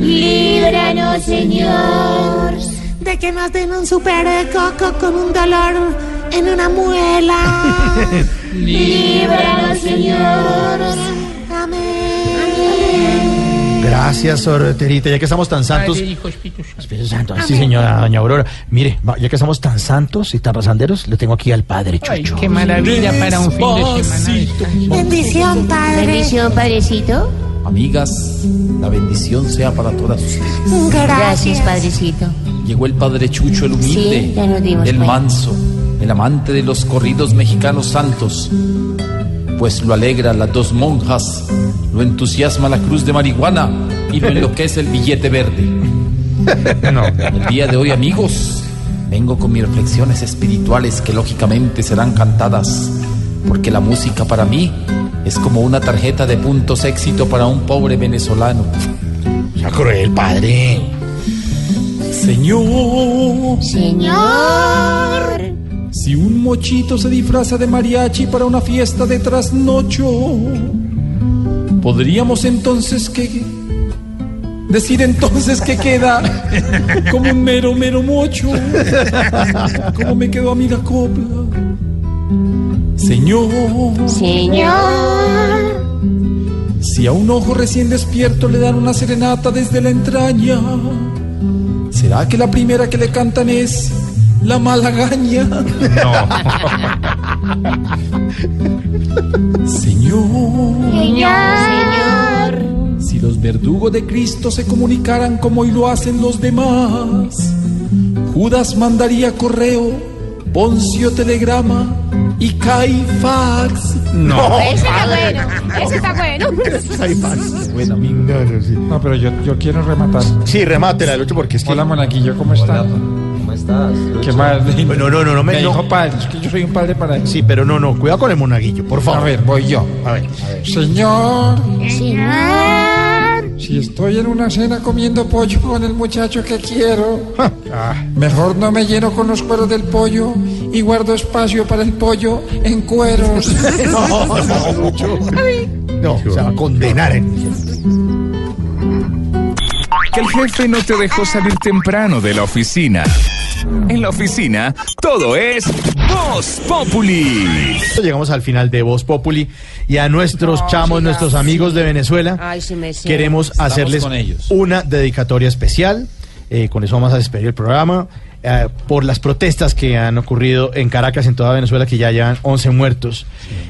Speaker 31: Líbranos, Señor.
Speaker 29: De que nos den un super coco con un dolor en una muela.
Speaker 31: Líbranos, Señor.
Speaker 3: Gracias, sorterita. Ya que estamos tan santos.
Speaker 10: Padre, Hijo, Espíritu Santo.
Speaker 3: Espíritu Santo. Sí, señora doña Aurora. Mire, ya que estamos tan santos y tan pasanderos, le tengo aquí al padre
Speaker 10: Ay,
Speaker 3: Chucho.
Speaker 10: qué maravilla para un fin de semana.
Speaker 29: Bendición, Padre.
Speaker 11: Bendición, Padrecito.
Speaker 50: Amigas, la bendición sea para todas ustedes.
Speaker 11: Gracias, Padrecito.
Speaker 50: Llegó el Padre Chucho, el humilde,
Speaker 11: Sí, ya nos dimos
Speaker 50: el
Speaker 11: cuenta.
Speaker 50: manso, el amante de los corridos mexicanos santos. Pues lo alegra las dos monjas, lo entusiasma la cruz de marihuana y lo enloquece el billete verde. El día de hoy, amigos, vengo con mis reflexiones espirituales que lógicamente serán cantadas, porque la música para mí es como una tarjeta de puntos éxito para un pobre venezolano.
Speaker 3: Ya cruel, padre.
Speaker 50: Señor.
Speaker 29: Señor.
Speaker 50: Si un mochito se disfraza de mariachi para una fiesta de trasnocho, podríamos entonces que decir entonces que queda como un mero mero mocho. ¿Cómo me quedó a mí la copla? Señor.
Speaker 29: Señor.
Speaker 50: Si a un ojo recién despierto le dan una serenata desde la entraña, ¿será que la primera que le cantan es la malagaña? Señor.
Speaker 29: Señor.
Speaker 50: Si los verdugos de Cristo se comunicaran como hoy lo hacen los demás, Judas mandaría correo, Poncio telegrama y Caifax.
Speaker 3: No.
Speaker 9: Ese está bueno. Ese está bueno.
Speaker 3: Bueno, no,
Speaker 13: pero yo, yo quiero rematar.
Speaker 3: Sí, remátela, Lucho, porque es que.
Speaker 13: Hola, Monaguillo, ¿cómo está?
Speaker 6: ¿Cómo estás?
Speaker 13: ¿Qué más?
Speaker 3: Bueno, no, no, no me.
Speaker 13: Me
Speaker 3: no.
Speaker 13: dijo padre, es que yo soy un padre para él.
Speaker 3: Sí, pero no, no, cuidado con el monaguillo, por favor.
Speaker 13: A ver, voy yo.
Speaker 3: A ver.
Speaker 13: Señor,
Speaker 29: Señor.
Speaker 13: si estoy en una cena comiendo pollo con el muchacho que quiero, mejor no me lleno con los cueros del pollo y guardo espacio para el pollo en cueros.
Speaker 3: No, no, Lucho. No, se va a condenar el
Speaker 1: Que el jefe no te dejó salir temprano de la oficina. En la oficina, todo es Voz Populi.
Speaker 3: Llegamos al final de Voz Populi y a nuestros chamos, nuestros amigos de Venezuela,
Speaker 11: Ay, sí me sé.
Speaker 3: queremos
Speaker 50: Estamos
Speaker 3: hacerles
Speaker 50: con ellos.
Speaker 3: una dedicatoria especial. Eh, con eso vamos a despedir el programa. eh, por las protestas que han ocurrido en Caracas, en toda Venezuela, que ya llevan 11 muertos.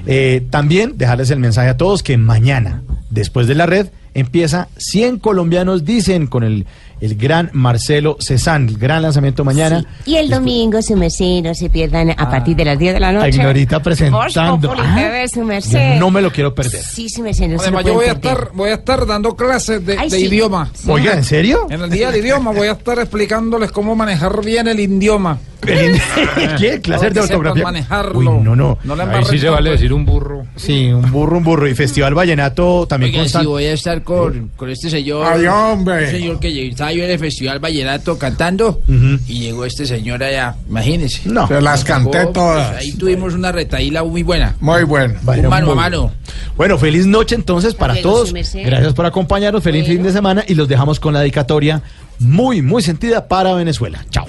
Speaker 3: Eh, también dejarles el mensaje a todos que mañana, después de la red, empieza 100 colombianos, dicen, con el, el gran Marcelo Cezanne, el gran lanzamiento mañana.
Speaker 11: Y el domingo, su merced, no se pierdan a partir de las 10 de la noche.
Speaker 3: ignorita presentando. Ah,
Speaker 11: TV, su merced.
Speaker 3: yo no me lo quiero perder.
Speaker 11: Sí, su merced, no se lo
Speaker 13: Además, yo
Speaker 11: pueden
Speaker 13: voy a
Speaker 11: perder.
Speaker 13: estar, voy a estar dando clases de,
Speaker 11: Ay,
Speaker 13: de
Speaker 11: sí.
Speaker 13: idioma.
Speaker 3: Oiga, ¿en serio?
Speaker 13: En el día del idioma voy a estar explicándoles cómo manejar bien el idioma.
Speaker 3: ¿Qué? ¿Clases de ortografía?
Speaker 13: manejarlo.
Speaker 3: Uy, no, no.
Speaker 13: No le embarren tanto. un burro.
Speaker 3: Sí, un burro, un burro. Y Festival Vallenato también
Speaker 8: Oiga, si
Speaker 3: consta-
Speaker 8: voy a estar con, con este señor.
Speaker 3: Ay, hombre.
Speaker 8: un señor que llegó- estaba yo en el Festival Vallenato cantando y llegó este señor allá. Imagínese.
Speaker 3: No.
Speaker 13: Se las canté
Speaker 8: Llegó,
Speaker 13: todas.
Speaker 8: pues, ahí tuvimos una retaíla muy buena.
Speaker 13: Muy bueno.
Speaker 8: Un mano a
Speaker 3: muy-
Speaker 8: mano.
Speaker 3: Bueno, feliz noche entonces para todos.
Speaker 11: su merced.
Speaker 3: Gracias por acompañarnos. Feliz fin de semana y los dejamos con la dedicatoria muy, muy sentida para Venezuela. Chao.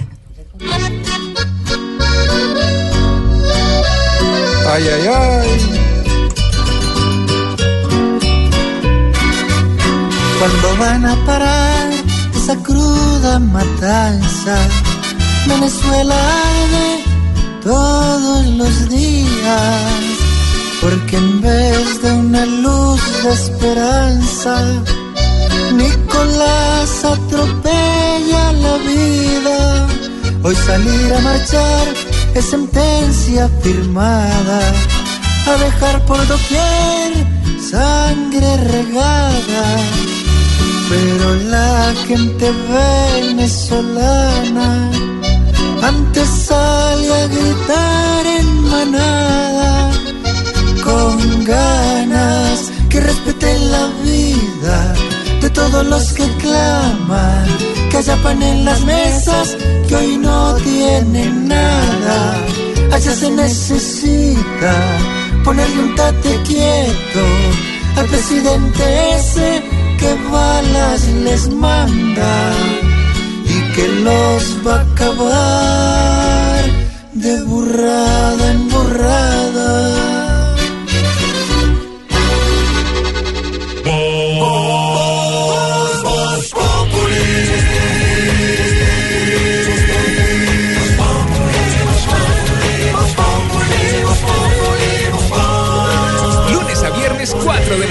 Speaker 13: Ay, ay, ay.
Speaker 31: Cuando van a parar esa cruda matanza, Venezuela arde todos los días, porque en vez de una luz de esperanza, Nicolás atropella la vida. Hoy salir a marchar es sentencia firmada. A dejar por doquier sangre regada. Pero la gente venezolana antes sale a gritar en manada con ganas que respeten la vida todos los que claman que haya pan en las mesas que hoy no tienen nada allá se necesita ponerle un tate quieto al presidente ese que balas les manda y que los va a acabar de burrada en burrada.